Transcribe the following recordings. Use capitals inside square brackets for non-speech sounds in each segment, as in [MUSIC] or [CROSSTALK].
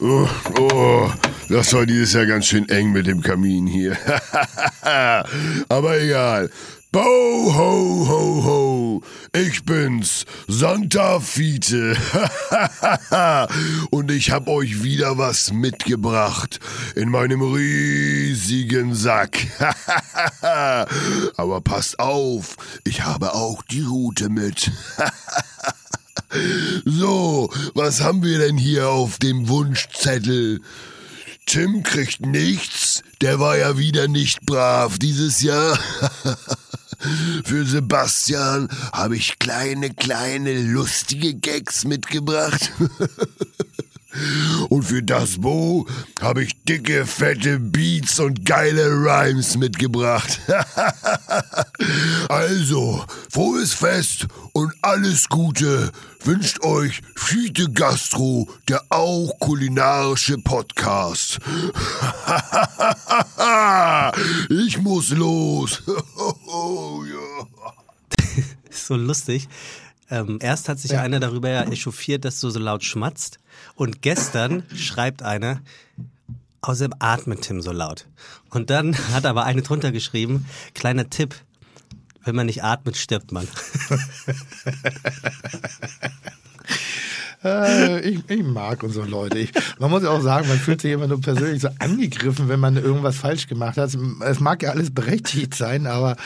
Oh, oh, das war dieses Jahr ganz schön eng mit dem Kamin hier. [LAUGHS] Aber egal. Bo, ho, ho, ho. Ich bin's, Santa Fiete. [LAUGHS] Und ich hab euch wieder was mitgebracht. In meinem riesigen Sack. [LAUGHS] Aber passt auf, ich habe auch die Route mit. So, was haben wir denn hier auf dem Wunschzettel? Tim kriegt nichts, der war ja wieder nicht brav dieses Jahr. [LAUGHS] Für Sebastian habe ich kleine, kleine, lustige Gags mitgebracht. [LAUGHS] Und für das Bo habe ich dicke, fette Beats und geile Rhymes mitgebracht. [LAUGHS] also, frohes Fest und alles Gute wünscht euch Fiete Gastro, der auch kulinarische Podcast. [LAUGHS] ich muss los. [LAUGHS] so lustig. Ähm, erst hat sich ja. einer darüber ja echauffiert, dass du so laut schmatzt. Und gestern schreibt einer, außerdem atmet Tim so laut. Und dann hat aber eine drunter geschrieben, kleiner Tipp, wenn man nicht atmet, stirbt man. [LAUGHS] Äh, ich, ich, mag unsere Leute. Ich, man muss ja auch sagen, man fühlt sich immer nur persönlich so angegriffen, wenn man irgendwas falsch gemacht hat. Es mag ja alles berechtigt sein, aber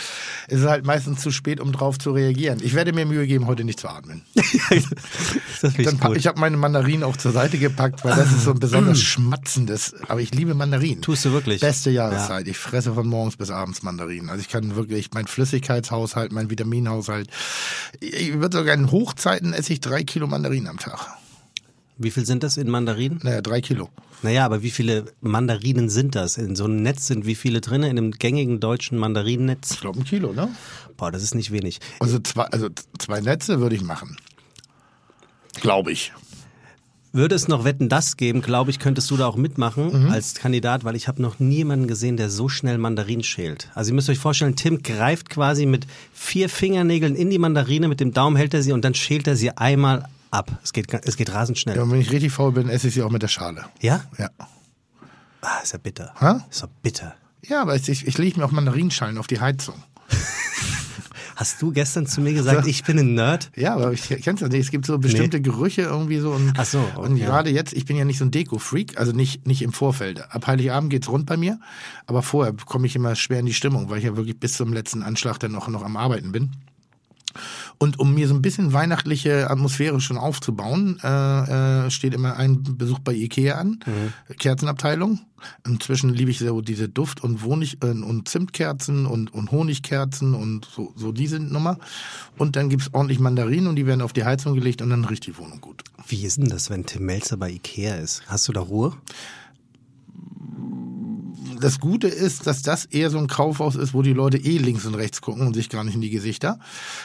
es ist halt meistens zu spät, um drauf zu reagieren. Ich werde mir Mühe geben, heute nicht zu atmen. [LAUGHS] das ich Dann, ich habe meine Mandarinen auch zur Seite gepackt, weil das ist so ein besonders schmatzendes. Aber ich liebe Mandarinen. Tust du wirklich? Beste Jahreszeit. Ja. Ich fresse von morgens bis abends Mandarinen. Also ich kann wirklich mein Flüssigkeitshaushalt, mein Vitaminhaushalt. Ich würde sogar in Hochzeiten esse ich drei Kilo Mandarinen am Tag. Wie viel sind das in Mandarinen? Naja, drei Kilo. Naja, aber wie viele Mandarinen sind das? In so einem Netz sind wie viele drin? In einem gängigen deutschen Mandarinennetz? Ich glaube ein Kilo, ne? Boah, das ist nicht wenig. Also zwei, also zwei Netze würde ich machen. Glaube ich. Würde es noch Wetten das geben, glaube ich, könntest du da auch mitmachen mhm. als Kandidat, weil ich habe noch niemanden gesehen, der so schnell Mandarinen schält. Also ihr müsst euch vorstellen, Tim greift quasi mit vier Fingernägeln in die Mandarine, mit dem Daumen hält er sie und dann schält er sie einmal ab. Es geht, es geht rasend schnell. Ja, und wenn ich richtig faul bin, esse ich sie auch mit der Schale. Ja? Ja. Ah, ist ja bitter. Ha? Ist doch bitter. Ja, aber ich, ich lege mir auch Mandarinschalen auf die Heizung. [LAUGHS] Hast du gestern zu mir gesagt, ich bin ein Nerd? Ja, aber ich kenn's ja nicht. Es gibt so bestimmte nee. Gerüche irgendwie so. Und, Ach so. Okay. Und gerade jetzt, ich bin ja nicht so ein Deko-Freak, also nicht, nicht im Vorfeld. Ab Heiligabend geht's rund bei mir, aber vorher komme ich immer schwer in die Stimmung, weil ich ja wirklich bis zum letzten Anschlag dann noch, noch am Arbeiten bin. Und um mir so ein bisschen weihnachtliche Atmosphäre schon aufzubauen, äh, äh, steht immer ein Besuch bei Ikea an, mhm. Kerzenabteilung. Inzwischen liebe ich so diese Duft- und Honig äh, und Zimtkerzen und, und Honigkerzen und so, so diese Nummer. Und dann gibt's ordentlich Mandarinen und die werden auf die Heizung gelegt und dann riecht die Wohnung gut. Wie ist denn das, wenn Tim Melzer bei Ikea ist? Hast du da Ruhe? Das Gute ist, dass das eher so ein Kaufhaus ist, wo die Leute eh links und rechts gucken und sich gar nicht in die Gesichter,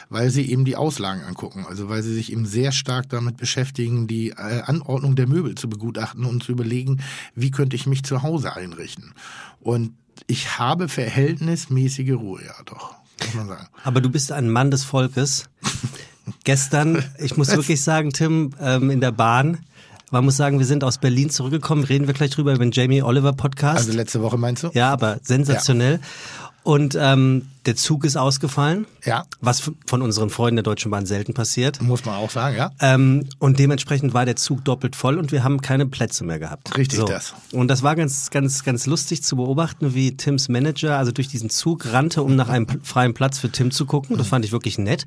weil sie eben die Auslagen angucken. Also weil sie sich eben sehr stark damit beschäftigen, die äh, Anordnung der Möbel zu begutachten und zu überlegen, wie könnte ich mich zu Hause einrichten. Und ich habe verhältnismäßige Ruhe, ja doch, muss man sagen. Aber du bist ein Mann des Volkes. [LAUGHS] Gestern, ich muss wirklich sagen, Tim, ähm, in der Bahn, man muss sagen, wir sind aus Berlin zurückgekommen. Reden wir gleich drüber über den Jamie Oliver Podcast. Also letzte Woche meinst du? Ja, aber sensationell. Ja. Und ähm, der Zug ist ausgefallen. Ja. Was von unseren Freunden der Deutschen Bahn selten passiert. Muss man auch sagen, ja. Ähm, und dementsprechend war der Zug doppelt voll und wir haben keine Plätze mehr gehabt. Richtig so. das. Und das war ganz, ganz, ganz lustig zu beobachten, wie Tims Manager also durch diesen Zug rannte, um nach einem freien Platz für Tim zu gucken. Das fand ich wirklich nett.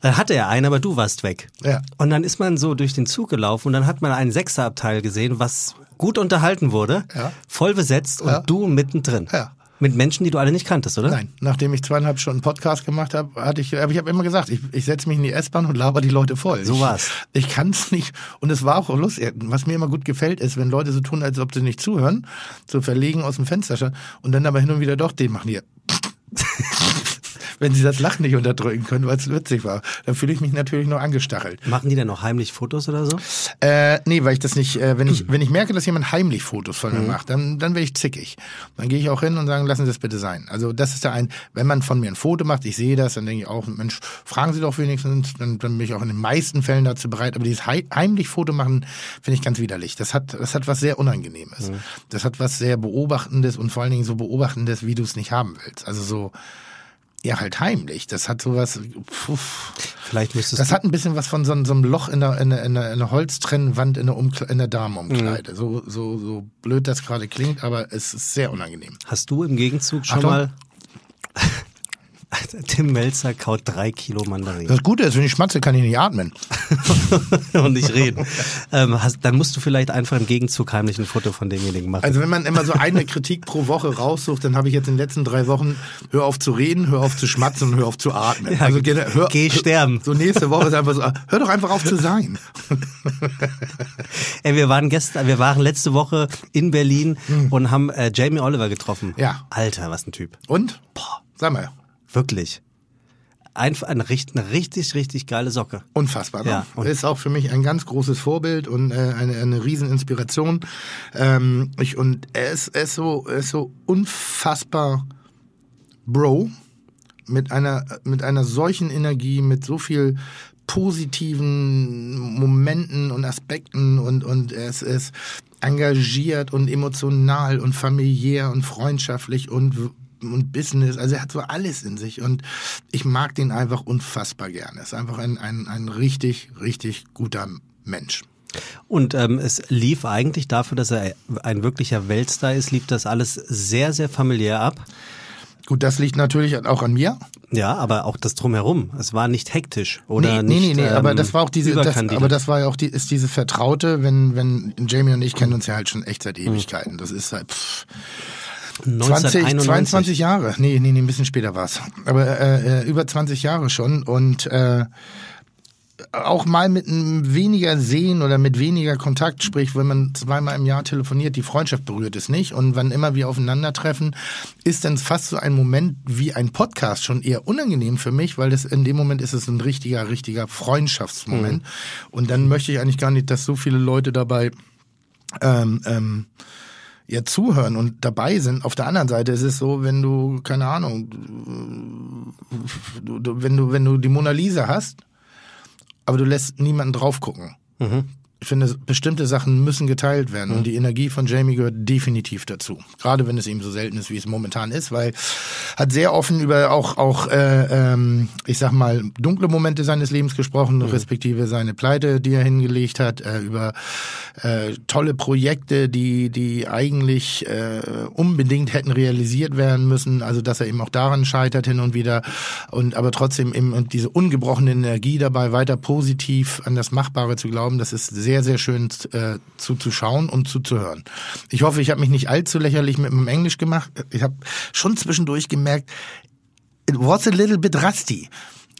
Dann hatte er einen, aber du warst weg. Ja. Und dann ist man so durch den Zug gelaufen und dann hat man einen Sechserabteil gesehen, was gut unterhalten wurde, ja. voll besetzt und ja. du mittendrin. Ja. Mit Menschen, die du alle nicht kanntest, oder? Nein. Nachdem ich zweieinhalb Stunden Podcast gemacht habe, hatte ich, aber ich habe immer gesagt, ich, ich setze mich in die S-Bahn und laber die Leute voll. So war's. Ich, ich kann es nicht. Und es war auch lustig. Was mir immer gut gefällt, ist, wenn Leute so tun, als ob sie nicht zuhören, so verlegen aus dem Fenster und dann aber hin und wieder doch den machen die. [LAUGHS] wenn sie das Lachen nicht unterdrücken können, weil es witzig war. Dann fühle ich mich natürlich nur angestachelt. Machen die denn noch heimlich Fotos oder so? Äh, nee, weil ich das nicht, äh, wenn ich, [CLEARS THROAT] wenn ich merke, dass jemand heimlich Fotos von mir macht, dann, dann werde ich zickig. Dann gehe ich auch hin und sage, lassen Sie das bitte sein. Also das ist ja ein, wenn man von mir ein Foto macht, ich sehe das, dann denke ich auch, Mensch, fragen Sie doch wenigstens, dann, dann bin ich auch in den meisten Fällen dazu bereit. Aber dieses hei- heimlich Foto machen, finde ich ganz widerlich. Das hat, das hat was sehr Unangenehmes. Das hat was sehr Beobachtendes und vor allen Dingen so Beobachtendes, wie du es nicht haben willst. Also so, ja, halt heimlich. Das hat sowas, pfuff. Vielleicht müsstest Das hat ein bisschen was von so, so einem Loch in der, in der, in der, in der Holztrennwand in der, Umkle in der Damenumkleide. Mhm. So, so, so blöd das gerade klingt, aber es ist sehr unangenehm. Hast du im Gegenzug schon Achtung. mal. [LAUGHS] Tim Melzer kaut drei Kilo Mandarinen Das Gute ist, wenn ich schmatze, kann ich nicht atmen. [LAUGHS] und nicht reden. Ähm, hast, dann musst du vielleicht einfach im Gegenzug heimlich ein Foto von demjenigen machen. Also wenn man immer so eine Kritik pro Woche raussucht, dann habe ich jetzt in den letzten drei Wochen hör auf zu reden, hör auf zu schmatzen und hör auf zu atmen. Ja, also geh, hör, geh sterben. So nächste Woche ist einfach so, hör doch einfach auf zu sein. Ey, wir waren gestern, wir waren letzte Woche in Berlin und haben äh, Jamie Oliver getroffen. Hm. Ja. Alter, was ein Typ. Und? Boah, sag mal, Wirklich. Einfach eine, eine richtig, richtig geile Socke. Unfassbar. Ne? Ja, und- ist auch für mich ein ganz großes Vorbild und äh, eine, eine Rieseninspiration. Ähm, ich, und er ist, er ist, so, er ist so unfassbar Bro mit einer, mit einer solchen Energie, mit so viel positiven Momenten und Aspekten und, und er ist, er ist engagiert und emotional und familiär und freundschaftlich und und Business, also er hat so alles in sich und ich mag den einfach unfassbar gerne. Er ist einfach ein, ein, ein richtig, richtig guter Mensch. Und ähm, es lief eigentlich dafür, dass er ein wirklicher Weltstar ist, lief das alles sehr, sehr familiär ab. Gut, das liegt natürlich auch an mir. Ja, aber auch das drumherum. Es war nicht hektisch oder nee, nicht. nee, nee, aber ähm, das war auch diese, das, aber das war ja auch die, ist dieses Vertraute, wenn, wenn Jamie und ich kennen uns ja halt schon echt seit Ewigkeiten. Das ist halt pff, 20, 1991. 22 Jahre. Nee, nee, nee, ein bisschen später war's. Aber äh, äh, über 20 Jahre schon und äh, auch mal mit einem weniger Sehen oder mit weniger Kontakt, sprich, wenn man zweimal im Jahr telefoniert, die Freundschaft berührt es nicht. Und wann immer wir aufeinandertreffen, ist dann fast so ein Moment wie ein Podcast schon eher unangenehm für mich, weil das in dem Moment ist es ein richtiger, richtiger Freundschaftsmoment. Und dann möchte ich eigentlich gar nicht, dass so viele Leute dabei ähm, ähm, ja zuhören und dabei sind. Auf der anderen Seite ist es so, wenn du, keine Ahnung, wenn du, wenn du die Mona Lisa hast, aber du lässt niemanden drauf gucken. Ich finde, bestimmte Sachen müssen geteilt werden und die Energie von Jamie gehört definitiv dazu. Gerade wenn es ihm so selten ist, wie es momentan ist, weil hat sehr offen über auch auch äh, ähm, ich sag mal dunkle Momente seines Lebens gesprochen, respektive seine Pleite, die er hingelegt hat, äh, über äh, tolle Projekte, die die eigentlich äh, unbedingt hätten realisiert werden müssen. Also dass er eben auch daran scheitert hin und wieder und aber trotzdem eben und diese ungebrochene Energie dabei weiter positiv an das Machbare zu glauben, das ist sehr sehr schön äh, zuzuschauen und zuzuhören. Ich hoffe, ich habe mich nicht allzu lächerlich mit meinem Englisch gemacht. Ich habe schon zwischendurch gemerkt, it was a little bit rusty.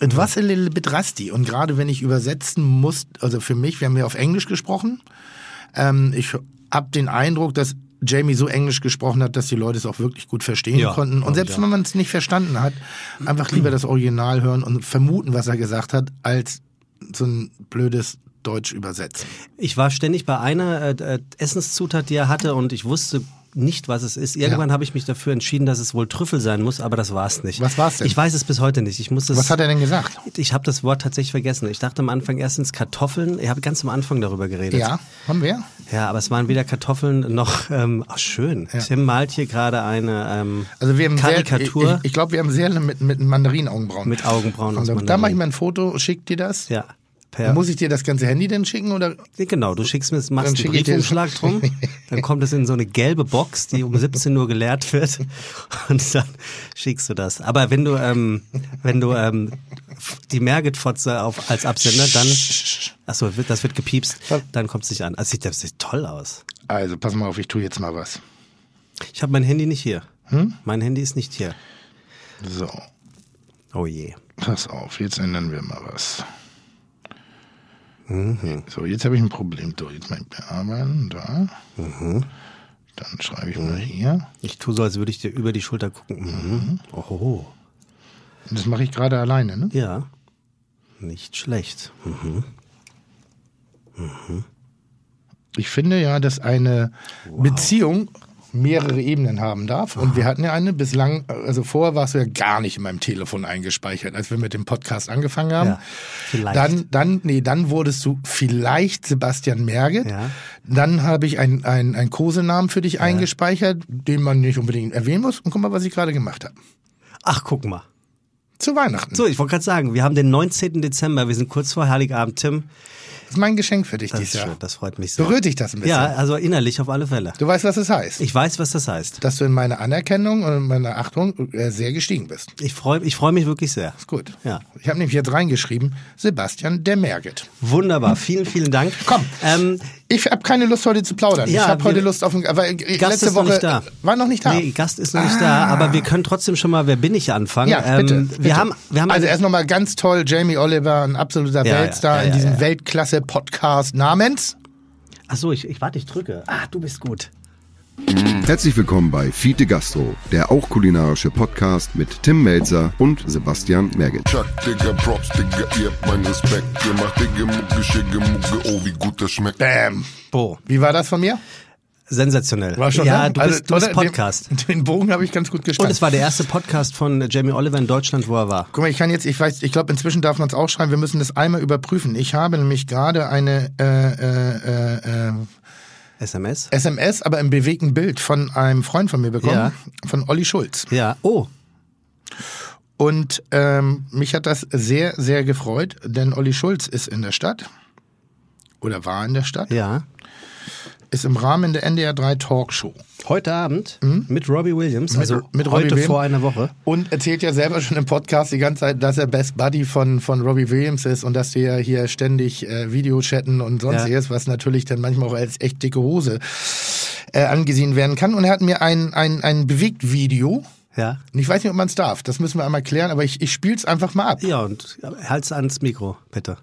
It was a little bit rusty. Und gerade wenn ich übersetzen muss, also für mich, wir haben ja auf Englisch gesprochen, ähm, ich habe den Eindruck, dass Jamie so Englisch gesprochen hat, dass die Leute es auch wirklich gut verstehen Ja, konnten. Und selbst auch. wenn man es nicht verstanden hat, einfach lieber das Original hören und vermuten, was er gesagt hat, als so ein blödes Deutsch übersetzen. Ich war ständig bei einer äh, äh, Essenszutat, die er hatte und ich wusste nicht, was es ist. Irgendwann Ja. habe ich mich dafür entschieden, dass es wohl Trüffel sein muss, aber das war es nicht. Was war's denn? Ich weiß es bis heute nicht. Ich muss es, Was hat er denn gesagt? Ich habe das Wort tatsächlich vergessen. Ich dachte am Anfang erstens Kartoffeln. Ich habe ganz am Anfang darüber geredet. Ja, haben wir? Ja, aber es waren weder Kartoffeln noch. Ähm, ach schön. Tim malt hier gerade eine ähm, Also wir haben Karikatur Sehr, ich ich glaube, wir haben sehr mit, mit Mandarinaugenbrauen. mit Augenbrauen aus Und da, Mandarin. mache ich mal ein Foto, schick dir das. Ja. Per, Muss ich dir das ganze Handy denn schicken oder? Genau, du schickst mir, machst einen Briefumschlag drum, [LAUGHS] dann kommt es in so eine gelbe Box, die um 17 Uhr geleert wird und dann schickst du das. Aber wenn du, ähm, wenn du ähm, die Merget-Fotze auf, als Absender, dann, achso, das wird gepiepst, dann kommt es nicht an. Also sieht das sieht toll aus. Also pass mal auf, ich tue jetzt mal was. Ich habe mein Handy nicht hier. Hm? Mein Handy ist nicht hier. So, Oh je. pass auf, jetzt ändern wir mal was. Mhm. So, jetzt habe ich ein Problem. So, jetzt mal bearbeiten, da. Mhm. Dann schreibe ich mal hier. Ich tue so, als würde ich dir über die Schulter gucken. Mhm. Oh. Und das mache ich gerade alleine, ne? Ja. Nicht schlecht. Mhm. Ich finde ja, dass eine Beziehung mehrere Ebenen haben darf. Und wir hatten ja eine bislang, also vorher warst du ja gar nicht in meinem Telefon eingespeichert, als wir mit dem Podcast angefangen haben. Ja, vielleicht. Dann, dann, nee, dann wurdest du vielleicht Sebastian Merget. Ja. Dann habe ich einen ein Kosenamen für dich eingespeichert, den man nicht unbedingt erwähnen muss. Und guck mal, was ich gerade gemacht habe. Ach, guck mal. Zu Weihnachten. So, ich wollte gerade sagen, wir haben den 19. Dezember, wir sind kurz vor Heiligabend, Tim. Das ist mein Geschenk für dich Das dieses Jahr. schön, das freut mich sehr. Berührt dich das ein bisschen? Ja, also innerlich auf alle Fälle. Du weißt, was es heißt. Ich weiß, was das heißt. dass du in meiner Anerkennung und in meiner Achtung äh, sehr gestiegen bist. Ich freue ich freu mich wirklich sehr. Ist gut. Ja. Ich habe nämlich jetzt reingeschrieben, Sebastian der Merget. Wunderbar, vielen, vielen Dank. Komm. Ähm, Ich habe keine Lust heute zu plaudern. Ja, ich habe heute Lust auf ein, aber äh, Gast letzte ist noch Woche nicht da. war noch nicht da. Nee, Gast ist noch nicht da, aber wir können trotzdem schon mal Wer bin ich anfangen. Ja, bitte, Ähm, bitte. Wir haben, wir haben also erst nochmal ganz toll, Jamie Oliver, ein absoluter Ja, Weltstar ja, in diesem ja. Weltklasse-Podcast namens. Ach so, ich, ich warte, ich drücke. Ah, du bist gut. Herzlich willkommen bei Fiete Gastro, der auch kulinarische Podcast mit Tim Melzer und Sebastian Merget. Chuck, Digga, Props, Digga, ihr habt meinen Respekt. Ihr macht Digga, Mucke, Schicke, Mucke, oh, wie gut das schmeckt. Bam. Bo, Wie war das von mir? sensationell. War schon ja, ne? du Also, bist, du bist? Podcast. Den, [LAUGHS] den Bogen habe ich ganz gut Und gestanden. es war der erste Podcast von Jamie Oliver in Deutschland, wo er war. Guck mal, ich kann jetzt, ich weiß, ich glaube, inzwischen darf man es auch schreiben. Wir müssen das einmal überprüfen. Ich habe nämlich gerade eine äh, äh, äh, äh, SMS? SMS, aber im bewegten Bild von einem Freund von mir bekommen, Ja. von Olli Schulz. Ja. Oh, Und ähm, mich hat das sehr, sehr gefreut, denn Olli Schulz ist in der Stadt oder war in der Stadt, ja. Ist im Rahmen der NDR 3 Talkshow Heute Abend mit Robbie Williams, also Hm? mit Robbie heute Williams. vor einer Woche. und erzählt ja selber schon im Podcast die ganze Zeit, dass er Best Buddy von, von Robbie Williams ist und dass die ja hier ständig äh, Videochatten und sonstiges, was natürlich dann manchmal auch als echt dicke Hose äh, angesehen werden kann. Und er hat mir ein, ein, ein Bewegt-Video, Ja. und ich weiß nicht, ob man es darf, das müssen wir einmal klären, aber ich, ich spiel's einfach mal ab. Ja, und halt's ans Mikro, bitte.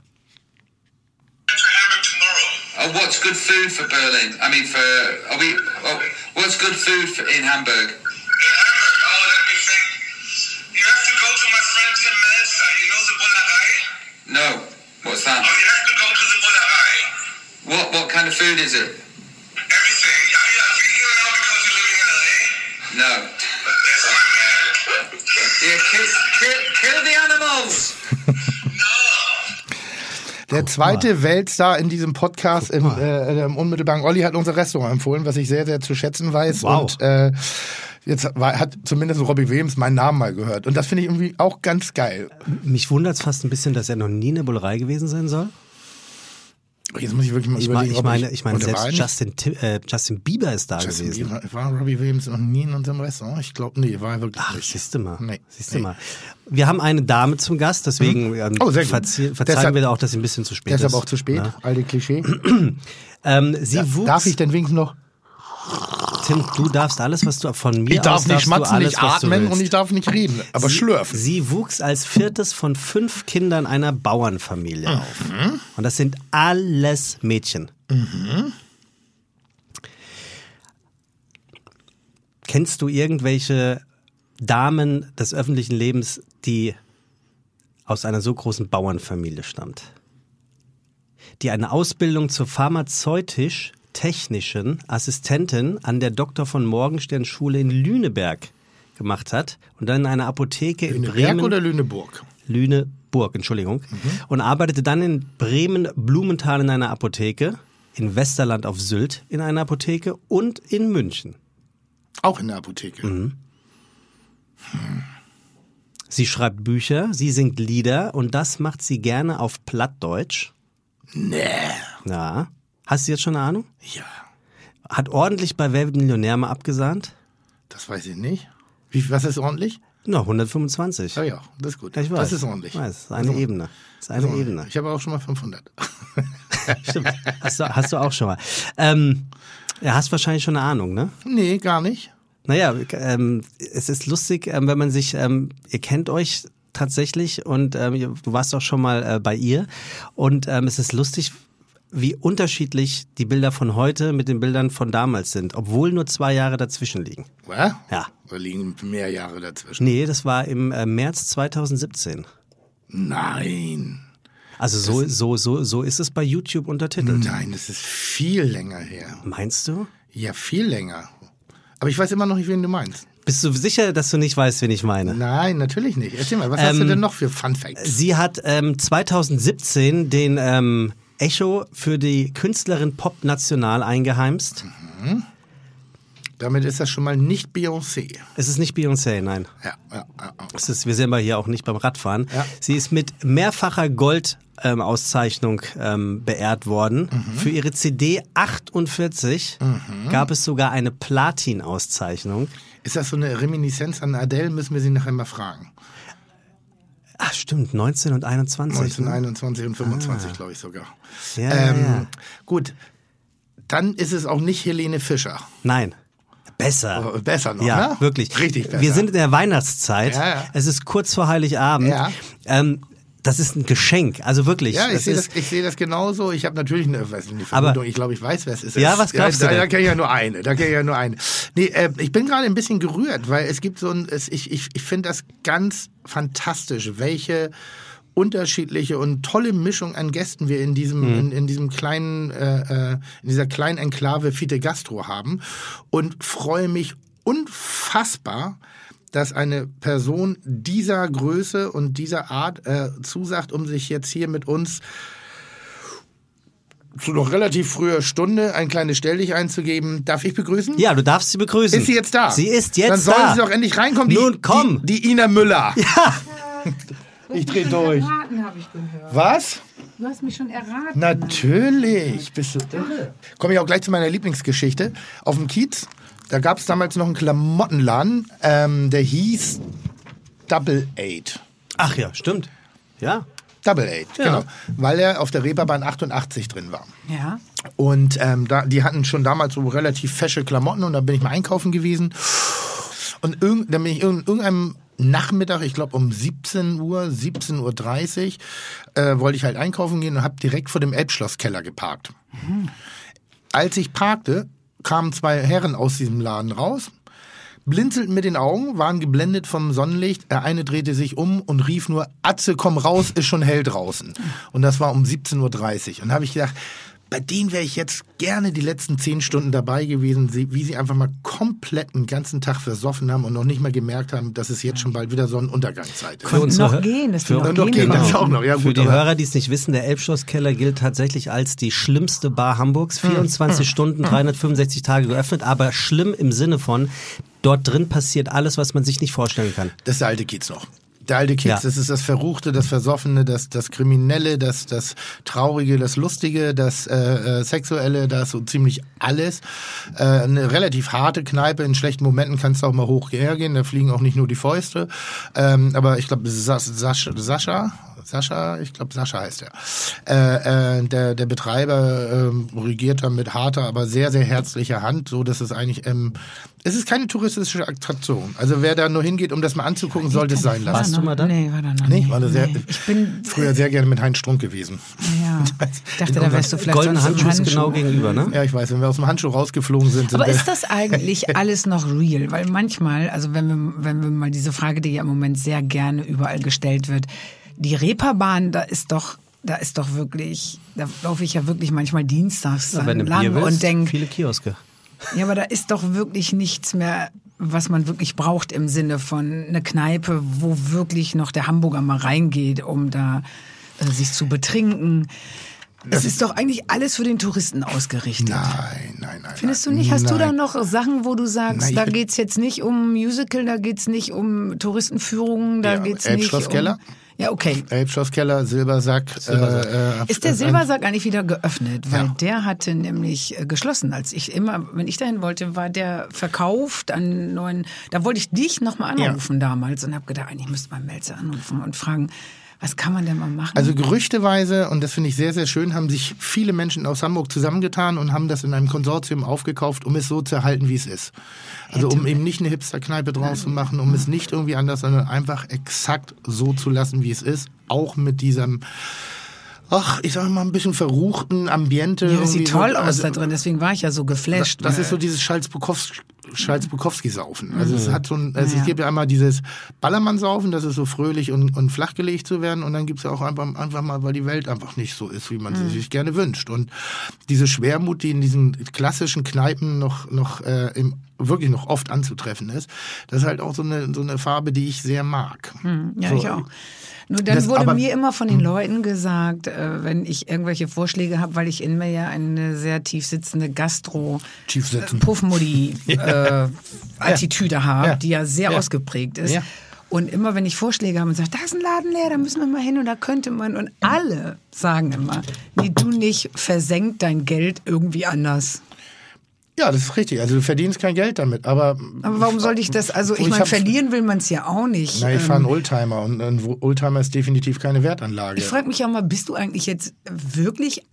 To Hamburg tomorrow. Oh, what's good food for Berlin? I mean, for are we? Oh, what's good food for, in Hamburg? In Hamburg, oh, let me think. You have to go to my friend Tim Melzer. You know the Bullerei? No. What's that? Oh, you have to go to the Bullerei. What what kind of food is it? Everything. Are you vegan now because you're living in LA? No. That's my man. Yeah, kill kill, kill the animals. [LAUGHS] Der zweite Weltstar in diesem Podcast im, äh, im unmittelbaren Olli hat unser Restaurant empfohlen, was ich sehr, sehr zu schätzen weiß. Wow. Und äh, jetzt war, hat zumindest Robbie Williams meinen Namen mal gehört. Und das finde ich irgendwie auch ganz geil. Mich wundert's fast ein bisschen, dass er noch nie in der Bullerei gewesen sein soll. Jetzt muss ich wirklich mal Ich, überlegen. ich meine, ich meine, selbst Justin, Ti- äh, Justin Bieber ist da? Justin gewesen. Bieber, war Robbie Williams noch nie in unserem Restaurant? Ich glaube, nee, war er wirklich Ach, nicht. siehst du mal. Nee. Siehst du Nee. mal. Wir haben eine Dame zum Gast, deswegen ähm, Oh, verzeihen Deshalb- wir auch, dass sie ein bisschen zu spät Deshalb ist. auch zu spät, Ja. alte Klischee. [CLEARS THROAT] Ähm, sie wuchs, Darf ich denn wenigstens noch? Tim, du darfst alles, was du von mir Ich darf aus nicht schmatzen, alles, nicht atmen und ich darf nicht reden, aber sie, schlürfen. Sie wuchs als viertes von fünf Kindern einer Bauernfamilie Mhm. auf. Und das sind alles Mädchen. Kennst du irgendwelche Damen des öffentlichen Lebens, die aus einer so großen Bauernfamilie stammt? Die eine Ausbildung zur pharmazeutisch-technischen Assistentin an der Dr. von Morgenstern Schule in Lüneberg gemacht hat und dann in einer Apotheke in Lüneberg Bremen. oder Lüneburg? Lüneburg, Entschuldigung. Und arbeitete dann in Bremen-Blumenthal in einer Apotheke, in Westerland auf Sylt in einer Apotheke und in München. Auch in der Apotheke. Mhm. Sie schreibt Bücher, sie singt Lieder und das macht sie gerne auf Plattdeutsch. Nee. Ja. Hast du jetzt schon eine Ahnung? Ja, Hat ordentlich bei Wer wird Millionär mal abgesahnt? das weiß ich nicht. Wie, was ist ordentlich? Na, 125. Ja, ja, das ist gut. Ich weiß. Das ist ordentlich. Ich weiß, das ist eine Ebene. Das ist eine ist Ebene. Ich habe auch schon mal 500. [LAUGHS] Stimmt. Hast du, hast du auch schon mal. Ähm, ja, hast wahrscheinlich schon eine Ahnung, ne? nee, gar nicht. Naja, ähm, es ist lustig, ähm, wenn man sich, ähm, ihr kennt euch tatsächlich und ähm, du warst auch schon mal äh, bei ihr und ähm, es ist lustig, wie unterschiedlich die Bilder von heute mit den Bildern von damals sind, obwohl nur zwei Jahre dazwischen liegen. Was? Ja. Da liegen mehr Jahre dazwischen. Nee, das war im äh, März 2017. Nein. Also so, so, so, so ist es bei YouTube untertitelt. Nein, das ist viel länger her. Meinst du? Ja, viel länger. Aber ich weiß immer noch nicht, wen du meinst. Bist du sicher, dass du nicht weißt, wen ich meine? Nein, natürlich nicht. Erzähl mal, was hast du Ähm, denn noch für Fun Facts? Sie hat ähm, 2017 den ähm, Echo für die Künstlerin Pop National eingeheimst. Damit ist das schon mal nicht Beyoncé. Es ist nicht Beyoncé, nein. Ja, ja, ja. Es ist, wir sind aber hier auch nicht beim Radfahren. Ja. Sie ist mit mehrfacher Gold-Auszeichnung ähm, beehrt worden. Mhm. Für ihre CD 48 gab es sogar eine Platin-Auszeichnung. Ist das so eine Reminiszenz an Adele? Müssen wir sie nachher mal fragen. Ach stimmt, 19 und 21. ne? 1921 und 25, glaube ich sogar. Ja, ähm, ja, ja. Gut, dann ist es auch nicht Helene Fischer. Nein. Besser. Oh, Besser noch, Ja, ne? wirklich. Richtig besser. Wir sind in der Weihnachtszeit. Ja, ja. Es ist kurz vor Heiligabend. Ja. Ähm, das ist ein Geschenk. Also wirklich. Ja, ich sehe das, ich sehe das genauso. Ich habe natürlich eine, weiß nicht, eine Aber- Vermutung. ich glaube, ich weiß, wer es ist. Ja, was glaubst da, du denn? Da kenne ich ja nur eine. Da kenne ich ja nur eine. Nee, äh, ich bin gerade ein bisschen gerührt, weil es gibt so ein, es, ich, ich, ich finde das ganz fantastisch, welche unterschiedliche und tolle Mischung an Gästen wir in diesem, Mhm. in, in diesem kleinen, äh, äh, in dieser kleinen Enklave Fite Gastro haben und freue mich unfassbar, dass eine Person dieser Größe und dieser Art äh, zusagt, um sich jetzt hier mit uns zu noch relativ früher Stunde ein kleines Stelldich einzugeben. Darf ich begrüßen? ja, du darfst sie begrüßen. Ist sie jetzt da? Sie ist jetzt Dann soll da. sie doch endlich reinkommen. Die, Nun komm. Die, die Ina Müller. [LAUGHS] Ja. Ich dreh durch. Erraten ich gehört. Was? Du hast mich schon erraten. Natürlich. Bist du irre. Komme ich auch gleich zu meiner Lieblingsgeschichte. Auf dem Kiez, da gab es damals noch einen Klamottenladen, ähm, der hieß Double Eight. Ach ja, stimmt. Ja. Double Eight, Ja. genau. Weil er auf der Reeperbahn 88 drin war. Ja. Und ähm, da, die hatten schon damals so relativ fesche Klamotten und da bin ich mal einkaufen gewesen. Und irgend, dann bin ich in irgendeinem Nachmittag, ich glaube um 17 Uhr, 17.30 Uhr, äh, wollte ich halt einkaufen gehen und habe direkt vor dem Elbschlosskeller geparkt. Als ich parkte, kamen zwei Herren aus diesem Laden raus, blinzelten mit den Augen, waren geblendet vom Sonnenlicht. Der eine drehte sich um und rief nur, Atze, komm raus, ist schon hell draußen. Und das war um 17.30 Uhr. Und da habe ich gedacht, bei denen wäre ich jetzt gerne die letzten zehn Stunden dabei gewesen, wie sie einfach mal komplett einen ganzen Tag versoffen haben und noch nicht mal gemerkt haben, dass es jetzt schon bald wieder Sonnenuntergangszeit ist. Für unsere noch gehen, die für- noch noch gehen das auch noch. Ja, Für gut, die aber- Hörer, die es nicht wissen, der Elbschlosskeller gilt tatsächlich als die schlimmste Bar Hamburgs. 24 Stunden, 365 Tage geöffnet, aber schlimm im Sinne von, dort drin passiert alles, was man sich nicht vorstellen kann. Das alte Kiez noch. Der alte Kiez, Ja. das ist das Verruchte, das Versoffene, das, das Kriminelle, das, das Traurige, das Lustige, das äh, äh, Sexuelle, da ist so ziemlich alles. Äh, eine relativ harte Kneipe, in schlechten Momenten kannst du auch mal hoch hergehen, da fliegen auch nicht nur die Fäuste. Ähm, aber ich glaube, Sas Sascha, Sascha, Sascha, ich glaube Sascha heißt er. Äh, äh, der, der Betreiber ähm, regiert da mit harter, aber sehr, sehr herzlicher Hand, so dass es eigentlich, ähm, es ist keine touristische Attraktion. Also wer da nur hingeht, um das mal anzugucken, sollte es sein lassen. Warst du mal da? Nee, war da noch Nee, nicht. war da sehr, Nee. Ich bin früher sehr gerne mit Heinz Strunk gewesen. Ja. [LAUGHS] Ich dachte, da wärst du vielleicht Goldene sonst im Handschuh ist genau gegenüber, ne? Ja, ich weiß, wenn wir aus dem Handschuh rausgeflogen sind, sind Aber ist das eigentlich [LAUGHS] alles noch real? Weil manchmal, also wenn wir, wenn wir mal diese Frage, die ja im Moment sehr gerne überall gestellt wird, die Reeperbahn, da ist doch, da ist doch wirklich, da laufe ich ja wirklich manchmal dienstags du lang willst, und denke, viele Kioske. ja, aber da ist doch wirklich nichts mehr, was man wirklich braucht im Sinne von eine Kneipe, wo wirklich noch der Hamburger mal reingeht, um da äh, sich zu betrinken. Es ist doch eigentlich alles für den Touristen ausgerichtet. nein, nein, nein. Findest du nein, nicht? Hast du da nein. noch Sachen, wo du sagst, Nein, da bin- geht's jetzt nicht um Musical, da geht's nicht um Touristenführungen, da Ja, geht's nicht Elbschlosskeller? um... Ja, okay. Elbschlosskeller, Silbersack. Äh, äh, Ist der äh, Silbersack eigentlich wieder geöffnet? Weil Ja. der hatte nämlich äh, geschlossen. Als ich immer, wenn ich dahin wollte, war der verkauft an neuen. Da wollte ich dich nochmal Ja. anrufen damals und habe gedacht, eigentlich müsste man Melzer anrufen und fragen, was kann man denn mal machen? Also gerüchteweise, und das finde ich sehr, sehr schön, haben sich viele Menschen aus Hamburg zusammengetan und haben das in einem Konsortium aufgekauft, um es so zu erhalten, wie es ist. Also um eben nicht eine Hipster-Kneipe draus zu machen, um es nicht irgendwie anders, sondern einfach exakt so zu lassen, wie es ist. Auch mit diesem ach, ich sag mal, ein bisschen verruchten Ambiente. Ja, das sieht toll so, aus also, da drin, deswegen war ich ja so geflasht. Das, das ist so dieses Schalz-Bukowski. Schalz-Bukowski-Saufen. Also es hat so ein, also Ja. es gibt ja einmal dieses Ballermann-Saufen, das ist so fröhlich und, und flachgelegt zu werden und dann gibt's ja auch einfach, einfach mal, weil die Welt einfach nicht so ist, wie man sie sich gerne wünscht. Und diese Schwermut, die in diesen klassischen Kneipen noch, noch äh, im, wirklich noch oft anzutreffen ist, das ist halt auch so eine, so eine Farbe, die ich sehr mag. Ja, so, ich auch. Nur dann Das- wurde aber- mir immer von den Leuten gesagt, äh, wenn ich irgendwelche Vorschläge habe, weil ich in mir ja eine sehr tief sitzende Gastro sitzen. Puffmuddy [LAUGHS] äh, Attitüde habe, Ja. die ja sehr Ja. ausgeprägt ist. Ja. Und immer wenn ich Vorschläge habe und sage, da ist ein Laden leer, da müssen wir mal hin und da könnte man. Und alle sagen immer, nee, du nicht, versenk dein Geld irgendwie anders. Ja, das ist richtig. Also du verdienst kein Geld damit, aber Aber warum sollte ich das, also Ich ich meine, verlieren will man es ja auch nicht. na, ich Ähm, fahre einen Oldtimer und ein Oldtimer ist definitiv keine Wertanlage. Ich frage mich auch mal, bist du eigentlich jetzt wirklich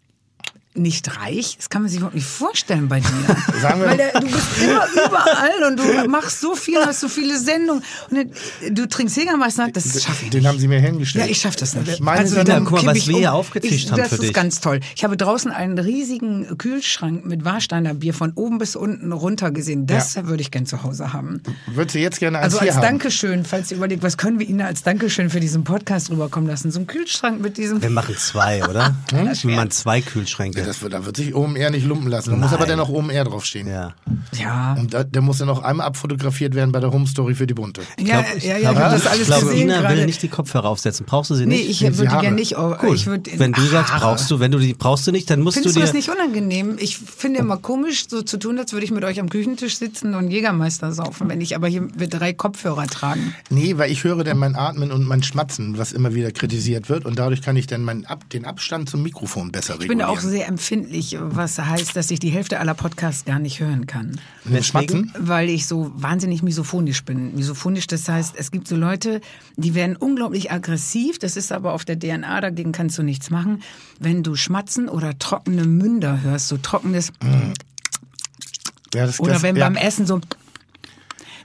nicht reich? Das kann man sich überhaupt nicht vorstellen bei dir. [LAUGHS] Sagen wir- Weil der, du bist immer überall und du machst so viel, hast so viele Sendungen. Und du trinkst Jägermeister, das schaffe ich Den nicht. haben sie mir hingestellt. Ja, ich schaffe das nicht. Meine also, sind dann guck mal, was wir um. hier aufgetischt ich, haben Das für ist dich. ganz toll. Ich habe draußen einen riesigen Kühlschrank mit Warsteiner Bier von oben bis unten runter gesehen. Das würde ich gern zu Hause haben. Würdest du jetzt gerne Also als haben? Dankeschön, falls ihr überlegt, was können wir Ihnen als Dankeschön für diesen Podcast rüberkommen lassen? So ein Kühlschrank mit diesem Wir machen zwei, oder? [LAUGHS] Wir machen zwei Kühlschränke. Ja, das wird, da wird sich OMR nicht lumpen lassen. Da muss aber Nein. dann noch OMR draufstehen. Ja. Ja. Und da, der muss dann noch einmal abfotografiert werden bei der Home Story für die Bunte. Ja, Ich ja, ja, glaub, ich habe das alles ich glaube, gesehen Ina will gerade. nicht die Kopfhörer aufsetzen. Brauchst du sie Nee, nicht? ich Nee, würde gerne nicht. Oh, Cool. ich würd, Wenn du sagst, Haare. brauchst du, wenn du die brauchst du nicht, dann musst Findest du du dir. das nicht unangenehm? Ich finde immer komisch, so zu tun, als würde ich mit euch am Küchentisch sitzen und Jägermeister saufen, wenn ich aber hier mit drei Kopfhörer tragen. Nee, weil ich höre dann mein Atmen und mein Schmatzen, was immer wieder kritisiert wird. Und dadurch kann ich dann meinen Ab den Abstand zum Mikrofon besser Ich bin da regulieren. auch sehr empfindlich, was heißt, dass ich die Hälfte aller Podcasts gar nicht hören kann. Mit Schmatzen? Weil ich so wahnsinnig misophonisch bin. Misophonisch, das heißt, es gibt so Leute, die werden unglaublich aggressiv. Das ist aber auf der DNA, dagegen kannst du nichts machen. Wenn du Schmatzen oder trockene Münder hörst, so trockenes, Ja, das, oder das, wenn ja. beim Essen so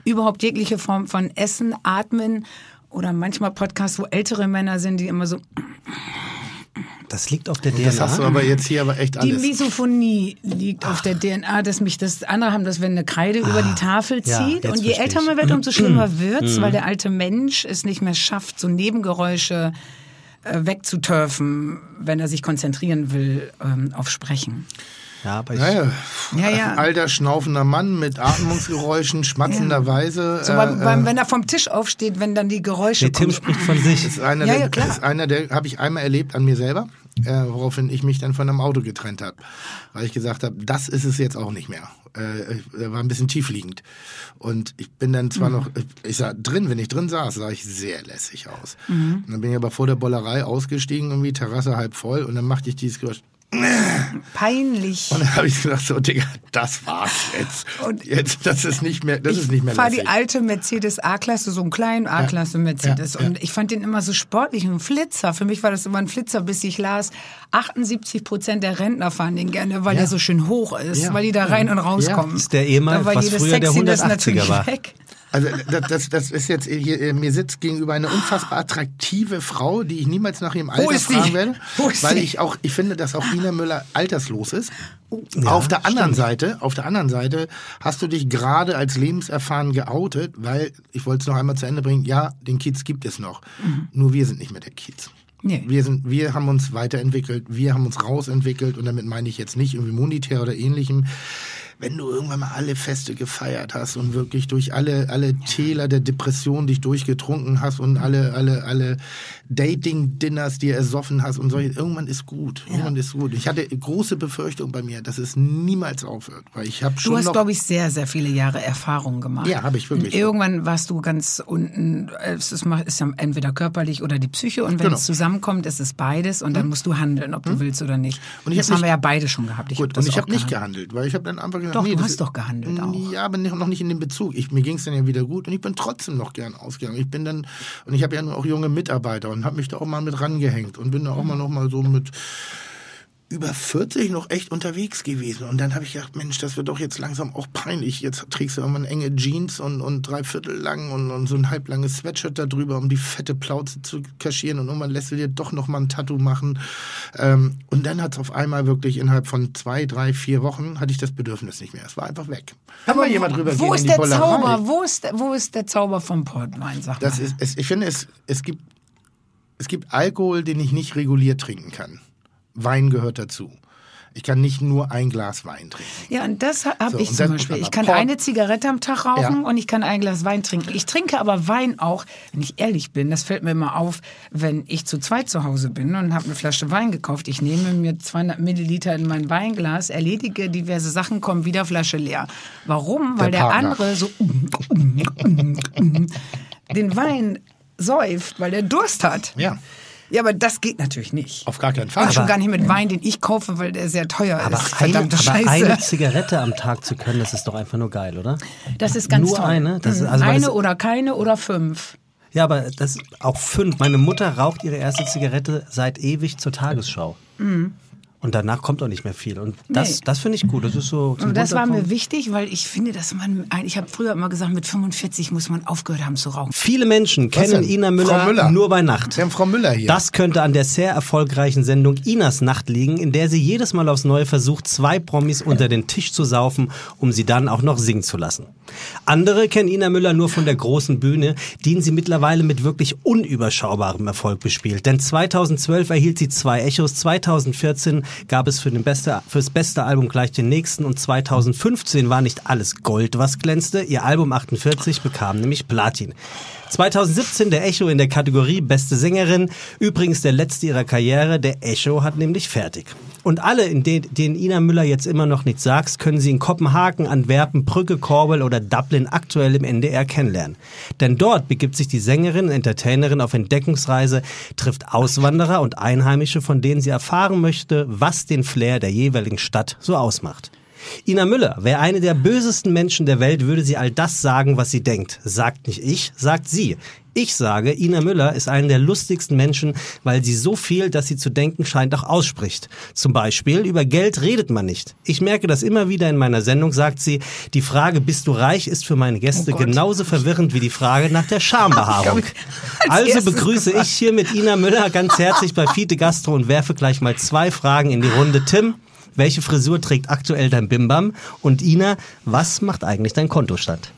überhaupt jegliche Form von Essen, Atmen oder manchmal Podcasts, wo ältere Männer sind, die immer so, Das liegt auf der Das hast du DNA. aber jetzt hier aber echt Die alles. Misophonie liegt auf der DNA, dass mich das andere haben, dass wenn eine Kreide über die Tafel ja, zieht jetzt und je älter man wird, umso schlimmer wird's, weil der alte Mensch es nicht mehr schafft, so Nebengeräusche äh, wegzuturfen, wenn er sich konzentrieren will ähm, auf Sprechen. Ja, aber ich, Naja, Ja, ja. alter schnaufender Mann mit Atmungsgeräuschen, [LAUGHS] schmatzenderweise. So äh, beim, beim, wenn er vom Tisch aufsteht, wenn dann die Geräusche nee, Tim spricht von sich. ist einer, Ja, der, ja, klar. ist einer der habe ich einmal erlebt an mir selber, äh, woraufhin ich mich dann von einem Auto getrennt habe, weil ich gesagt habe, das ist es jetzt auch nicht mehr. Äh, er war ein bisschen tiefliegend und ich bin dann Mhm. zwar noch, ich sah drin, wenn ich drin saß, sah ich sehr lässig aus. Mhm. Und dann bin ich aber vor der Bollerei ausgestiegen, irgendwie Terrasse halb voll und dann machte ich dieses Geräusch. Peinlich. Und dann habe ich gedacht, so Digga, das war's jetzt. Und- jetzt, das ist nicht mehr, das ist nicht mehr Ich fahre die alte Mercedes A-Klasse, so einen kleinen A-Klasse Mercedes. ja, ja. Und ich fand den immer so sportlich, ein Flitzer. Für mich war das immer ein Flitzer, bis ich las, 78 Prozent der Rentner fahren den gerne, weil Ja. der so schön hoch ist, Ja. weil die da rein und rauskommen. Das ist der war was früher der Sexiness 180er natürlich war. Weg. Also das, das, das ist jetzt hier, äh, mir sitzt gegenüber eine unfassbar attraktive Frau, die ich niemals nach ihrem Alter fragen werde, weil ich auch, ich finde, dass auch Ina Müller alterslos ist. Ja, auf der anderen Seite, auf der anderen Seite hast du dich gerade als lebenserfahren geoutet, weil ich wollte es noch einmal zu Ende bringen. Ja, den Kiez gibt es noch, nur wir sind nicht mehr der Kiez. Nee. Wir, sind, wir haben uns weiterentwickelt, wir haben uns rausentwickelt und damit meine ich jetzt nicht irgendwie monetär oder ähnlichem. Wenn du irgendwann mal alle Feste gefeiert hast und wirklich durch alle, alle Täler der Depression dich durchgetrunken hast und alle, alle, alle Dating-Dinners dir ersoffen hast und solche, irgendwann ist gut. Irgendwann ist gut. Ich hatte große Befürchtung bei mir, dass es niemals aufhört, weil ich habe schon Du hast, glaube ich, sehr, sehr viele Jahre Erfahrung gemacht. Ja, habe ich wirklich. Und irgendwann warst du ganz unten, es ist, ist ja entweder körperlich oder die Psyche und wenn Genau. Es zusammenkommt, ist es beides und dann musst du handeln, ob du willst oder nicht. Und das hab haben wir ja beide schon gehabt. Ich hab Gut, das und ich habe nicht gehandelt. weil ich habe dann einfach gesagt, Doch, nee, du hast doch gehandelt auch. Ja, aber noch nicht in dem Bezug. Ich, mir ging es dann ja wieder gut und ich bin trotzdem noch gern ausgegangen. Ich bin dann, und ich habe ja nur auch junge Mitarbeiter und habe mich da auch mal mit rangehängt und bin da auch mal noch mal so mit über 40 noch echt unterwegs gewesen. Und dann habe ich gedacht, Mensch, das wird doch jetzt langsam auch peinlich. Jetzt trägst du irgendwann enge Jeans und, und drei Viertel lang und, und so ein halblanges Sweatshirt da drüber, um die fette Plauze zu kaschieren. Und irgendwann lässt du dir doch noch mal ein Tattoo machen. Ähm, und dann hat es auf einmal wirklich innerhalb von zwei, drei, vier Wochen hatte ich das Bedürfnis nicht mehr. Es war einfach weg. Kann mal jemand drüber wo gehen ist in die der? Zauber? Wo ist, wo ist der Zauber vom Portwein, sag Das mal. ist, es, ich finde, es, es, gibt, es gibt Alkohol, den ich nicht reguliert trinken kann. Wein gehört dazu. Ich kann nicht nur ein Glas Wein trinken. Ja, und das habe So, ich zum Beispiel. Ich kann Port- eine Zigarette am Tag rauchen Ja. und ich kann ein Glas Wein trinken. Ich trinke aber Wein auch, wenn ich ehrlich bin, das fällt mir immer auf, wenn ich zu zweit zu Hause bin und habe eine Flasche Wein gekauft. Ich nehme mir 200 Milliliter in mein Weinglas, erledige diverse Sachen, komme wieder Flasche leer. Warum? Weil Der der, andere so den Wein säuft, weil der Durst hat. Ja, Ja, aber das geht natürlich nicht. auf gar keinen Fall. Und schon gar nicht mit Wein, den ich kaufe, weil der sehr teuer Aber, ist. eine, Verdammte aber Scheiße. eine Zigarette am Tag zu können, das ist doch einfach nur geil, oder? Das ist ganz Nur toll. eine? Das ist- Mhm. also eine oder keine oder fünf. Ja, aber das auch fünf. Meine Mutter raucht ihre erste Zigarette seit ewig zur Tagesschau. Und danach kommt auch nicht mehr viel. Und das. Nee. das finde ich gut. Das ist so Und das war mir wichtig, weil ich finde, dass man, ich habe früher immer gesagt, mit 45 muss man aufgehört haben zu rauchen. Viele Menschen kennen denn? Ina Müller, Müller. nur bei Nacht. Wir haben Frau Müller hier. Das könnte an der sehr erfolgreichen Sendung Inas Nacht liegen, in der sie jedes Mal aufs Neue versucht, zwei Promis unter den Tisch zu saufen, um sie dann auch noch singen zu lassen. Andere kennen Ina Müller nur von der großen Bühne, die sie mittlerweile mit wirklich unüberschaubarem Erfolg bespielt. Denn 2012 erhielt sie zwei Echos, 2014 gab es für den beste, fürs beste Album gleich den nächsten und 2015 war nicht alles Gold, was glänzte. Ihr Album 48 bekam nämlich Platin. 2017 der Echo in der Kategorie Beste Sängerin. Übrigens der letzte ihrer Karriere. Der Echo hat nämlich fertig. Und alle, in den, denen Ina Müller jetzt immer noch nichts sagt, können sie in Kopenhagen, Antwerpen, Brügge, Korbel oder Dublin aktuell im NDR kennenlernen. Denn dort begibt sich die Sängerin und Entertainerin auf Entdeckungsreise, trifft Auswanderer und Einheimische, von denen sie erfahren möchte, was den Flair der jeweiligen Stadt so ausmacht. Ina Müller wäre eine der bösesten Menschen der Welt, würde sie all das sagen, was sie denkt. Sagt nicht ich, sagt sie. Ich sage, Ina Müller ist eine der lustigsten Menschen, weil sie so viel, dass sie zu denken scheint, auch ausspricht. Zum Beispiel, über Geld redet man nicht. Ich merke das immer wieder in meiner Sendung, sagt sie, die Frage, bist du reich, ist für meine Gäste Oh genauso verwirrend wie die Frage nach der Schambehaarung. [LAUGHS] als Also begrüße ich hier mit Ina Müller ganz herzlich bei Fiete Gastro und werfe gleich mal zwei Fragen in die Runde. Tim, welche Frisur trägt aktuell dein Bimbam? Und Ina, was macht eigentlich dein Kontostand?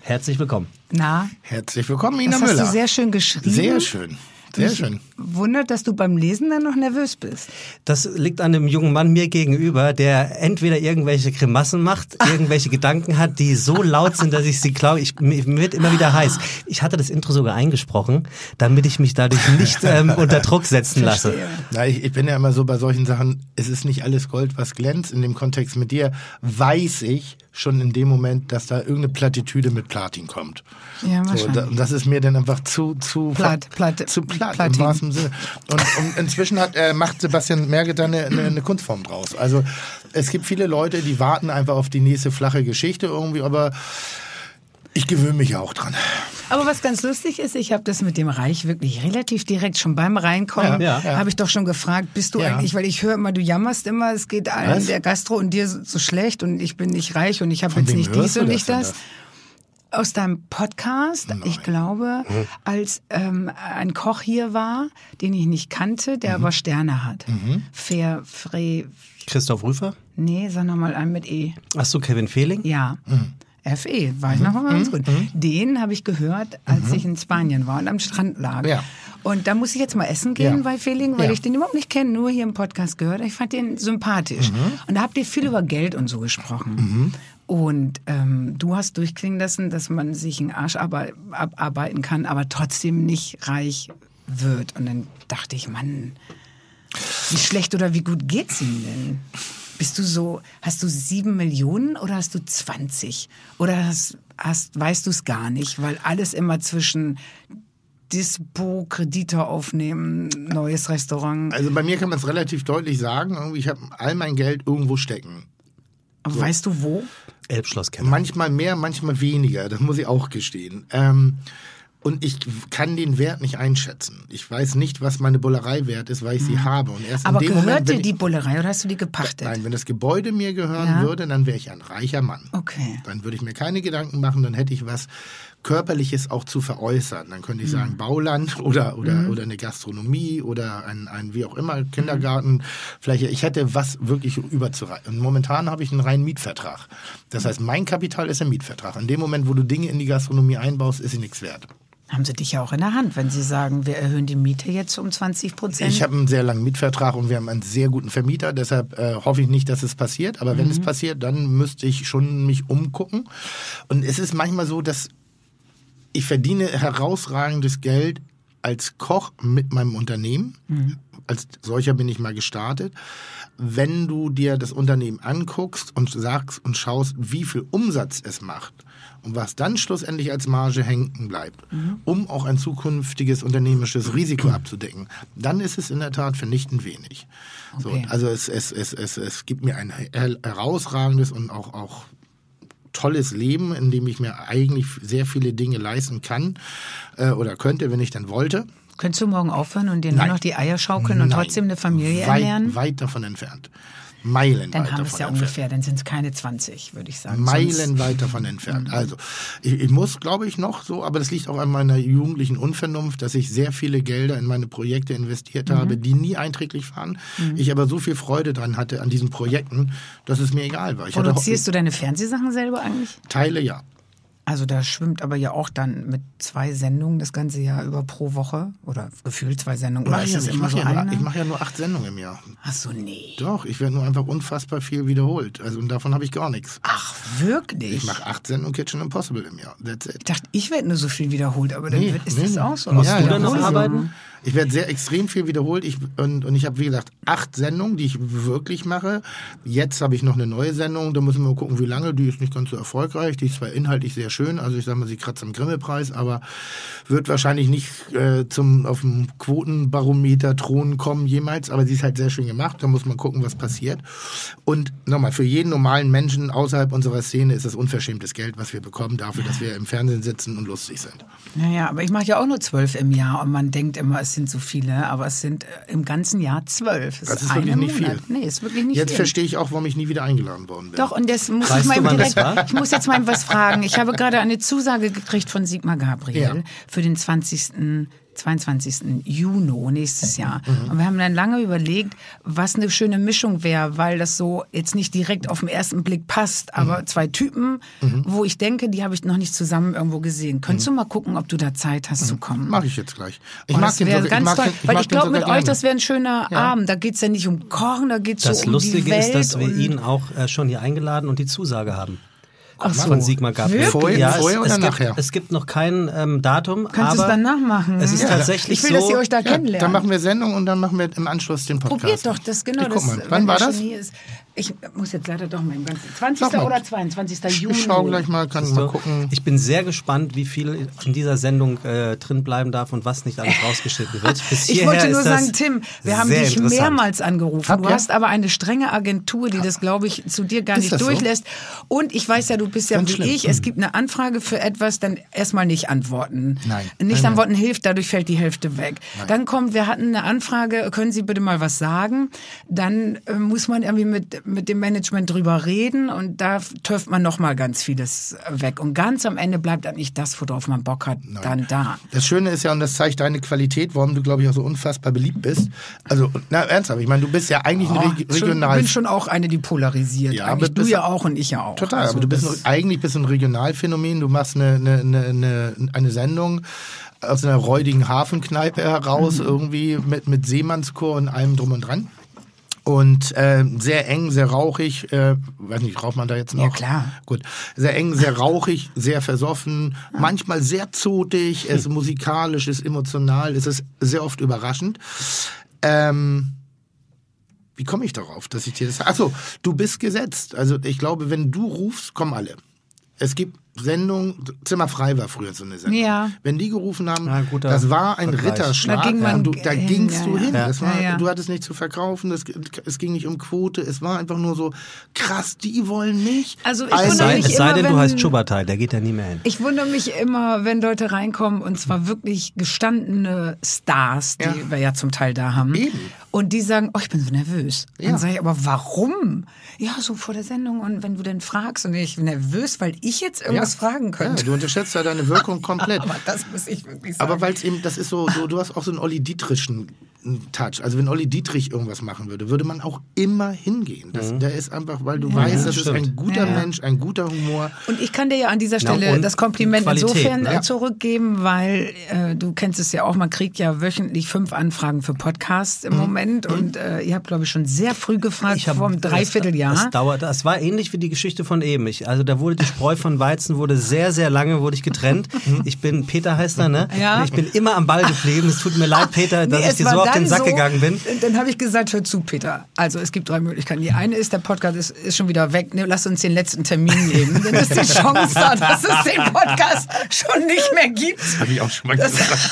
Herzlich willkommen. Na, Herzlich willkommen, Ina das hast Müller. du sehr schön geschrieben. Sehr schön. Sehr schön. Wundert, dass du beim Lesen dann noch nervös bist. Das liegt an dem jungen Mann mir gegenüber, der entweder irgendwelche Grimassen macht, irgendwelche Gedanken hat, die so laut sind, dass ich sie glaube, ich, mir wird immer wieder heiß. Ich hatte das Intro sogar eingesprochen, damit ich mich dadurch nicht ähm, unter Druck setzen lasse. Na, ich, ich bin ja immer so bei solchen Sachen, es ist nicht alles Gold, was glänzt. In dem Kontext mit dir weiß ich schon in dem Moment, dass da irgendeine Plattitüde mit Platin kommt. Ja, so, wahrscheinlich. da, und das ist mir dann einfach zu zu Platt, platt, zu platt Platin. im wahrsten Sinne. Und, und inzwischen hat äh, macht Sebastian Merge da eine, eine, eine Kunstform draus. Also es gibt viele Leute, die warten einfach auf die nächste flache Geschichte irgendwie, aber ich gewöhne mich ja auch dran. Aber was ganz lustig ist, ich habe das mit dem Reich wirklich relativ direkt schon beim Reinkommen, Ja, ja. habe ich doch schon gefragt, bist du Ja. eigentlich, weil ich höre immer, du jammerst immer, es geht allen Was? der Gastro und dir so so schlecht und ich bin nicht reich und ich habe jetzt nicht dies und das nicht denn das. Aus deinem Podcast, ich glaube, Mhm. als ähm, ein Koch hier war, den ich nicht kannte, Mhm. der aber Sterne hat. Fair, Frey, Christoph Rüfer? nee, sag nochmal einen mit E. Ach so, Kevin Fehling? Ja. Mhm. FE, war ich noch mal ganz gut. Den habe ich gehört, als ich in Spanien war und am Strand lag. Mhm. Ja. Und da muss ich jetzt mal essen gehen Ja. bei Feeling, weil Ja. ich den überhaupt nicht kenne, nur hier im Podcast gehört. Ich fand den sympathisch. Mhm. Und da habt ihr viel über Geld und so gesprochen. Und ähm, du hast durchklingen lassen, dass man sich einen Arsch arbe- abarbeiten kann, aber trotzdem nicht reich wird. Und dann dachte ich, Mann, wie schlecht oder wie gut geht's ihm denn? Bist du so, hast du sieben Millionen oder hast du 20? Oder hast, hast, weißt du es gar nicht, weil alles immer zwischen Dispo, Kredite aufnehmen, neues Restaurant. Also bei mir kann man es relativ deutlich sagen, irgendwie ich habe all mein Geld irgendwo stecken. Aber weißt du wo? Elbschlosskeller. Manchmal mehr, manchmal weniger, das muss ich auch gestehen. Ähm, Und ich kann den Wert nicht einschätzen. Ich weiß nicht, was meine Bullerei wert ist, weil ich sie habe. Und erst Mhm. Aber in dem gehört Moment, dir wenn die Bullerei oder hast du die gepachtet? Nein, wenn das Gebäude mir gehören Ja. würde, dann wäre ich ein reicher Mann. Okay. Dann würde ich mir keine Gedanken machen, dann hätte ich was Körperliches auch zu veräußern. Dann könnte ich Mhm. sagen Bauland oder, oder, oder eine Gastronomie oder ein, ein wie auch immer, Kindergarten. Vielleicht, ich hätte was wirklich überzureichen. Und momentan habe ich einen reinen Mietvertrag. Das heißt, mein Kapital ist ein Mietvertrag. In dem Moment, wo du Dinge in die Gastronomie einbaust, ist sie nichts wert. Haben sie dich ja auch in der Hand, wenn sie sagen, wir erhöhen die Miete jetzt um 20 Prozent. Ich habe einen sehr langen Mietvertrag und wir haben einen sehr guten Vermieter. Deshalb äh, hoffe ich nicht, dass es passiert. Aber wenn es passiert, dann müsste ich schon mich umgucken. Und es ist manchmal so, dass ich verdiene herausragendes Geld als Koch mit meinem Unternehmen. Als solcher bin ich mal gestartet. Wenn du dir das Unternehmen anguckst und sagst und schaust, wie viel Umsatz es macht und was dann schlussendlich als Marge hängen bleibt, um auch ein zukünftiges unternehmerisches Risiko abzudecken, dann ist es in der Tat vernichtend wenig. So, Okay. also es, es, es, es, es gibt mir ein her- herausragendes und auch, auch tolles Leben, in dem ich mir eigentlich sehr viele Dinge leisten kann äh, oder könnte, wenn ich dann wollte. Könntest du morgen aufhören und dir nur noch die Eier schaukeln und Nein. trotzdem eine Familie weit, ernähren? Weit davon entfernt. Meilen Dann weit haben wir davon es ja entfernt. ungefähr, dann sind es keine 20, würde ich sagen. Meilenweit davon entfernt. Also, ich, ich muss, glaube ich, noch so, aber das liegt auch an meiner jugendlichen Unvernunft, dass ich sehr viele Gelder in meine Projekte investiert habe, die nie einträglich waren. Ich aber so viel Freude dran hatte an diesen Projekten, dass es mir egal war. Ich Produzierst du deine Fernsehsachen selber eigentlich? Teile ja. Also da schwimmt aber ja auch dann mit zwei Sendungen das ganze Jahr über pro Woche oder gefühlt zwei Sendungen. Mach ich, ja, ich immer mache so ja, nur- ich mach ja nur acht Sendungen im Jahr. Ach so, nee. Doch, ich werde nur einfach unfassbar viel wiederholt. Also und davon habe ich gar nichts. Ach, wirklich? Ich mache acht Sendungen Kitchen Impossible im Jahr. That's it. Ich dachte, ich werde nur so viel wiederholt, aber dann Nee, wird, ist nee, das auch so. Musst Ja, du ja, dann noch arbeiten? Ich werde sehr extrem viel wiederholt. Ich, und, und ich habe, wie gesagt, acht Sendungen, die ich wirklich mache. Jetzt habe ich noch eine neue Sendung. Da müssen wir mal gucken, wie lange. Die ist nicht ganz so erfolgreich. Die ist zwar inhaltlich sehr schön. Also ich sage mal, sie kratzt am Grimme-Preis, aber wird wahrscheinlich nicht äh, zum auf dem Quotenbarometer Thron kommen jemals. Aber sie ist halt sehr schön gemacht. Da muss man gucken, was passiert. Und nochmal, für jeden normalen Menschen außerhalb unserer Szene ist das unverschämtes Geld, was wir bekommen, dafür, dass wir im Fernsehen sitzen und lustig sind. Naja, aber ich mache ja auch nur zwölf im Jahr und man denkt immer, es sind so viele, aber es sind äh, im ganzen Jahr zwölf. Das ist wirklich nicht Monat. viel. Nee, ist wirklich nicht Jetzt viel. verstehe ich auch, warum ich nie wieder eingeladen worden bin. Doch, und jetzt muss Weißt ich mal das direkt, ich muss jetzt mal was fragen. Ich habe gerade eine Zusage gekriegt von Sigmar Gabriel Ja. für den 20. 22. Juni nächstes Jahr. Mhm. Und wir haben dann lange überlegt, was eine schöne Mischung wäre, weil das so jetzt nicht direkt auf den ersten Blick passt, Mhm. aber zwei Typen, wo ich denke, die habe ich noch nicht zusammen irgendwo gesehen. Könntest du mal gucken, ob du da Zeit hast zu kommen? Mache Mhm. ich jetzt gleich. Ich Oh, mag das den wäre ganz toll, den- weil ich glaube, mit euch, gerne. das wäre ein schöner Ja. Abend. Da geht's ja nicht um Kochen, da geht's Das so um Lustige die Welt ist, dass wir ihn auch äh, schon hier eingeladen und die Zusage haben. Ach so. Von Sigmar Gabriel. Vorher- ja, vorher es, oder es nachher? Gibt, es gibt noch kein ähm, Datum. Kannst du es dann nachmachen? Es ist Ja. tatsächlich Ich will, so. dass ihr euch da Ja, kennenlernt. dann machen wir Sendung und dann machen wir im Anschluss den Podcast. Probiert doch das, genau. Ich guck das, mal. Wann war das? Ich muss jetzt leider doch mal im ganzen. 20. Sag mal. oder 22. Juni. Ich schau gleich mal, kann mal gucken. Ich bin sehr gespannt, wie viel in dieser Sendung äh, drin bleiben darf und was nicht alles rausgeschnitten wird. [LAUGHS] Bis Ich hierher wollte nur ist das sagen, Tim, wir haben dich mehrmals angerufen. Habt du ihr? hast aber eine strenge Agentur, die das, glaube ich, zu dir gar Ist nicht das so? durchlässt. Und ich weiß ja, du bist ja Ganz wie schlimm. ich. Es gibt eine Anfrage für etwas, dann erstmal nicht antworten. Nein. Nicht Nein, antworten hilft, dadurch fällt die Hälfte weg. Dann kommt, wir hatten eine Anfrage, können Sie bitte mal was sagen? Dann äh, muss man irgendwie mit, mit dem Management drüber reden und da töpft man noch mal ganz vieles weg. Und ganz am Ende bleibt eigentlich das, worauf man Bock hat, dann da. Das Schöne ist ja, und das zeigt deine Qualität, warum du, glaube ich, auch so unfassbar beliebt bist. Also, na, ernsthaft, ich meine, du bist ja eigentlich Oh, Reg schon, Regional... bin schon auch eine, die polarisiert. Ja, aber du ja auch und ich ja auch. Total, Also aber du bist noch, eigentlich bist ein Regionalphänomen. Du machst eine, eine, eine, eine, eine Sendung aus einer räudigen Hafenkneipe heraus, Mhm. irgendwie mit, mit Seemannschor und allem drum und dran. Und äh, sehr eng, sehr rauchig, äh, weiß nicht, raucht man da jetzt noch? Ja, klar. Gut. Sehr eng, sehr rauchig, sehr versoffen, manchmal sehr zotig, es ist musikalisch, es ist emotional, es ist sehr oft überraschend. Ähm, wie komme ich darauf, dass ich dir das... Achso, du bist gesetzt. Also ich glaube, wenn du rufst, kommen alle. Es gibt Sendung, Zimmer frei war früher so eine Sendung. Ja. Wenn die gerufen haben, Ja, guter das war ein Vergleich. Ritterschlag. Da ging man du, da hin, gingst ja, du ja. hin. Ja. Das war, Ja, ja. Du hattest nichts zu verkaufen, es, es ging nicht um Quote, es war einfach nur so, krass, die wollen mich. Also ich Es wundere sei, mich es sei immer, denn, du wenn- heißt Chubatai, der geht ja nie mehr hin. Ich wundere mich immer, wenn Leute reinkommen und zwar wirklich gestandene Stars, die Ja. wir ja zum Teil da haben. Eben. Und die sagen, oh, ich bin so nervös. Ja. Dann sage ich, aber warum? Ja, so vor der Sendung und wenn du denn fragst und ich bin nervös, weil ich jetzt irgendwas fragen könnte. Ja, du unterschätzt ja deine Wirkung komplett. [LAUGHS] aber das muss ich wirklich sagen. Aber weil es eben, das ist so, du, du hast auch so einen Olli Dietrichschen Touch. Also wenn Olli Dietrich irgendwas machen würde, würde man auch immer hingehen. Das, Der ist einfach, weil du weißt, das ist stimmt. ein guter Ja, ja. Mensch, ein guter Humor. Und ich kann dir ja an dieser Stelle und das Kompliment Qualität, insofern ne? zurückgeben, weil äh, du kennst es ja auch, man kriegt ja wöchentlich fünf Anfragen für Podcasts Mhm. im Moment und äh, ihr habt, glaube ich, schon sehr früh gefragt, hab- vor einem Dreivierteljahr. Es, es dauert, das war ähnlich wie die Geschichte von eben. Ich, also da wurde die Spreu von Weizen, wurde sehr, sehr lange wurde ich getrennt. Ich bin, Peter heißt er, ne? Ja. Ich bin immer am Ball geblieben. Es tut mir leid, Peter, dass Nee, ich es dir so auf dann den Sack so, gegangen bin. Dann habe ich gesagt, hör zu, Peter. Also es gibt drei Möglichkeiten. Die eine ist, der Podcast ist, ist schon wieder weg. Ne, lass uns den letzten Termin nehmen. Dann ist die Chance da, dass es den Podcast schon nicht mehr gibt. Habe ich auch schon mal gesagt.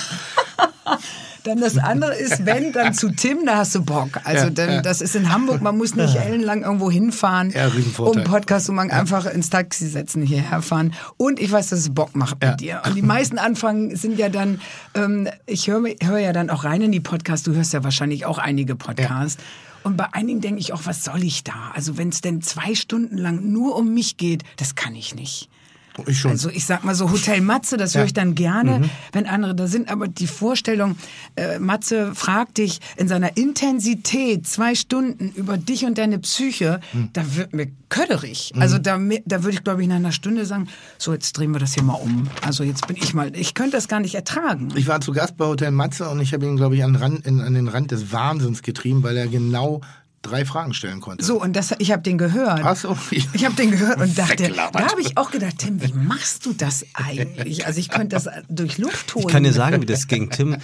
[LAUGHS] Dann das andere ist, [LAUGHS] wenn, dann zu Tim, da hast du Bock. Also ja. das ist in Hamburg, man muss nicht ellenlang irgendwo hinfahren, Ja, um Podcast zu machen, einfach ins Taxi setzen, hierher fahren. Und ich weiß, dass es Bock macht bei Ja. dir. Und die meisten Anfragen sind ja dann, ähm, ich höre hör ja dann auch rein in die Podcasts, du hörst ja wahrscheinlich auch einige Podcasts. Und bei einigen denke ich auch, was soll ich da? Also wenn es denn zwei Stunden lang nur um mich geht, das kann ich nicht. Ich schon. Also ich sag mal so Hotel Matze, das höre ich dann gerne, wenn andere da sind. Aber die Vorstellung, äh, Matze fragt dich in seiner Intensität zwei Stunden über dich und deine Psyche, da wird mir köderig. Also da, da würde ich glaube ich nach einer Stunde sagen, so jetzt drehen wir das hier mal um. Also jetzt bin ich mal, ich könnte das gar nicht ertragen. Ich war zu Gast bei Hotel Matze und ich habe ihn, glaube ich, an, Rand, in, an den Rand des Wahnsinns getrieben, weil er genau drei Fragen stellen konnte. So, und das, ich habe den gehört. Ach so. Ich habe den gehört und dachte, da habe ich auch gedacht, Tim, wie machst du das eigentlich? Also ich könnte das durch Luft holen. Ich kann dir sagen, wie das ging. Tim,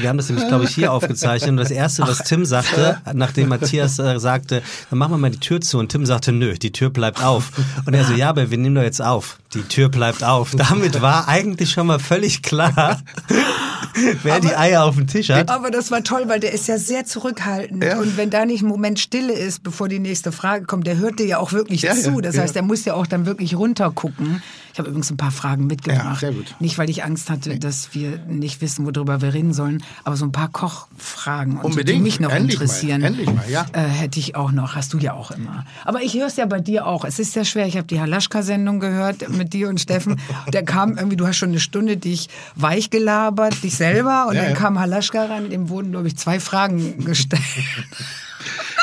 wir haben das nämlich, glaube ich, hier aufgezeichnet. Und das Erste, was Tim sagte, nachdem Matthias äh, sagte, dann machen wir mal die Tür zu. Und Tim sagte, nö, die Tür bleibt auf. Und er so, ja, aber wir nehmen doch jetzt auf. Die Tür bleibt auf. [LAUGHS] Damit war eigentlich schon mal völlig klar, [LAUGHS] wer die Eier auf dem Tisch hat. Aber das war toll, weil der ist ja sehr zurückhaltend. Ja. Und wenn da nicht ein Moment Stille ist, bevor die nächste Frage kommt, der hört dir ja auch wirklich Ja, zu. Das ja. heißt, der muss ja auch dann wirklich runtergucken. Ich habe übrigens ein paar Fragen mitgebracht. Ja, sehr gut. Nicht, weil ich Angst hatte, dass wir nicht wissen, worüber wir reden sollen, aber so ein paar Kochfragen, und so, die Unbedingt. mich noch Endlich mal. interessieren. Endlich mal, ja. Äh, hätte ich auch noch, hast du ja auch immer. Aber ich höre es ja bei dir auch. Es ist sehr schwer. Ich habe die Halaschka-Sendung gehört mit dir und Steffen. [LAUGHS] Der kam irgendwie, du hast schon eine Stunde dich weich gelabert, dich selber. Und Ja, dann ja. kam Halaschka rein, dem wurden, glaube ich, zwei Fragen gestellt. [LAUGHS]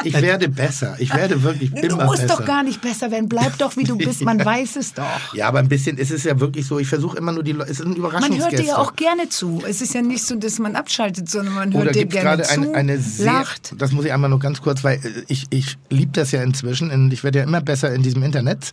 Ich werde besser. Ich werde wirklich Du immer musst besser. doch gar nicht besser werden. Bleib doch, wie du bist. Man [LAUGHS] weiß es doch. Ja, aber ein bisschen ist es ja wirklich so. Ich versuche immer nur die Leute. Es sind Man Überraschungsgäste. hört dir ja auch gerne zu. Es ist ja nicht so, dass man abschaltet, sondern man hört dir gerne zu, eine, eine sehr, lacht. das muss ich einmal nur ganz kurz, weil äh, ich, ich liebe das ja inzwischen und ich werde ja immer besser in diesem Internet.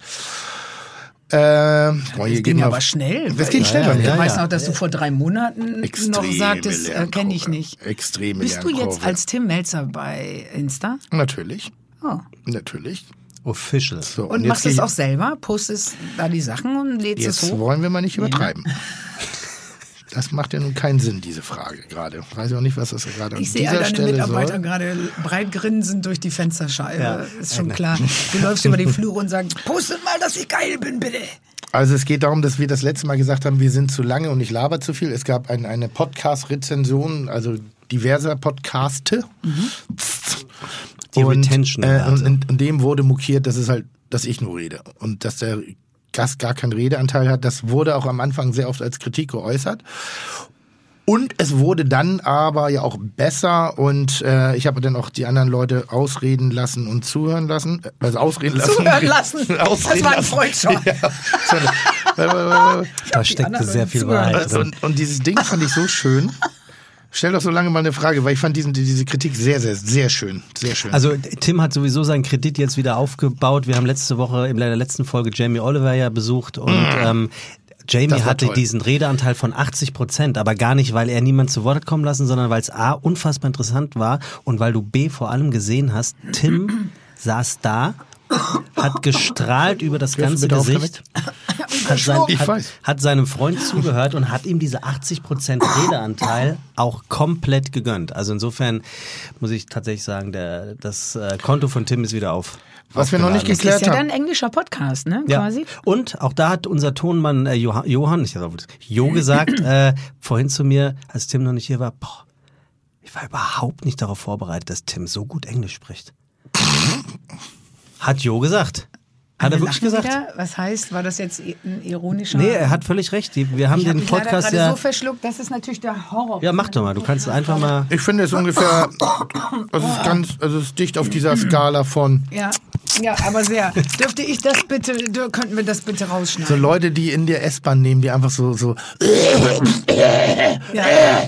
Äh, boah, hier Das geht ging aber auf- schnell. Das ging schnell bei mir. Ich weiß noch, dass du vor drei Monaten Extreme noch sagtest, äh, kenne ich nicht. Extreme Bist du jetzt als Tim Melzer bei Insta? Natürlich. Oh. Natürlich. Official. So, Und jetzt machst es auch selber? Postest da die Sachen und lädst es Jetzt hoch? wollen wir mal nicht übertreiben. [LAUGHS] Das macht ja nun keinen Sinn, diese Frage gerade. Weiß ich auch nicht, was das gerade an Ich sehe all dieser deine Stelle Mitarbeiter soll. gerade breit grinsend durch die Fensterscheibe. Ja. Ist schon klar. Du [LAUGHS] läufst über die Flure und sagst, postet mal, dass ich geil bin, bitte. Also es geht darum, dass wir das letzte Mal gesagt haben, wir sind zu lange und ich laber zu viel. Es gab ein, eine Podcast-Rezension, also diverser Podcaste. Die und, Retention. äh, und in, in dem wurde mokiert, dass es halt, dass ich nur rede und dass der Gast gar keinen Redeanteil hat. Das wurde auch am Anfang sehr oft als Kritik geäußert. Und es wurde dann aber ja auch besser und äh, ich habe dann auch die anderen Leute ausreden lassen und zuhören lassen. Äh, Also ausreden lassen. Zuhören [LAUGHS] lassen. ausreden Das war ein. Freudschau. [LAUGHS] Ja. [LAUGHS] da steckte sehr viel. Wahrheit drin. und, und dieses Ding fand ich so schön. Stell doch so lange mal eine Frage, weil ich fand diesen, diese Kritik sehr, sehr, sehr schön. Sehr schön. Also Tim hat sowieso seinen Kredit jetzt wieder aufgebaut. Wir haben letzte Woche in der letzten Folge Jamie Oliver ja besucht und ähm, Jamie Mm. Das war hatte toll. diesen Redeanteil von 80 Prozent, aber gar nicht, weil er niemand zu Wort kommen lassen, sondern weil es A, unfassbar interessant war und weil du B, vor allem gesehen hast, Tim [CLEARS THROAT] saß da, hat gestrahlt über das ganze Gesicht. hat, sein, Ich hat, weiß. hat seinem Freund zugehört und hat ihm diese 80% Redeanteil auch komplett gegönnt. Also insofern muss ich tatsächlich sagen, der, das äh, Konto von Tim ist wieder auf. Was wir noch nicht aufgeladen. Das ist geklärt ja dann haben. ein englischer Podcast, ne? Ja. Quasi. Und auch da hat unser Tonmann äh, Johann, Johann ich glaube, Jo gesagt, äh, vorhin zu mir, als Tim noch nicht hier war, boah, ich war überhaupt nicht darauf vorbereitet, dass Tim so gut Englisch spricht. Hat Jo gesagt. Hat er Wir wirklich gesagt? Wieder. Was heißt, war das jetzt ein ironischer? Nee, er hat völlig recht. Wir haben ich hab den mich leider Podcast gerade ja. so verschluckt, das ist natürlich der Horror. Ja, mach doch mal. Du kannst einfach mal. Ich finde es ungefähr, es ist ganz, also es ist dicht auf dieser Skala von Ja, ja, aber sehr. Dürfte ich das bitte, könnten wir das bitte so rausschneiden? Leute, die in der S-Bahn nehmen, die einfach so, so, Ja.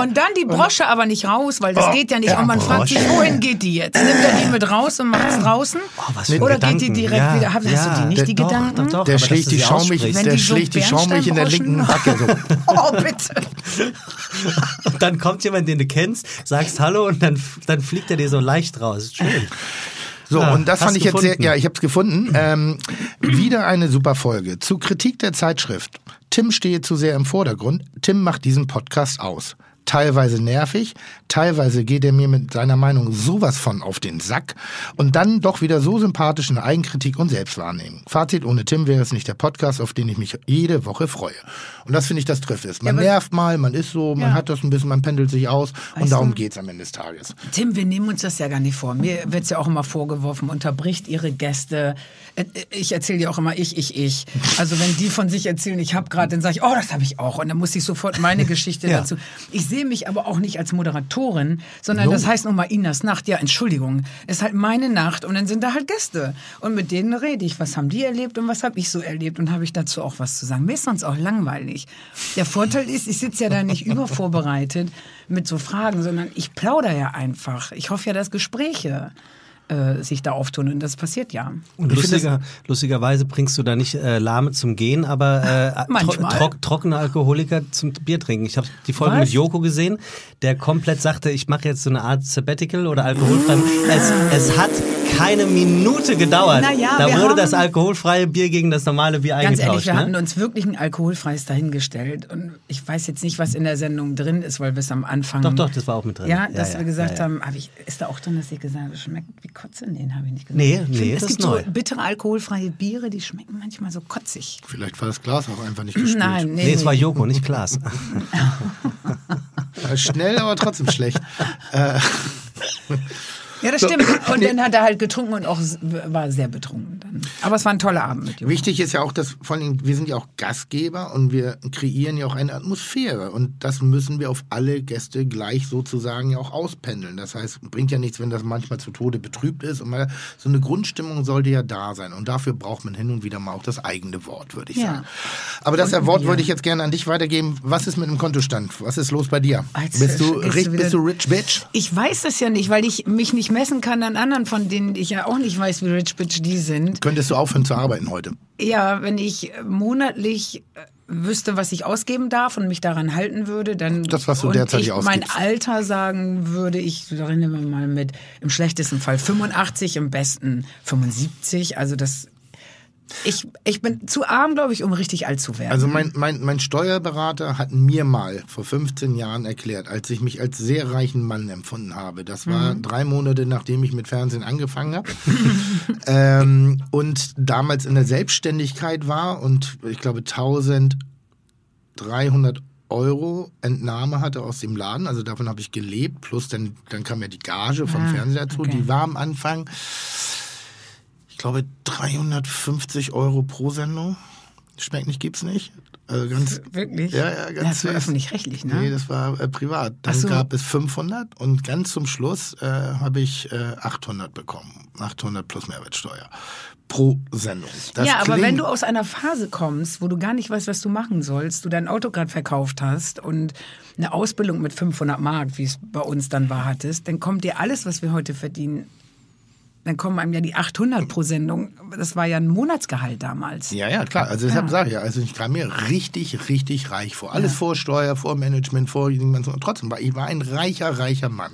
Und dann die Brosche aber nicht raus, weil das geht ja nicht. Und man fragt sich, wohin geht die jetzt? Nimmt er die mit raus und macht es draußen? Oh, was für Oder Gedanken. geht die direkt ja, wieder? Hast ja, du die nicht, die doch, Gedanken? Doch, doch, der schlägt die schaumig, der so schlägt die schaumig in der linken Backe. So. [LAUGHS] Oh, bitte. Und [LAUGHS] dann kommt jemand, den du kennst, sagst Hallo und dann, dann fliegt er dir so leicht raus. Schön. So, Ja, und das fand ich jetzt sehr, gefunden. ja, ich habe es gefunden. Ähm, wieder eine super Folge. Zu Kritik der Zeitschrift. Tim stehe zu sehr im Vordergrund. Tim macht diesen Podcast aus. Teilweise nervig, teilweise geht er mir mit seiner Meinung sowas von auf den Sack und dann doch wieder so sympathisch in Eigenkritik und Selbstwahrnehmung. Fazit, ohne Tim wäre es nicht der Podcast, auf den ich mich jede Woche freue. Und das finde ich, das trifft es. Man aber- nervt mal, man ist so, man Ja. hat das ein bisschen, man pendelt sich aus und Weißt darum du- geht's am Ende des Tages. Tim, wir nehmen uns das ja gar nicht vor. Mir wird's ja auch immer vorgeworfen, unterbricht ihre Gäste. Äh, Ich erzähle ja auch immer ich, ich, ich. Also wenn die von sich erzählen, ich habe gerade, dann sage ich, oh, das habe ich auch. Und dann muss ich sofort meine Geschichte [LAUGHS] Ja. dazu. Ich sehe mich aber auch nicht als Moderatorin, sondern das heißt nun mal Inas Nacht. Ja, Entschuldigung, ist halt meine Nacht und dann sind da halt Gäste. Und mit denen rede ich. Was haben die erlebt und was habe ich so erlebt? Und habe ich dazu auch was zu sagen. Mir ist sonst auch langweilig. Der Vorteil ist, ich sitze ja da nicht [LAUGHS] übervorbereitet mit so Fragen, sondern ich plaudere ja einfach. Ich hoffe ja, dass Gespräche äh, sich da auftun und das passiert ja. Und lustiger, lustigerweise bringst du da nicht äh, Lahme zum Gehen, aber äh, [LAUGHS] tro trock, trockene Alkoholiker zum Bier trinken. Ich habe die Folge Was? mit Joko gesehen, der komplett sagte, ich mache jetzt so eine Art Sabbatical oder alkoholfrei. Es, es hat keine Minute gedauert. Na ja, da wir wurde haben- das alkoholfreie Bier gegen das normale Bier Ganz eingetauscht. ehrlich, wir hatten ne? uns wirklich ein alkoholfreies dahingestellt und ich weiß jetzt nicht, was in der Sendung drin ist, weil wir es am Anfang... Doch, doch, das war auch mit drin. Ja, dass ja, wir gesagt ja, ja. haben, hab ich, ist da auch drin, dass ich gesagt habe, schmeckt wie Kotze? Nee, habe ich nicht gesagt. Nee, nee, finde, das es ist gibt neu. so bittere alkoholfreie Biere, die schmecken manchmal so kotzig. Vielleicht war das Glas auch einfach nicht gespült. Nein, nee, Nee, es war Joko, nicht. [LAUGHS] Ja, Schnell, aber trotzdem schlecht. Ja, das stimmt. Und dann hat er halt getrunken und auch war sehr betrunken dann. Aber es war ein toller Abend mit Joko. wichtig ist ja auch, dass vor allem, wir sind ja auch Gastgeber und wir kreieren ja auch eine Atmosphäre. Und das müssen wir auf alle Gäste gleich sozusagen ja auch auspendeln. Das heißt, bringt ja nichts, wenn das manchmal zu Tode betrübt ist. Und mal, so eine Grundstimmung sollte ja da sein. Und dafür braucht man hin und wieder mal auch das eigene Wort, würde ich Ja. sagen. Aber das Und Wort Bier. würde ich jetzt gerne an dich weitergeben. Was ist mit dem Kontostand? Was ist los bei dir? Als- bist, du, rich, du bist du rich bitch? Ich weiß das ja nicht, weil ich mich nicht messen kann an anderen, von denen ich ja auch nicht weiß, wie rich bitch die sind. Könntest du aufhören zu arbeiten heute? Ja, wenn ich monatlich äh, wüsste, was ich ausgeben darf und mich daran halten würde, dann Das, was du derzeit ich mein. Alter sagen würde, ich rechne mal mit im schlechtesten Fall 85, im besten 75. Also das ich, ich bin zu arm, glaube ich, um richtig alt zu werden. Also mein, mein, mein Steuerberater hat mir mal vor 15 Jahren erklärt, als ich mich als sehr reichen Mann empfunden habe. Das war drei Monate, nachdem ich mit Fernsehen angefangen habe. [LAUGHS] ähm, und damals in der Selbstständigkeit war und ich glaube 1300 Euro Entnahme hatte aus dem Laden. Also davon habe ich gelebt. Plus dann, dann kam ja die Gage vom Ah, Fernseher dazu. okay. Die war am Anfang, glaube, 350 Euro pro Sendung. Schmeckt nicht, gibt's nicht. Also ganz, Wirklich? Ja, ja, ganz Das war süß. öffentlich-rechtlich, ne? Nee, das war äh, privat. Dann so. gab es 500 und ganz zum Schluss äh, habe ich äh, 800 bekommen. 800 plus Mehrwertsteuer pro Sendung. Das ja, aber klingt- wenn du aus einer Phase kommst, wo du gar nicht weißt, was du machen sollst, du dein Auto gerade verkauft hast und eine Ausbildung mit 500 Mark, wie es bei uns dann war, hattest, dann kommt dir alles, was wir heute verdienen, dann kommen einem ja die 800 pro Sendung. Das war ja ein Monatsgehalt damals. Ja, ja, klar. Also deshalb sage ich ja, also ich kam mir richtig, richtig reich vor. Alles vor Steuer, vor Management, vor. Und trotzdem war ich war ein reicher, reicher Mann.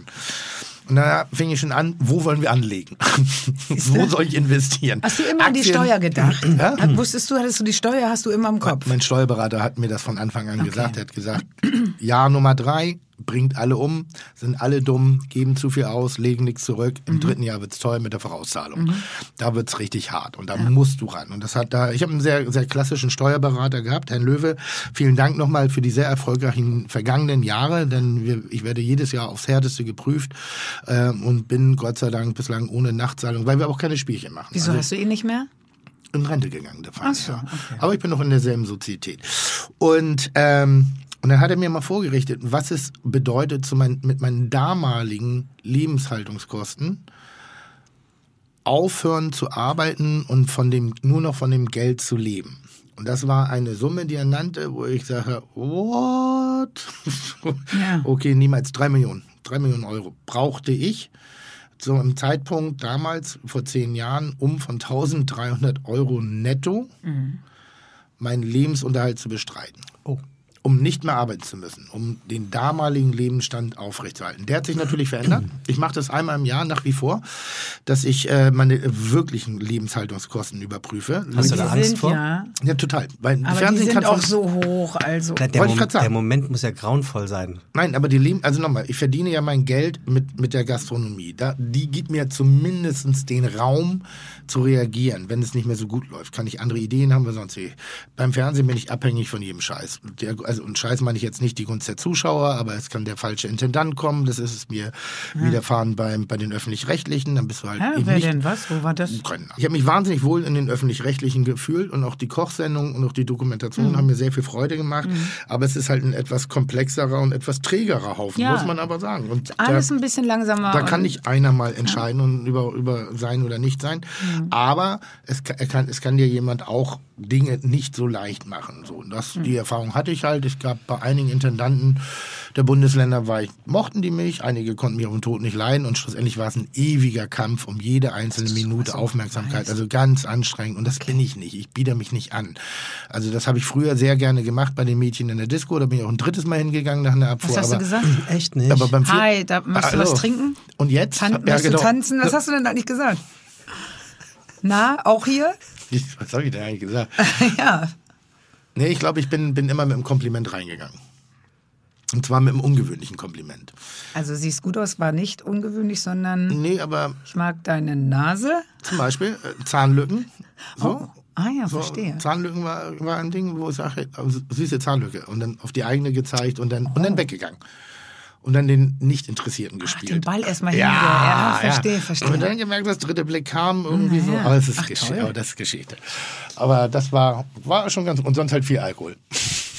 Und da fing ich schon an, wo wollen wir anlegen? [LAUGHS] wo soll ich investieren? Hast du immer an die Aktien- Steuer gedacht? [CLEARS THROAT] Ja? Wusstest du, hattest du die Steuer, hast du immer im Kopf? Mein Steuerberater hat mir das von Anfang an gesagt. Er hat gesagt, [CLEARS THROAT] Jahr Nummer drei, bringt alle um, sind alle dumm, geben zu viel aus, legen nichts zurück. Im dritten Jahr wird's toll mit der Vorauszahlung. Da wird's richtig hart und da musst du ran. Und das hat da, ich habe einen sehr, sehr klassischen Steuerberater gehabt, Herrn Löwe. Vielen Dank nochmal für die sehr erfolgreichen vergangenen Jahre, denn wir, ich werde jedes Jahr aufs Härteste geprüft ähm, und bin Gott sei Dank bislang ohne Nachtzahlung, weil wir auch keine Spielchen machen. Wieso Also- hast du ihn nicht mehr? in Rente gegangen, der. Ach so, ja. okay. Aber ich bin noch in derselben Sozietät. Und, ähm, und dann hat er mir mal vorgerichtet, was es bedeutet, zu mein, mit meinen damaligen Lebenshaltungskosten aufhören zu arbeiten und von dem, nur noch von dem Geld zu leben. Und das war eine Summe, die er nannte, wo ich sage, what? Ja. [LAUGHS] Okay, niemals drei Millionen. Drei Millionen Euro brauchte ich zu einem Zeitpunkt damals, vor zehn Jahren, um von 1300 Euro netto meinen Lebensunterhalt zu bestreiten. Um nicht mehr arbeiten zu müssen, um den damaligen Lebensstand aufrechtzuerhalten. Der hat sich natürlich verändert. Ich mache das einmal im Jahr nach wie vor, dass ich äh, meine wirklichen Lebenshaltungskosten überprüfe. Hast du Die da Angst sind vor? ja, Ja, total. Weil aber die Fernsehen sind kann auch so hoch, also. Der, der, Wollte ich Mom grad sagen. der Moment muss ja grauenvoll sein. Nein, aber die Leben, also nochmal, ich verdiene ja mein Geld mit, mit der Gastronomie. Da, die gibt mir zumindest den Raum zu reagieren. Wenn es nicht mehr so gut läuft, kann ich andere Ideen haben, wir sonst wie. Beim Fernsehen bin ich abhängig von jedem Scheiß. Der, also, und Scheiß meine ich jetzt nicht die Gunst der Zuschauer, aber es kann der falsche Intendant kommen. Das ist es mir widerfahren beim, bei den Öffentlich-Rechtlichen. Dann bist du halt Hä, eben wer nicht denn was? Wo war das? können. Ich habe mich wahnsinnig wohl in den öffentlich-rechtlichen gefühlt und auch die Kochsendung und auch die Dokumentation haben mir sehr viel Freude gemacht. Aber es ist halt ein etwas komplexerer und etwas trägerer Haufen, Ja. muss man aber sagen. Und Alles da, ein bisschen langsamer. da kann nicht einer mal entscheiden und über, über sein oder nicht sein. Aber es kann, es kann dir jemand auch Dinge nicht so leicht machen. So, und das, die Erfahrung hatte ich halt. Es gab bei einigen Intendanten der Bundesländer, war ich, mochten die mich, einige konnten mich auf den Tod nicht leiden und schlussendlich war es ein ewiger Kampf um jede einzelne Minute Aufmerksamkeit. Also ganz anstrengend und das bin ich nicht. Ich biete mich nicht an. Also das habe ich früher sehr gerne gemacht bei den Mädchen in der Disco. Da bin ich auch ein drittes Mal hingegangen nach einer Abfuhr. Was hast aber, du gesagt? [CLEARS THROAT] Echt nicht? Aber beim Hi, da möchtest du was Hallo. trinken? Und jetzt? Tan Ja, möchtest genau. du tanzen? Was hast du denn eigentlich gesagt? Na, auch hier? [LAUGHS] Was habe ich denn eigentlich gesagt? [LAUGHS] ja. Nee, ich glaube, ich bin, bin immer mit einem Kompliment reingegangen. Und zwar mit einem ungewöhnlichen Kompliment. Also siehst gut aus, war nicht ungewöhnlich, sondern Nee, aber ich mag deine Nase. zum Beispiel äh, Zahnlücken. [LAUGHS] So. Ah ja, So, verstehe. Zahnlücken war, war ein Ding, wo ich sage, also, süße Zahnlücke. Und dann auf die eigene gezeigt und dann, und dann weggegangen. Und dann den Nicht-Interessierten gespielt. Oh. den Ball erst mal ja, hinge- ja, ja. verstehe, verstehe. Und dann gemerkt, das dritte Blick kam irgendwie so. ja. Aber das ist, Ach, Geschichte, toll. aber das ist Geschichte. Aber das war, war schon ganz, und sonst halt viel Alkohol.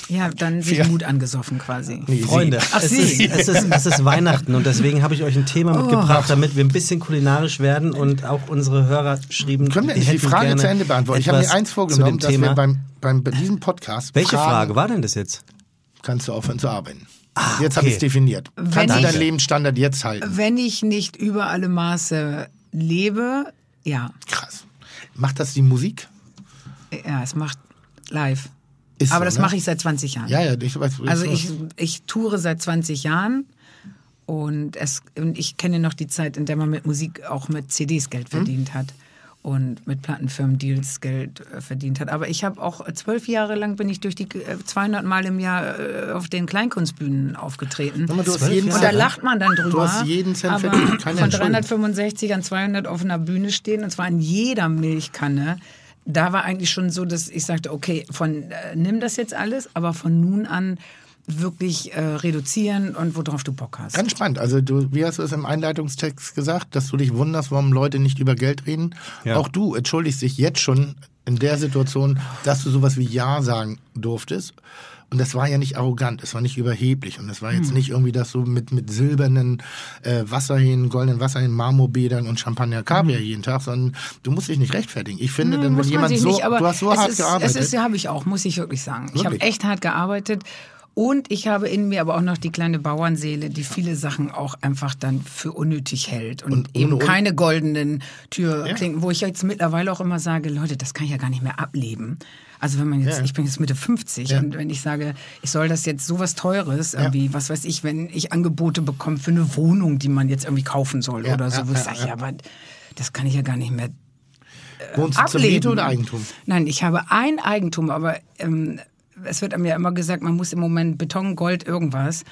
Ja, dann sich. Mut angesoffen quasi. Nee, Freunde, Ach, es, Sie. ist, es, ist, es ist Weihnachten und deswegen habe ich euch ein Thema Oh. mitgebracht, damit wir ein bisschen kulinarisch werden und auch unsere Hörer schrieben. Können wir die Frage gerne zu Ende beantworten? Ich habe mir etwas eins zu vorgenommen, dem dass Thema. wir beim, beim, bei diesem Podcast Welche Fragen, Frage war denn das jetzt? kannst du aufhören zu arbeiten. Jetzt habe okay. ich es definiert. Wenn Kannst du deinen Lebensstandard jetzt halten? Wenn ich nicht über alle Maße lebe, ja. Krass. Macht das die Musik? Ja, es macht live. Ist Aber so, das ne? mache ich seit 20 Jahren. Ja, ja, ich weiß. Also ich, ich toure seit 20 Jahren und, es, und ich kenne noch die Zeit, in der man mit Musik auch mit CDs Geld verdient hat und mit Plattenfirmen Deals Geld äh, verdient hat. Aber ich habe auch äh, zwölf Jahre lang bin ich durch die äh, 200 Mal im Jahr äh, auf den Kleinkunstbühnen aufgetreten. Mal, du hast jeden Jahre. Und da lacht man dann drüber. Du hast jeden Cent verdient, keine von Entschuldigung. 365 an 200 auf einer Bühne stehen, und zwar in jeder Milchkanne. Da war eigentlich schon so, dass ich sagte, okay, von äh, nimm das jetzt alles, aber von nun an wirklich äh, reduzieren und worauf du Bock hast. Ganz spannend. Also du, wie hast du es im Einleitungstext gesagt, dass du dich wunderst, warum Leute nicht über Geld reden? Ja. Auch du entschuldigst dich jetzt schon in der Situation, dass du sowas wie Ja sagen durftest. Und das war ja nicht arrogant, es war nicht überheblich und es war Hm. jetzt nicht irgendwie, dass du mit, mit silbernen äh, Wasserhähnen, goldenen Wasserhähnen, Marmorbädern und Champagner Kaviar jeden Tag, sondern du musst dich nicht rechtfertigen. Ich finde, Hm, denn, wenn jemand so, nicht, aber du hast so es hart ist, gearbeitet. Es ist, ja, habe ich auch, muss ich wirklich sagen. Ich habe Wirklich? echt hart gearbeitet Und ich habe in mir aber auch noch die kleine Bauernseele, die viele Sachen auch einfach dann für unnötig hält. Und, Und eben Un- keine goldenen Türklinken, wo ich jetzt mittlerweile auch immer sage, Leute, das kann ich ja gar nicht mehr ableben. Also wenn man jetzt, Ja. ich bin jetzt Mitte 50 Ja. und wenn ich sage, ich soll das jetzt sowas Teures, irgendwie, was weiß ich, wenn ich Angebote bekomme für eine Wohnung, die man jetzt irgendwie kaufen soll Ja, oder so, ja, wo ich ja, sage, ja. ja, aber das kann ich ja gar nicht mehr Wohnst du ableben. Miete oder Eigentum? Nein, ich habe ein Eigentum, aber ähm, es wird einem ja immer gesagt, man muss im Moment Beton, Gold, irgendwas.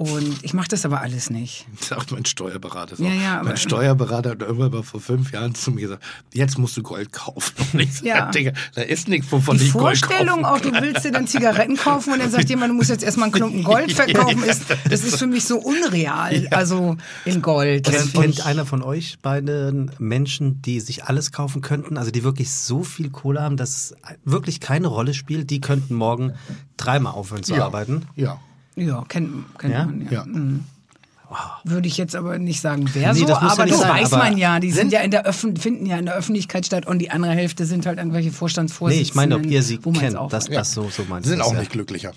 Und ich mache das aber alles nicht. [LAUGHS] Sagt mein Steuerberater. So. Ja, ja, aber- mein Steuerberater hat irgendwann mal vor fünf Jahren zu mir gesagt, jetzt musst du Gold kaufen. Und ich sag, Ja. Digga, da ist nichts, wovon Die ich Gold Vorstellung kaufen auch, du willst dir dann Zigaretten kaufen und dann sagt jemand, du musst jetzt erstmal einen Klumpen Gold [LAUGHS] [LAUGHS] verkaufen, ist, das ist für mich so unreal. Also in Gold. Das Kennt, kennt ich- einer von euch beiden Menschen, die sich alles kaufen könnten, also die wirklich so viel Kohle haben, dass es wirklich keine Rolle spielt, die könnten morgen dreimal aufhören zu Ja. arbeiten? Ja. Ja, kennt, kennt Ja? man ja. Ja. Mhm. Würde ich jetzt aber nicht sagen, wer Nee, so, ja aber nicht das sein, weiß aber man ja. Die sind sind- ja in der Öffn finden ja in der Öffentlichkeit statt und die andere Hälfte sind halt irgendwelche Nee, Vorstandsvorsitzenden. ich meine, ob ihr sie kennt, auch das, weiß. das so, so meinst Sind du auch nicht glücklicher.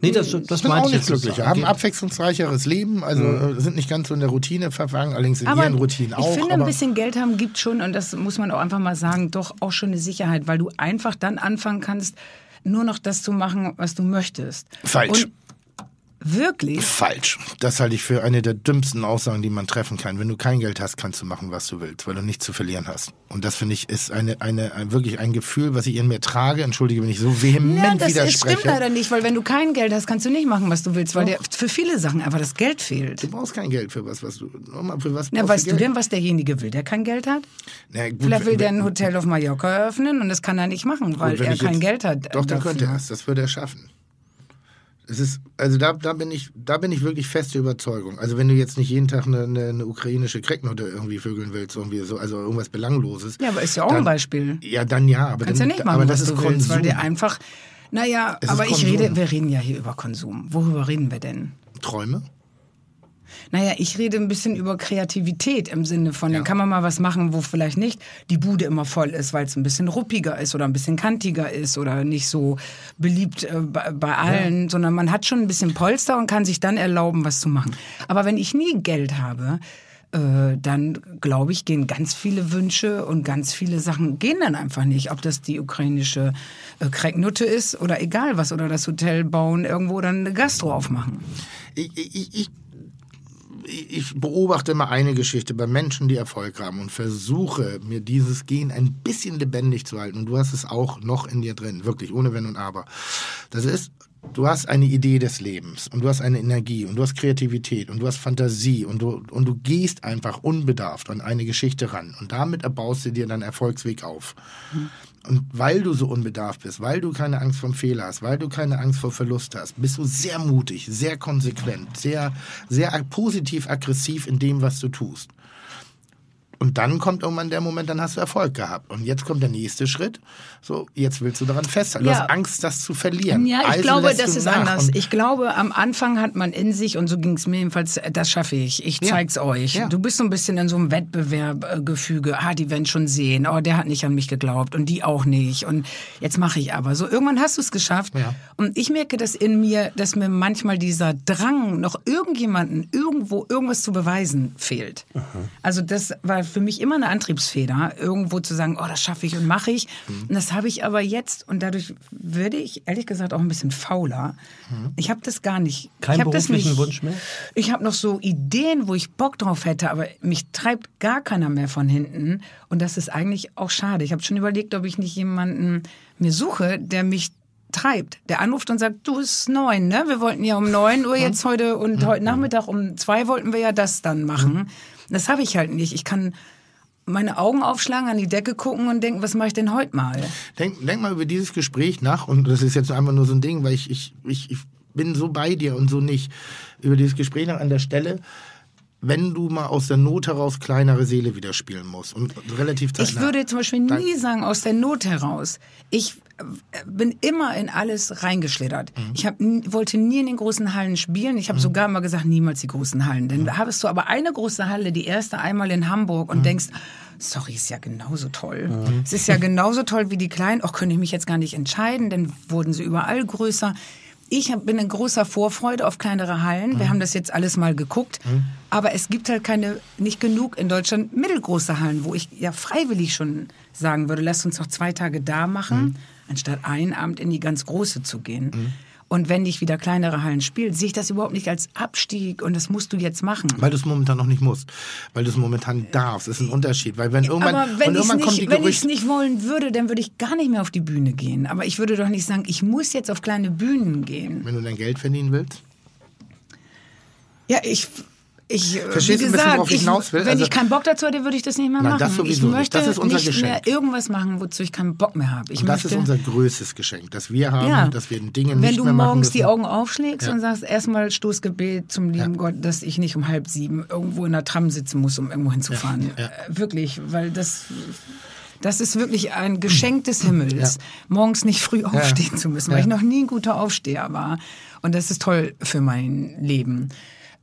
Nee, das, das Sind meinte auch ich nicht glücklicher. Haben ein Okay. abwechslungsreicheres Leben, also äh, sind nicht ganz so in der Routine verfangen, allerdings in Aber ihren Routinen auch. ich finde, aber ein bisschen Geld haben gibt schon, und das muss man auch einfach mal sagen, doch auch schon eine Sicherheit, weil du einfach dann anfangen kannst, nur noch das zu machen, was du möchtest. Falsch. Und wirklich? Falsch. Das halte ich für eine der dümmsten Aussagen, die man treffen kann. Wenn du kein Geld hast, kannst du machen, was du willst, weil du nichts zu verlieren hast. Und das finde ich ist eine, eine, ein, wirklich ein Gefühl, was ich in mir trage. Entschuldige, wenn ich so vehement Ja, das widerspreche. stimmt leider nicht, weil wenn du kein Geld hast, kannst du nicht machen, was du willst, weil dir für viele Sachen einfach das Geld fehlt. Du brauchst kein Geld für was, was du. Für was Na, weißt du Geld? denn, was derjenige will, der kein Geld hat? Na, gut, Vielleicht will wenn- der ein Hotel auf Mallorca eröffnen und das kann er nicht machen, weil Gut, er kein jetzt- Geld hat. Doch, dann könnte er es. Das würde er schaffen. Es ist, also da, da bin ich, da bin ich wirklich feste Überzeugung. Also wenn du jetzt nicht jeden Tag eine, eine, eine ukrainische Cracknote irgendwie vögeln willst, irgendwie so, also irgendwas Belangloses. Ja, aber ist ja auch ein dann- Beispiel. Ja, dann ja, aber Kannst ja dann, nicht machen, aber das ist du willst, Konsum. weil der einfach. Naja, aber ich Konsum. rede, wir reden ja hier über Konsum. Worüber reden wir denn? Träume? Naja, ich rede ein bisschen über Kreativität im Sinne von, dann kann man mal was machen, wo vielleicht nicht die Bude immer voll ist, weil es ein bisschen ruppiger ist oder ein bisschen kantiger ist oder nicht so beliebt äh, bei, bei allen, sondern man hat schon ein bisschen Polster und kann sich dann erlauben, was zu machen. Aber wenn ich nie Geld habe, äh, dann glaube ich, gehen ganz viele Wünsche und ganz viele Sachen gehen dann einfach nicht. Ob das die ukrainische äh, Cracknutte ist oder egal was, oder das Hotel bauen irgendwo oder eine Gastro aufmachen. Ich, ich, ich, ich beobachte immer eine Geschichte bei Menschen, die Erfolg haben und versuche mir dieses Gen ein bisschen lebendig zu halten. Und du hast es auch noch in dir drin, wirklich, ohne Wenn und Aber. Das ist, du hast eine Idee des Lebens und du hast eine Energie und du hast Kreativität und du hast Fantasie und du, und du gehst einfach unbedarft an eine Geschichte ran und damit erbaust du dir deinen Erfolgsweg auf. Und weil du so unbedarft bist, weil du keine Angst vom Fehler hast, weil du keine Angst vor Verlust hast, bist du sehr mutig, sehr konsequent, sehr, sehr positiv aggressiv in dem, was du tust. Und dann kommt irgendwann der Moment, dann hast du Erfolg gehabt. Und jetzt kommt der nächste Schritt. So, jetzt willst du daran festhalten. Du Ja. hast Angst, das zu verlieren. Ja, ich also glaube, das du ist nach. anders. Und Ich glaube, am Anfang hat man in sich, und so ging es mir jedenfalls, äh, das schaffe ich. Ich Ja. zeig's euch. Ja. Du bist so ein bisschen in so einem Wettbewerbgefüge. Ah, die werden schon sehen. Oh, der hat nicht an mich geglaubt und die auch nicht. Und jetzt mache ich aber. So, irgendwann hast du es geschafft. Ja. Und ich merke das in mir, dass mir manchmal dieser Drang, noch irgendjemanden irgendwo irgendwas zu beweisen, fehlt. Also das war für mich immer eine Antriebsfeder, irgendwo zu sagen, oh, das schaffe ich und mache ich. Mhm. Und das habe ich aber jetzt und dadurch würde ich ehrlich gesagt auch ein bisschen fauler. Ich habe das gar nicht. Keinen ich hab das beruflichen nicht, Wunsch mehr? Ich habe noch so Ideen, wo ich Bock drauf hätte, aber mich treibt gar keiner mehr von hinten. Und das ist eigentlich auch schade. Ich habe schon überlegt, ob ich nicht jemanden mir suche, der mich treibt, der anruft und sagt, du ist neun, ne? Wir wollten ja um neun Uhr jetzt heute und heute Nachmittag um zwei wollten wir ja das dann machen. Das habe ich halt nicht. Ich kann meine Augen aufschlagen, an die Decke gucken und denken, was mache ich denn heute mal? Denk, denk mal über dieses Gespräch nach und das ist jetzt einfach nur so ein Ding, weil ich, ich, ich, ich bin so bei dir und so nicht. Über dieses Gespräch nach an der Stelle, wenn du mal aus der Not heraus kleinere Seele wieder spielen musst und relativ zeitnah. Ich würde zum Beispiel nie sagen, aus der Not heraus. Ich bin immer in alles reingeschlittert. Mhm. Ich hab, wollte nie in den großen Hallen spielen. Ich habe sogar mal gesagt, niemals die großen Hallen. Denn Mhm. da hast du aber eine große Halle, die erste einmal in Hamburg und denkst, sorry, ist ja genauso toll. Es ist ja genauso toll wie die kleinen. Auch könnte ich mich jetzt gar nicht entscheiden, denn wurden sie überall größer. ich hab- bin ein großer Vorfreude auf kleinere Hallen. Mhm. Wir haben das jetzt alles mal geguckt. Aber es gibt halt keine, nicht genug in Deutschland mittelgroße Hallen, wo ich ja freiwillig schon sagen würde, lasst uns doch zwei Tage da machen, Mhm. Anstatt einen Abend in die ganz große zu gehen. Und wenn ich wieder kleinere Hallen spiele, sehe ich das überhaupt nicht als Abstieg und das musst du jetzt machen. Weil du es momentan noch nicht musst. Weil du es momentan darfst. Das ist ein Unterschied. Weil wenn irgendwann, Aber wenn ich es nicht, nicht wollen würde, dann würde ich gar nicht mehr auf die Bühne gehen. Aber ich würde doch nicht sagen, ich muss jetzt auf kleine Bühnen gehen. Wenn du dein Geld verdienen willst. Ja, ich. Ich, Verstehst wie du ein bisschen, gesagt, worauf ich hinaus will? wenn Also- ich keinen Bock dazu hätte, würde ich das nicht mehr Nein, machen. das sowieso ich nicht. möchte Das ist unser nicht Geschenk. mehr irgendwas machen, wozu ich keinen Bock mehr habe. Ich Und das möchte, ist unser größtes Geschenk, das wir haben, ja, dass wir Dinge wenn nicht du mehr machen morgens müssen. die Augen aufschlägst Ja. und sagst erstmal Stoßgebet zum lieben Gott, dass ich nicht um halb sieben irgendwo in der Tram sitzen muss, um irgendwo hinzufahren. Ja. Äh, wirklich, weil das das ist wirklich ein Geschenk des Himmels, morgens nicht früh aufstehen zu müssen, weil Ja. ich noch nie ein guter Aufsteher war. Und das ist toll für mein Leben.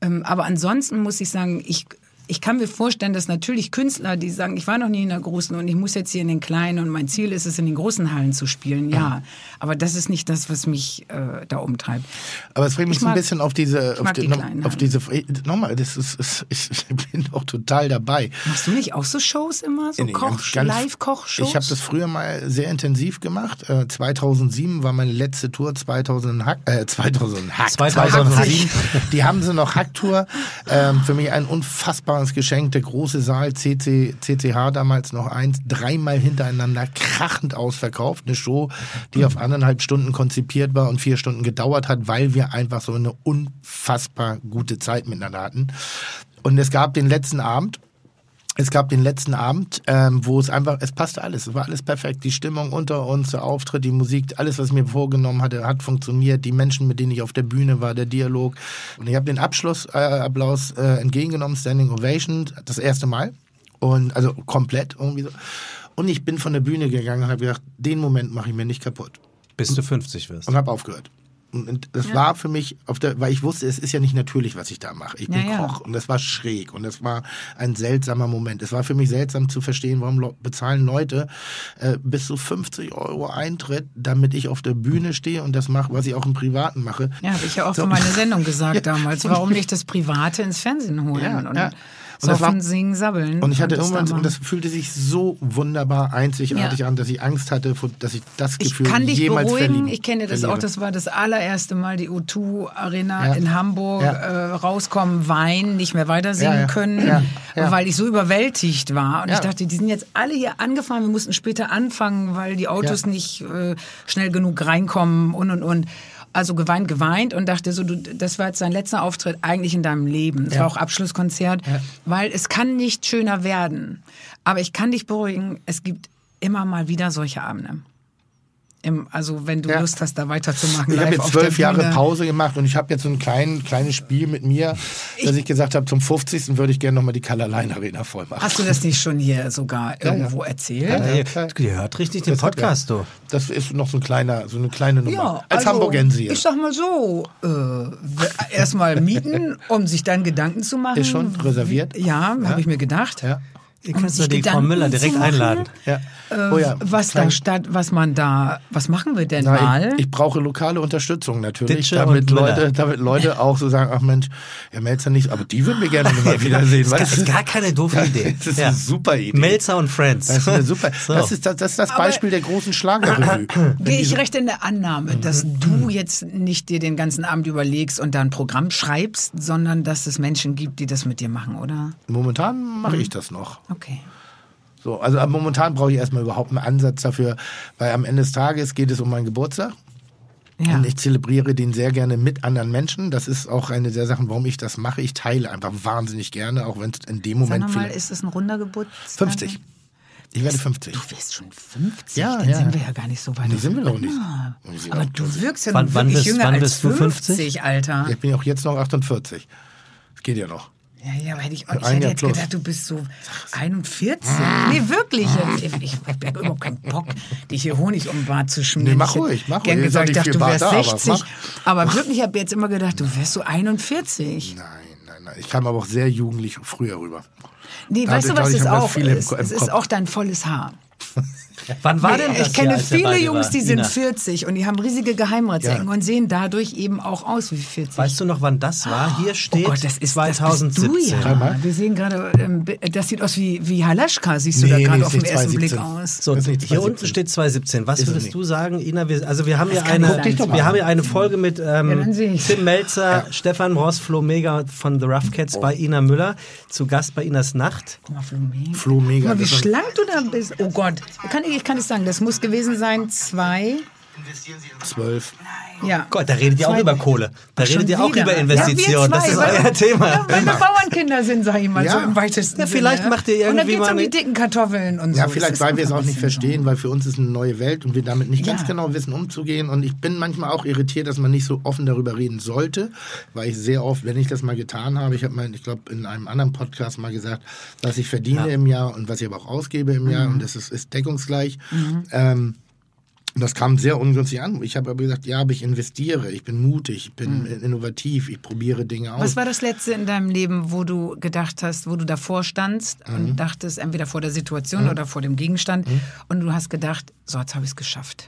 Ähm, aber ansonsten muss ich sagen, ich, ich kann mir vorstellen, dass natürlich Künstler, die sagen, ich war noch nie in der großen und ich muss jetzt hier in den kleinen und mein Ziel ist es, in den großen Hallen zu spielen. Ja, aber das ist nicht das, was mich äh, da umtreibt. Aber es bringt mich Ich so ein bisschen auf diese, auf, die, die no- auf Hallen. diese, nochmal, das ist, ist, [LAUGHS] ich, bin auch total dabei. Machst du nicht auch so Shows immer? So Nee, Koch, Live-Kochshows? Ich habe das früher mal sehr intensiv gemacht. Äh, 2007 war meine letzte Tour, 2000 Hack, äh, 2000 Hack, 2007. Die haben sie noch Hacktour. Ähm, für mich ein unfassbares Geschenk. Der große Saal, CC, CCH damals noch eins, dreimal hintereinander krachend ausverkauft. Eine Show, die auf anderthalb Stunden konzipiert war und vier Stunden gedauert hat, weil wir einfach so eine unfassbar gute Zeit miteinander hatten. Und es gab den letzten Abend, es gab den letzten Abend, ähm, wo es einfach, es passte alles, es war alles perfekt. Die Stimmung unter uns, der Auftritt, die Musik, alles, was ich mir vorgenommen hatte, hat funktioniert. Die Menschen, mit denen ich auf der Bühne war, der Dialog. Und ich habe den Abschlussapplaus äh, äh, entgegengenommen, Standing Ovation, das erste Mal. Und also komplett irgendwie so. Und ich bin von der Bühne gegangen und habe gedacht, den Moment mache ich mir nicht kaputt. Bis du 50 wirst. Und habe aufgehört. Und- das war für mich, auf der, weil ich wusste, es ist ja nicht natürlich, was ich da mache. Ich bin Ja, ja. Koch und das war schräg und das war ein seltsamer Moment. Es war für mich seltsam zu verstehen, warum bezahlen Leute äh, bis zu 50 Euro Eintritt, damit ich auf der Bühne stehe und das mache, was ich auch im Privaten mache. Ja, habe ich ja auch So. für meine Sendung gesagt [LAUGHS] Ja. damals. Warum nicht das Private ins Fernsehen holen Ja, und ja. Und soffen, war- singen, sabbeln. Und ich hatte da irgendwann, und das fühlte sich so wunderbar einzigartig Ja. an, dass ich Angst hatte, dass ich das Ich Gefühl kann dich jemals beruhigen. verlieben, Ich kenne das verliere. auch. Das war das allererste Mal die O2 Arena Ja. in Hamburg. Ja. Äh, rauskommen, weinen, nicht mehr weiter singen können, weil ich so überwältigt war. Und ich dachte, die sind jetzt alle hier angefahren. Wir mussten später anfangen, weil die Autos nicht äh, schnell genug reinkommen und und und. Also geweint, geweint und dachte so, du, das war jetzt dein letzter Auftritt eigentlich in deinem Leben. Das Ja. war auch Abschlusskonzert, weil es kann nicht schöner werden. Aber ich kann dich beruhigen, es gibt immer mal wieder solche Abende. Im, also wenn du Ja. Lust hast, da weiterzumachen. Ich habe jetzt zwölf Jahre. Pause gemacht und ich habe jetzt so ein klein, kleines Spiel mit mir, dass ich gesagt habe, zum 50. würde ich gerne nochmal die Color Line Arena voll machen. Hast du das nicht schon hier sogar irgendwo erzählt? Hey, ja. die hört richtig den Das Podcast, du. Das ist noch so, ein kleiner, so eine kleine Nummer. Ja, Als also, Hamburgensie. Ich sag mal so, äh, erstmal mieten, [LAUGHS] um sich dann Gedanken zu machen. Ist schon reserviert? Ja, habe ich mir gedacht. Ja. Ihr Um könnt sich doch die Frau Gedanken Müller direkt einladen. Ja. Äh, oh ja. Was Klein- da statt, was man da, was machen wir denn Na, mal? ich, ich brauche lokale Unterstützung natürlich, Ditsche damit. Leute, damit Leute auch so sagen, ach Mensch, Herr Melzer nicht, aber die würden wir gerne mal [LAUGHS] wiedersehen. Ist gar, weißt du? ist gar keine doofe Idee. Das ist eine super Idee. Melzer und Friends. Das ist eine super. [LAUGHS] So. Das ist das, das, ist das Beispiel der großen Schlagerrevue. [CLEARS THROAT] Gehe ich recht in der Annahme, dass du jetzt nicht dir den ganzen Abend überlegst und da ein Programm schreibst, sondern dass es Menschen gibt, die das mit dir machen, oder? Momentan mache ich das noch. Okay. So, also momentan brauche ich erstmal überhaupt einen Ansatz dafür, weil am Ende des Tages geht es um meinen Geburtstag. Ja. Und ich zelebriere den sehr gerne mit anderen Menschen. Das ist auch eine der Sachen, warum ich das mache. Ich teile einfach wahnsinnig gerne, auch wenn es in dem Sag Moment noch mal, vielleicht- ist es ein runder Geburtstag? 50. Ich werde 50. Du wirst schon 50, Ja, dann ja. sind wir ja gar nicht so weit. Nee, sind wir doch nicht. Ah, aber du wirkst ja Wann- nun wann wirklich bist- jünger wann als bist du 50, 50? Alter. Ich bin auch jetzt noch 48. Das geht ja noch. Ja, ja, aber hätte ich, ich hätte jetzt plus. gedacht, du bist so 41. Nee, wirklich. Ich, ich, ich habe überhaupt keinen Bock, dich hier Honig um den Bart zu schmieren. Nee, mach ruhig, mach ruhig. Gesagt, ich dachte, du wärst da, aber 60. mach. Aber wirklich, ich habe jetzt immer gedacht, du wärst so 41. Nein, nein, nein. Ich kam aber auch sehr jugendlich früher rüber. Nee, Da weißt du, was es auch ist? Ko- im Es ist auch dein volles Haar. [LAUGHS] Wann war denn das ich kenne viele Jungs, die sind Ina? 40 und die haben riesige Geheimratsecken Ja. und sehen dadurch eben auch aus wie 40. Weißt du noch, wann das war? Hier steht oh Gott, das ist 2017. Das bist du, Warte ja. Wir sehen gerade, ähm, das sieht aus wie, wie Halaschka, siehst du Nee, da nee, gerade ist auf den ersten Blick 2017. aus. So, Das ist nicht hier 2017. unten steht 2017. Was Ist es würdest nicht. du sagen, Ina? Wir, also wir haben hier kann nicht eine, wir haben hier eine Folge mit Ja, ähm. Tim Melzer, Stefan Ross, Flo Mega von The Rough Cats Oh. bei Ina Müller. Zu Gast bei Inas Nacht. Guck mal, Flo Mega. Flo Mega. Guck mal, wie das schlank du da bist. Oh Gott, kann ich, ich kann nicht sagen, das muss gewesen sein, zwei, Zwölf. ja. Gott, da redet ihr auch über Kohle. Da Ach, redet ihr auch wieder. über Investitionen. Ja, das ist euer weil- Thema. Ja, wir Bauernkinder sind, sag ich mal, Ja. so im weitesten Ja, vielleicht Sinne. macht ihr Und dann irgendwie geht's mal um die dicken Kartoffeln und so. Ja, vielleicht, weil wir es auch nicht verstehen, weil für uns ist eine neue Welt und wir damit nicht Ja. ganz genau wissen, umzugehen. Und ich bin manchmal auch irritiert, dass man nicht so offen darüber reden sollte, weil ich sehr oft, wenn ich das mal getan habe, ich habe mal, ich glaube, in einem anderen Podcast mal gesagt, was ich verdiene im Jahr und was ich aber auch ausgebe im Jahr und das ist, ist deckungsgleich. Ähm, und das kam sehr ungünstig an. Ich habe aber gesagt, ja, aber ich investiere, ich bin mutig, ich bin innovativ, ich probiere Dinge aus. Was war das letzte in deinem Leben, wo du gedacht hast, wo du davor standst Mhm. und dachtest, entweder vor der Situation oder vor dem Gegenstand Mhm. und du hast gedacht, so jetzt habe ich es geschafft?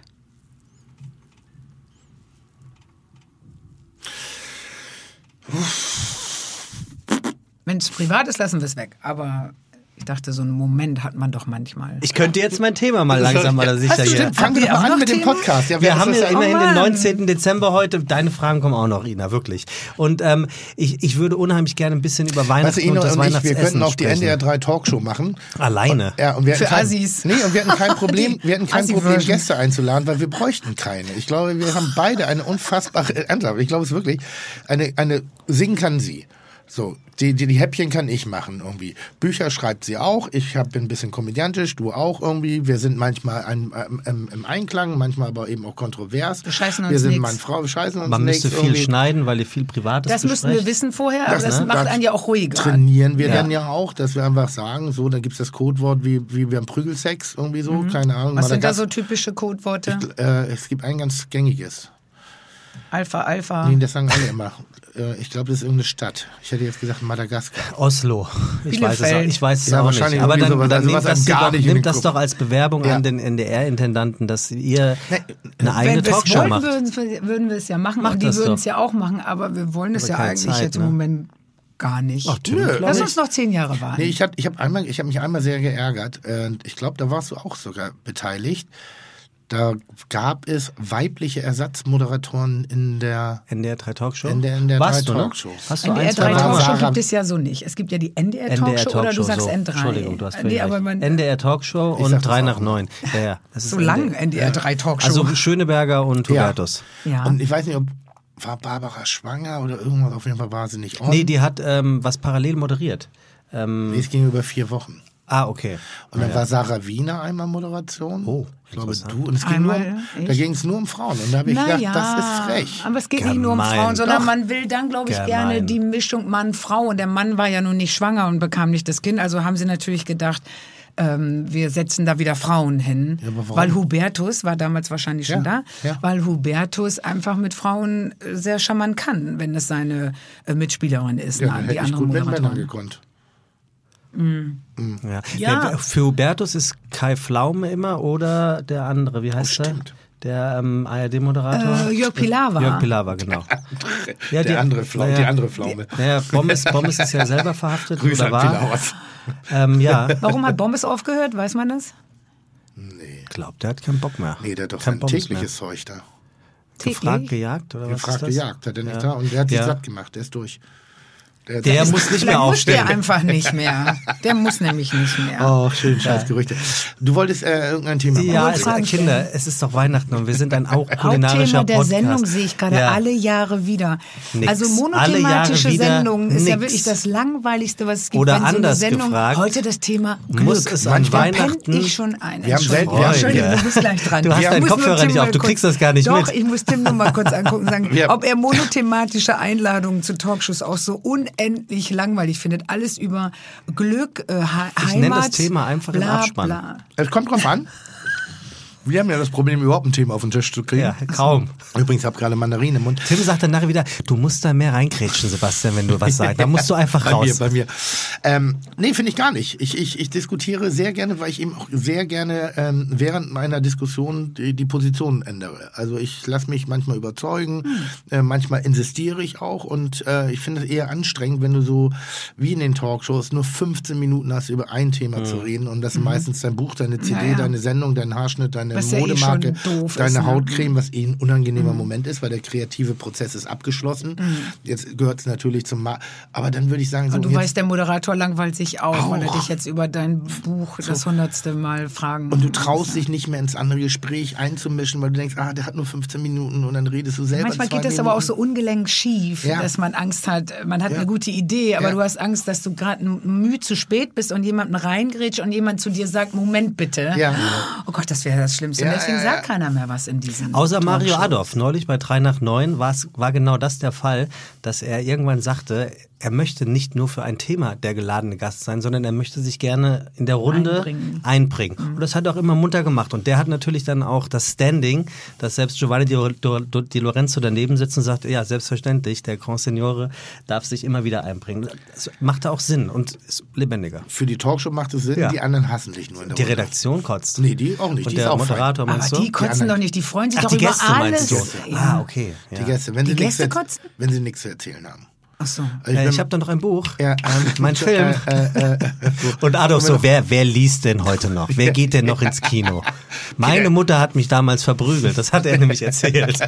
Wenn es privat ist, lassen wir es weg. Aber ich dachte, so einen Moment hat man doch manchmal. Ich könnte jetzt mein Thema mal langsam mal sicher Hast du hier. Fangen wir doch auch mal an mit dem Themen? Podcast. Ja, Wir haben ja immerhin Oh den Mann. 19. Dezember heute. Deine Fragen kommen auch noch, Ina, wirklich. Und ähm, ich, ich würde unheimlich gerne ein bisschen über Weihnachten Weißt du, Ino und das und ich, wir könnten auf die. NDR 3 Talkshow machen. Alleine. Ja, und wir Für kein, Assis. Nee, und wir hatten kein [LAUGHS] Problem, wir hatten kein Problem. Gäste einzuladen, weil wir bräuchten keine. Ich glaube, wir haben beide eine unfassbare, [LAUGHS] ernsthaft, ich glaube es wirklich, eine, eine, singen kann sie. So, die, die, die Häppchen kann ich machen irgendwie. Bücher schreibt sie auch. Ich hab, bin ein bisschen komödiantisch, du auch irgendwie. Wir sind manchmal ein, ähm, ähm, im Einklang, manchmal aber eben auch kontrovers. Wir scheißen Wir uns sind nix. Mann, Frau, wir scheißen uns Man müsste viel irgendwie. schneiden, weil ihr viel Privates das müssten wir besprecht. wissen vorher, aber das, ne? macht einen ja auch ruhiger. Trainieren wir Ja. dann ja auch, dass wir einfach sagen, so, da gibt's das Codewort wie, wie wir haben Prügelsex, irgendwie so, keine Ahnung. Mhm. Was sind da Madagaskar- so typische Codeworte? äh, es gibt ein ganz gängiges. Alpha, Alpha. Nee, das sagen alle immer. Äh, ich glaube, das ist irgendeine Stadt. Ich hätte jetzt gesagt Madagaskar. Oslo. Ich weiß es auch, ich weiß es Ja, auch wahrscheinlich nicht. Aber dann, sowas, dann also nimmt, das, doch, nimmt das doch als Bewerbung Ja. an den NDR-Intendanten, dass ihr eine eigene Wenn wir es Talkshow wollten, macht. würden, wir- würden wir es ja machen. Macht und die würden es ja auch machen, aber wir wollen es ja eigentlich Zeit, jetzt im ne? Moment gar nicht. Ach, Tim, Nö. Lass uns noch zehn Jahre warten. Nee, ich hab, ich hab einmal, ich habe mich einmal sehr geärgert. Äh, ich glaube, da warst du auch sogar beteiligt. Da gab es weibliche Ersatzmoderatoren in der NDR 3 Talkshow? In der- Warst 3 du, ne? Talkshow. Hast du NDR ein, zwei 3 Mal Talkshow gibt es ja so nicht. Es gibt ja die NDR NDR Talkshow Talkshow, oder du sagst so. N3. Entschuldigung, du hast nee, völlig recht. man, NDR Talkshow und sag das 3 auch. nach 9. Ja, ja. Das ist so lang NDR. NDR 3 Talkshow. Also Schöneberger und Ja. Hubertus. ja. Und ich weiß nicht, ob war Barbara schwanger oder irgendwas. Auf jeden Fall war sie nicht on. Nee, die hat ähm, was parallel moderiert. Ähm, Nee, es ging über vier Wochen. ah, okay. Und dann war Sarah Wiener einmal Moderation. Oh, ich glaube du. Und es ging Einmal, nur, um- da ging es nur um Frauen. Und da habe ich Na gedacht, ja, das ist frech. Aber es geht nicht nur um Gemein. Frauen, sondern Doch. man will dann, glaube ich, Gemein. gerne die Mischung Mann-Frau. Und der Mann war ja nun nicht schwanger und bekam nicht das Kind. Also haben sie natürlich gedacht, ähm, wir setzen da wieder Frauen hin. Ja, weil Hubertus war damals wahrscheinlich schon Ja, da. ja. Weil Hubertus einfach mit Frauen äh, sehr charmant kann, wenn es seine äh, Mitspielerin ist. Ja, na, die hätte ich andere gut mit Männern Moderatorin. Gekonnt. Ja. Ja. Der- Für Hubertus ist Kai Pflaume immer oder der andere, wie heißt der? stimmt. Der ähm, ARD-Moderator? Äh, Jörg Pilawa. Jörg Pilawa, genau. Ja, der andere Pflaume, naja, die andere Pflaume. Naja, Bommes, Bommes ist ja selber verhaftet [LAUGHS] Grüße oder an war. Pilawas. Ähm, ja, Warum hat Bommes aufgehört? Weiß man das? glaubt, der hat keinen Bock mehr. Nee, der hat doch Kein tägliches Zeug da. Gefragt, gejagt oder was Gefragt, ist das? gejagt hat er nicht da. Und der hat sich Ja. satt gemacht. Der ist durch. Der, Der muss nicht mehr muss der aufstehen. einfach nicht mehr. Der muss nämlich nicht mehr. [LAUGHS] Oh, schön, scheiß Gerüchte. Du wolltest äh, irgendein Thema Ja, machen. es, Fragen Kinder, es ist doch Weihnachten und wir sind ein auch kulinarischer Hauptthema der Podcast. Sendung sehe ich gerade Ja. alle Jahre wieder. Nix. Also monothematische wieder Sendungen ist ja nix. wirklich das langweiligste, was es gibt. Oder Wenn so eine anders Sendung, gefragt, heute das Thema Glück. muss es an Manchmal Weihnachten- ich schon ein. Wir haben selten- Entschuldigung, du bist gleich dran. Du hast deinen muss Kopfhörer nicht auf, mal du kriegst das gar nicht Doch, mit. ich muss Tim nur mal kurz angucken und [LAUGHS] sagen, ob er monothematische Einladungen zu Talkshows auch so unendlich langweilig findet. Alles über Glück, äh, Heimat. Ich nenne das Thema einfach im bla, Abspann. Bla. Es kommt drauf an. [LAUGHS] Wir haben ja das Problem, überhaupt ein Thema auf den Tisch zu kriegen. Ja, kaum. Übrigens, habe gerade Mandarinen im Mund. Tim sagt dann nachher wieder, du musst da mehr reinkrätschen, Sebastian, wenn du was sagst. Da musst du einfach bei raus. Mir, bei mir. Ähm, nee, finde ich gar nicht. Ich, ich, ich diskutiere sehr gerne, weil ich eben auch sehr gerne ähm, während meiner Diskussion die, die Position ändere. Also ich lasse mich manchmal überzeugen, äh, manchmal insistiere ich auch und äh, ich finde es eher anstrengend, wenn du so wie in den Talkshows nur 15 Minuten hast, über ein Thema zu reden und das ist meistens dein Buch, deine CD, Ja, ja. deine Sendung, dein Haarschnitt, deine Was ja eh Modemarke, schon doof deine ist, ne? Hautcreme, was eh ein unangenehmer Moment ist, weil der kreative Prozess ist abgeschlossen. Jetzt gehört es natürlich zum Ma aber dann würde ich sagen, so Und du weißt, der Moderator langweilt sich auch, weil er Auch. dich jetzt über dein Buch das hundertste Mal fragen und du muss. traust dich nicht mehr ins andere Gespräch einzumischen, weil du denkst, ah, der hat nur 15 Minuten und dann redest du selber Manchmal geht das Minuten. aber auch so ungelenk schief, Ja. dass man Angst hat. Man hat Ja. eine gute Idee, aber Ja. du hast Angst, dass du gerade müh zu spät bist und jemanden reingrätscht und jemand zu dir sagt, Moment bitte. Ja. Oh Gott, das wäre das Schlimmste. Ja, und deswegen ja, ja. sagt keiner mehr was in diesen Außer Mario. Adolf. Neulich bei 3 nach 9 war's, war genau das der Fall, dass er irgendwann sagte, er möchte nicht nur für ein Thema der geladene Gast sein, sondern er möchte sich gerne in der Runde Einbringen. einbringen. Und das hat er auch immer munter gemacht. Und der hat natürlich dann auch das Standing, dass selbst Giovanni Di, Di, Di Lorenzo daneben sitzt und sagt, ja, selbstverständlich, der Grand Signore darf sich immer wieder einbringen. Das macht auch Sinn und ist lebendiger. Für die Talkshow macht es Sinn, Ja. die anderen hassen dich nur in der Die Runde. Redaktion kotzt. Nee, die auch nicht. Und Die der ist auch Moderator Aber meinst du? die kotzen anderen- doch nicht, die freuen sich Ach, doch die über Gäste alles. meinst du? Ja. Ah, okay. Die Ja. Gäste, wenn Die sie Gäste kotzen? Wenn sie nichts zu erzählen haben. Ach so. Äh, bin- ich habe da noch ein Buch. Ja, ähm, [LAUGHS] mein Film. Äh, äh, äh. [LAUGHS] Und Adolf so, wer, wer liest denn heute noch? Wer geht denn noch ins Kino? [LAUGHS] Meine Mutter hat mich damals verprügelt, das hat er nämlich erzählt.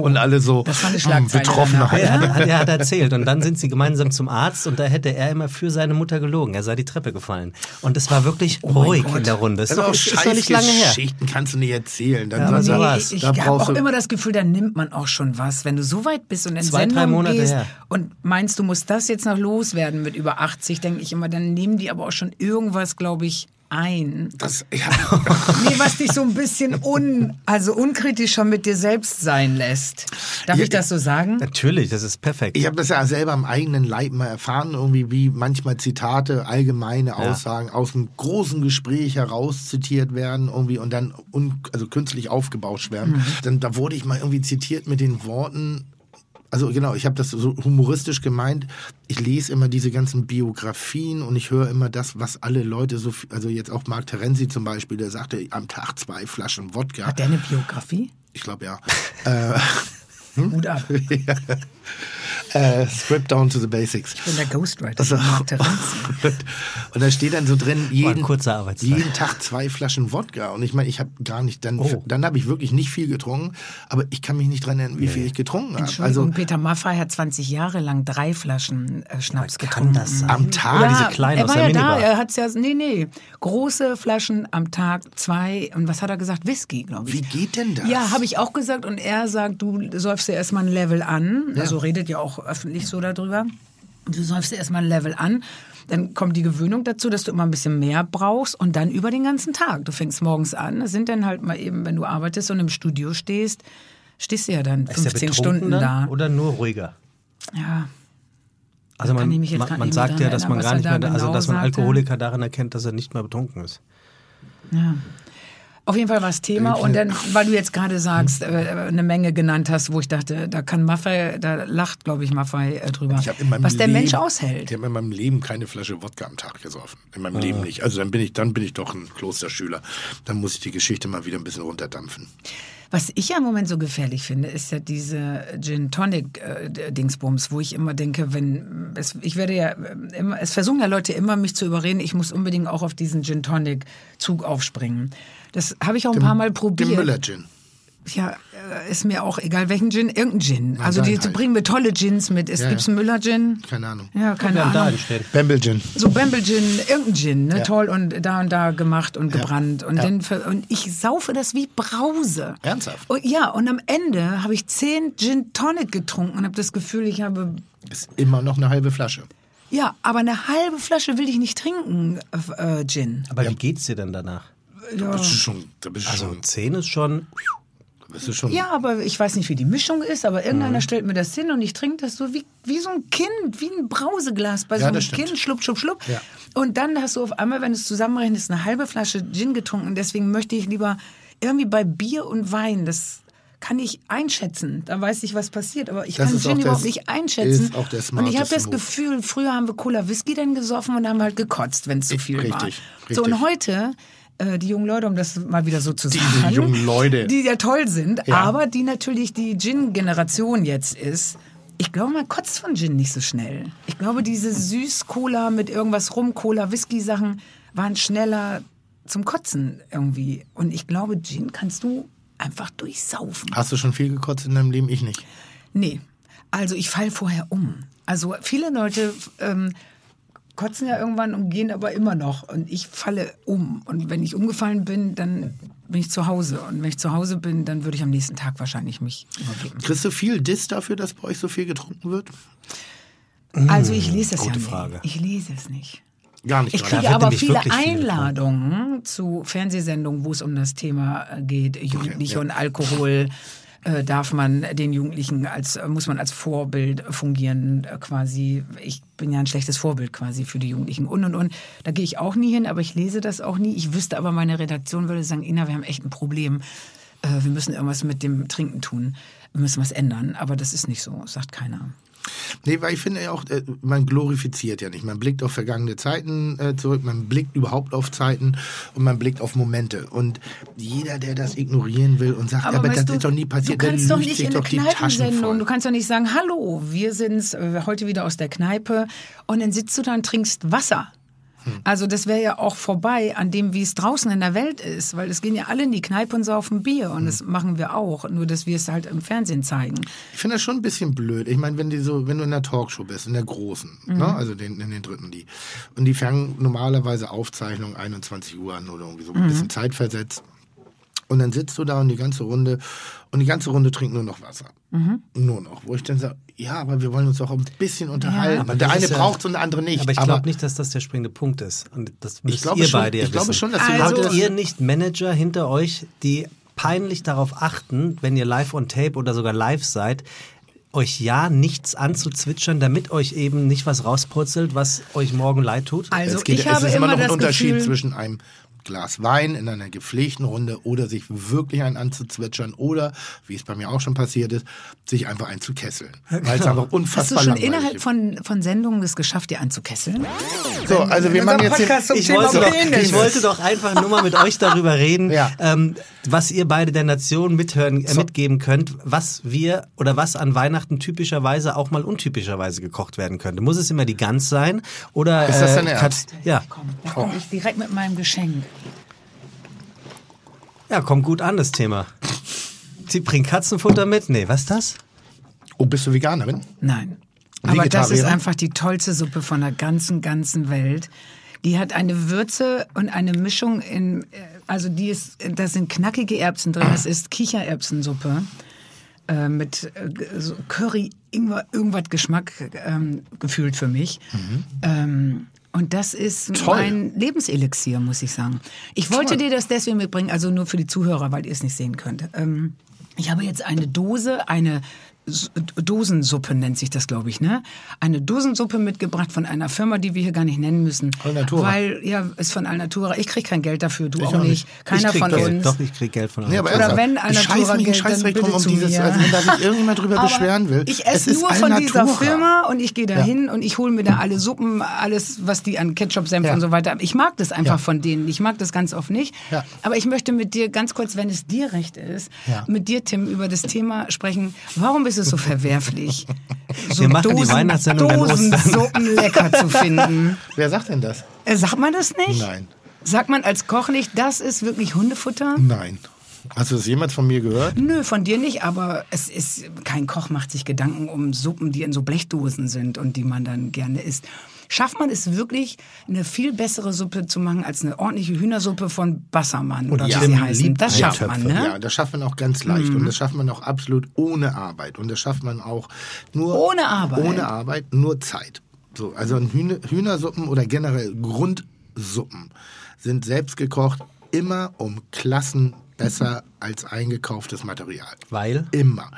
Und alle so hm, Schlagzeile Betroffenheit. Er hat, er hat erzählt und dann sind sie gemeinsam zum Arzt und da hätte er immer für seine Mutter gelogen. Er sei die Treppe gefallen. Und es war wirklich ruhig in der Runde. Das ist doch, auch ist, doch nicht lange her. Geschichten kannst du nicht erzählen. Dann Ja, aber so Nee, war's. ich Da habe auch immer das Gefühl, da nimmt man auch schon was, wenn du so weit bist und in Zwei, drei Sendung Monate gehst her. und meinst, du musst das jetzt noch loswerden mit über 80, denke ich immer, dann nehmen die aber auch schon irgendwas, glaube ich, ein. das, ja, [LAUGHS] Nee, was dich so ein bisschen un, also unkritischer mit dir selbst sein lässt. Darf Ja, ich das so sagen? Natürlich, das ist perfekt. Ich habe das ja selber am eigenen Leib mal erfahren, irgendwie wie manchmal Zitate, allgemeine Aussagen aus einem großen Gespräch heraus zitiert werden, irgendwie und dann un, also künstlich aufgebauscht werden. Dann da wurde ich mal irgendwie zitiert mit den Worten. Also genau, ich habe das so humoristisch gemeint. Ich lese immer diese ganzen Biografien und ich höre immer das, was alle Leute so, also jetzt auch Mark Terenzi zum Beispiel, der sagte am Tag zwei Flaschen Wodka. Hat der eine Biografie? Ich glaube ja. äh, [LAUGHS] Hut ab. [LAUGHS] äh, Strip down to the basics. Ich bin der Ghostwriter Also, [LAUGHS] und da steht dann so drin, jeden, jeden Tag zwei Flaschen Wodka. Und ich meine, ich habe gar nicht, dann, Oh. dann habe ich wirklich nicht viel getrunken, aber ich kann mich nicht dran erinnern, wie viel ich getrunken habe. Also Peter Maffay hat 20 Jahre lang drei Flaschen äh, Schnaps Kann getrunken. das sein? am Tag. Ja, diese kleinen er aus war der ja da, Minibar. er hat's ja, nee, nee, große Flaschen am Tag, zwei, und was hat er gesagt? Whisky, glaube ich. Wie geht denn das? Ja, habe ich auch gesagt und er sagt, du säufst dir erstmal ein Level an, also redet ja auch öffentlich so darüber. Du säufst erstmal ein Level an, dann kommt die Gewöhnung dazu, dass du immer ein bisschen mehr brauchst und dann über den ganzen Tag. Du fängst morgens an, das sind dann halt mal eben, wenn du arbeitest und im Studio stehst, stehst du ja dann Ist der 15 betrunken Stunden da. Oder nur ruhiger? Ja, Also man, man, man sagt ja, dass man gar nicht mehr, da also genau dass man sagte. Alkoholiker daran erkennt, dass er nicht mehr betrunken ist. Ja. Auf jeden Fall war es Thema und dann, weil du jetzt gerade sagst, äh, eine Menge genannt hast, wo ich dachte, da kann Maffei, da lacht, glaube ich, Maffei äh, drüber, Ich in meinem was der Leben, Mensch aushält. Ich habe in meinem Leben keine Flasche Wodka am Tag gesoffen. In meinem Leben nicht. Also dann bin ich, dann bin ich doch ein Klosterschüler. Dann muss ich die Geschichte mal wieder ein bisschen runterdampfen. Was ich ja im Moment so gefährlich finde, ist ja diese Gin Tonic äh, Dingsbums, wo ich immer denke, wenn es, ich werde ja äh, immer, es versuchen ja Leute immer mich zu überreden, ich muss unbedingt auch auf diesen Gin Tonic Zug aufspringen. Das habe ich auch ein paar Mal probiert. Den Müller-Gin. Ja, äh, ist mir auch egal welchen Gin, irgendein Gin. Na, also die, halt. bringen mir tolle Gins mit. Es Ja, gibt's ja. einen Müller Gin. Keine Ahnung. Ja, keine da Ahnung. einen stehen. Bamble Gin. So Bamble Gin, irgendein Gin, ne, Ja. toll und da und da gemacht und gebrannt und dann und ich saufe das wie Brause. Ernsthaft? Und, ja, und am Ende habe ich zehn Gin Tonic getrunken und habe das Gefühl, ich habe Ist immer noch eine halbe Flasche. ja, aber eine halbe Flasche will ich nicht trinken, äh, Gin. Aber wie geht's dir denn danach? Da bist du schon, da bist du Also schon, 10 ist schon. schon. Ja, aber ich weiß nicht, wie die Mischung ist, aber irgendeiner Mhm. stellt mir das hin und ich trinke das so wie, wie so ein Kind, wie ein Brauseglas bei so Ja, einem das stimmt. Kind, schlupp, schlupp, schlupp. Ja. Und dann hast du auf einmal, wenn du es zusammenrechnest, eine halbe Flasche Gin getrunken. Deswegen möchte ich lieber irgendwie bei Bier und Wein, das kann ich einschätzen. Da weiß ich, was passiert. Aber ich Das kann Gin überhaupt nicht einschätzen. ist auch der und ich habe das. Gefühl, früher haben wir Cola Whisky dann gesoffen und haben halt gekotzt, wenn es zu viel war. Richtig, So, und richtig. heute, äh, die jungen Leute, um das mal wieder so zu Die sagen. jungen Leute. Die ja toll sind, Ja. aber die natürlich die Gin-Generation jetzt ist. Ich glaube, man kotzt von Gin nicht so schnell. Ich glaube, diese Süß-Cola mit irgendwas rum, Cola, Whisky-Sachen waren schneller zum Kotzen irgendwie. Und ich glaube, Gin kannst du einfach durchsaufen. Hast du schon viel gekotzt in deinem Leben? Ich nicht. Nee, also ich fall vorher um. Also viele Leute ähm, kotzen ja irgendwann und gehen aber immer noch. Und ich falle um. Und wenn ich umgefallen bin, dann bin ich zu Hause. Und wenn ich zu Hause bin, dann würde ich am nächsten Tag wahrscheinlich mich übergeben. Kriegst du viel Diss dafür, dass bei euch so viel getrunken wird? Also ich lese es ja gute nicht. Frage. Ich lese es nicht. Gar nicht. Ich kriege aber viele wirklich viel Einladungen zu Fernsehsendungen, wo es um das Thema geht, Jugendliche ja. und Alkohol. Äh, darf man den Jugendlichen als, äh, muss man als Vorbild fungieren, äh, quasi. Ich bin ja ein schlechtes Vorbild quasi für die Jugendlichen und und und. Da gehe ich auch nie hin, aber ich lese das auch nie. Ich wüsste aber, meine Redaktion würde sagen, Ina, wir haben echt ein Problem. Äh, wir müssen irgendwas mit dem Trinken tun. Wir müssen was ändern. Aber das ist nicht so, sagt keiner. Nee, weil ich finde ja auch, äh, man glorifiziert ja nicht. Man blickt auf vergangene Zeiten äh, zurück, man blickt überhaupt auf Zeiten und man blickt auf Momente. Und jeder, der das ignorieren will und sagt, aber, aber das du, ist doch nie passiert, Du kannst doch nicht in eine Kneipensendung, du kannst doch nicht sagen, hallo, wir sind's äh, heute wieder aus der Kneipe und dann sitzt du da und trinkst Wasser. Hm. Also das wäre ja auch vorbei an dem, wie es draußen in der Welt ist, weil es gehen ja alle in die Kneipe und saufen Bier und das machen wir auch, nur dass wir es halt im Fernsehen zeigen. Ich finde das schon ein bisschen blöd. Ich meine, wenn die so, wenn du in der Talkshow bist, in der großen, Mhm. ne? also den, in den dritten die, und die fangen normalerweise Aufzeichnung 21 Uhr an oder irgendwie so ein Mhm. bisschen zeitversetzt. Und dann sitzt du da und die ganze Runde und die ganze Runde trinkt nur noch Wasser. Mhm. Nur noch. Wo ich dann sage, ja, aber wir wollen uns doch ein bisschen unterhalten. Aber und der das eine ja- braucht es und der andere nicht. Aber ich glaube nicht, dass das der springende Punkt ist. Und das müsst glaube ihr schon- beide ja ich glaube schon, dass Also- Habt ihr nicht Manager hinter euch, die peinlich darauf achten, wenn ihr live on tape oder sogar live seid, euch ja nichts anzuzwitschern, damit euch eben nicht was rauspurzelt, was euch morgen leid tut? Also es, geht, ich es habe ist immer immer noch ein das Unterschied Gefühl, zwischen einem Glas Wein in einer gepflegten Runde oder sich wirklich einen anzuzwitschern oder, wie es bei mir auch schon passiert ist, sich einfach einzukesseln. Weil es einfach Hast du unfassbar schon innerhalb ist. von, von Sendungen das geschafft, dir anzukesseln? So, also wir machen jetzt den, Ich wollte, doch, ich wollte doch einfach nur mal mit euch darüber reden, [LAUGHS] Ja. ähm, was ihr beide der Nation mithören, äh, mitgeben könnt, was wir oder was an Weihnachten typischerweise auch mal untypischerweise gekocht werden könnte. Muss es immer die Gans sein? Oder, Ist das dein äh, Ernst? Ja. Komm, da komme ich direkt mit meinem Geschenk. Ja, kommt gut an, das Thema. Sie bringt Katzenfutter mit? Nee, was ist das? Oh, bist du Veganerin? Nein. Aber das ist einfach die tollste Suppe von der ganzen, ganzen Welt. Die hat eine Würze und eine Mischung in, äh, also die ist, da sind knackige Erbsen drin. Das ist Kichererbsensuppe äh, mit äh, so Curry, Ingwer, irgendwas Geschmack ähm, gefühlt für mich. Ähm, und das ist Toll. mein Lebenselixier, muss ich sagen. Ich wollte dir das deswegen mitbringen, also nur für die Zuhörer, weil ihr es nicht sehen könnt. Ähm, ich habe jetzt eine Dose, eine Dosensuppe nennt sich das, glaube ich, ne? Eine Dosensuppe mitgebracht von einer Firma, die wir hier gar nicht nennen müssen. Alnatura. Weil, ja, ist von Alnatura. Ich krieg kein Geld dafür, du Ich auch nicht. nicht. Keiner von Geld. uns. Doch, ich krieg Geld von euch. Nee, aber Oder wenn ich Alnatura scheiß mich Geld, dann um zu dieses, mir. also wenn da sich irgendjemand drüber Aber beschweren will. Ich es esse ist nur von dieser Alnatura. Firma und ich gehe da hin und ich hole mir da alle Suppen, alles, was die an Ketchup, Senf Ja. und so weiter haben. Ich mag das einfach Ja. von denen. Ich mag das ganz oft nicht. Ja. Aber ich möchte mit dir ganz kurz, wenn es dir recht ist, Ja. mit dir, Tim, über das Thema sprechen. Warum ist es so verwerflich, [LAUGHS] so Wir machen die Weihnachtssendung. Dosensuppen lecker zu finden? [LAUGHS] Wer sagt denn das? Äh, Sagt man das nicht? Nein. Sagt man als Koch nicht, das ist wirklich Hundefutter? Nein. Hast du das jemals von mir gehört? Nö, von dir nicht, aber es ist, kein Koch macht sich Gedanken um Suppen, die in so Blechdosen sind und die man dann gerne isst. Schafft man es wirklich, eine viel bessere Suppe zu machen als eine ordentliche Hühnersuppe von Bassermann oder Ja. wie sie heißen? Das schafft man, ne? Ja, das schafft man auch ganz leicht. Und das schafft man auch absolut ohne Arbeit. Und das schafft man auch nur. Ohne Arbeit? Ohne Arbeit, nur Zeit. So, also ein Hühner, Hühnersuppen oder generell Grundsuppen sind selbst gekocht immer um Klassen besser als eingekauftes Material. Weil? Immer.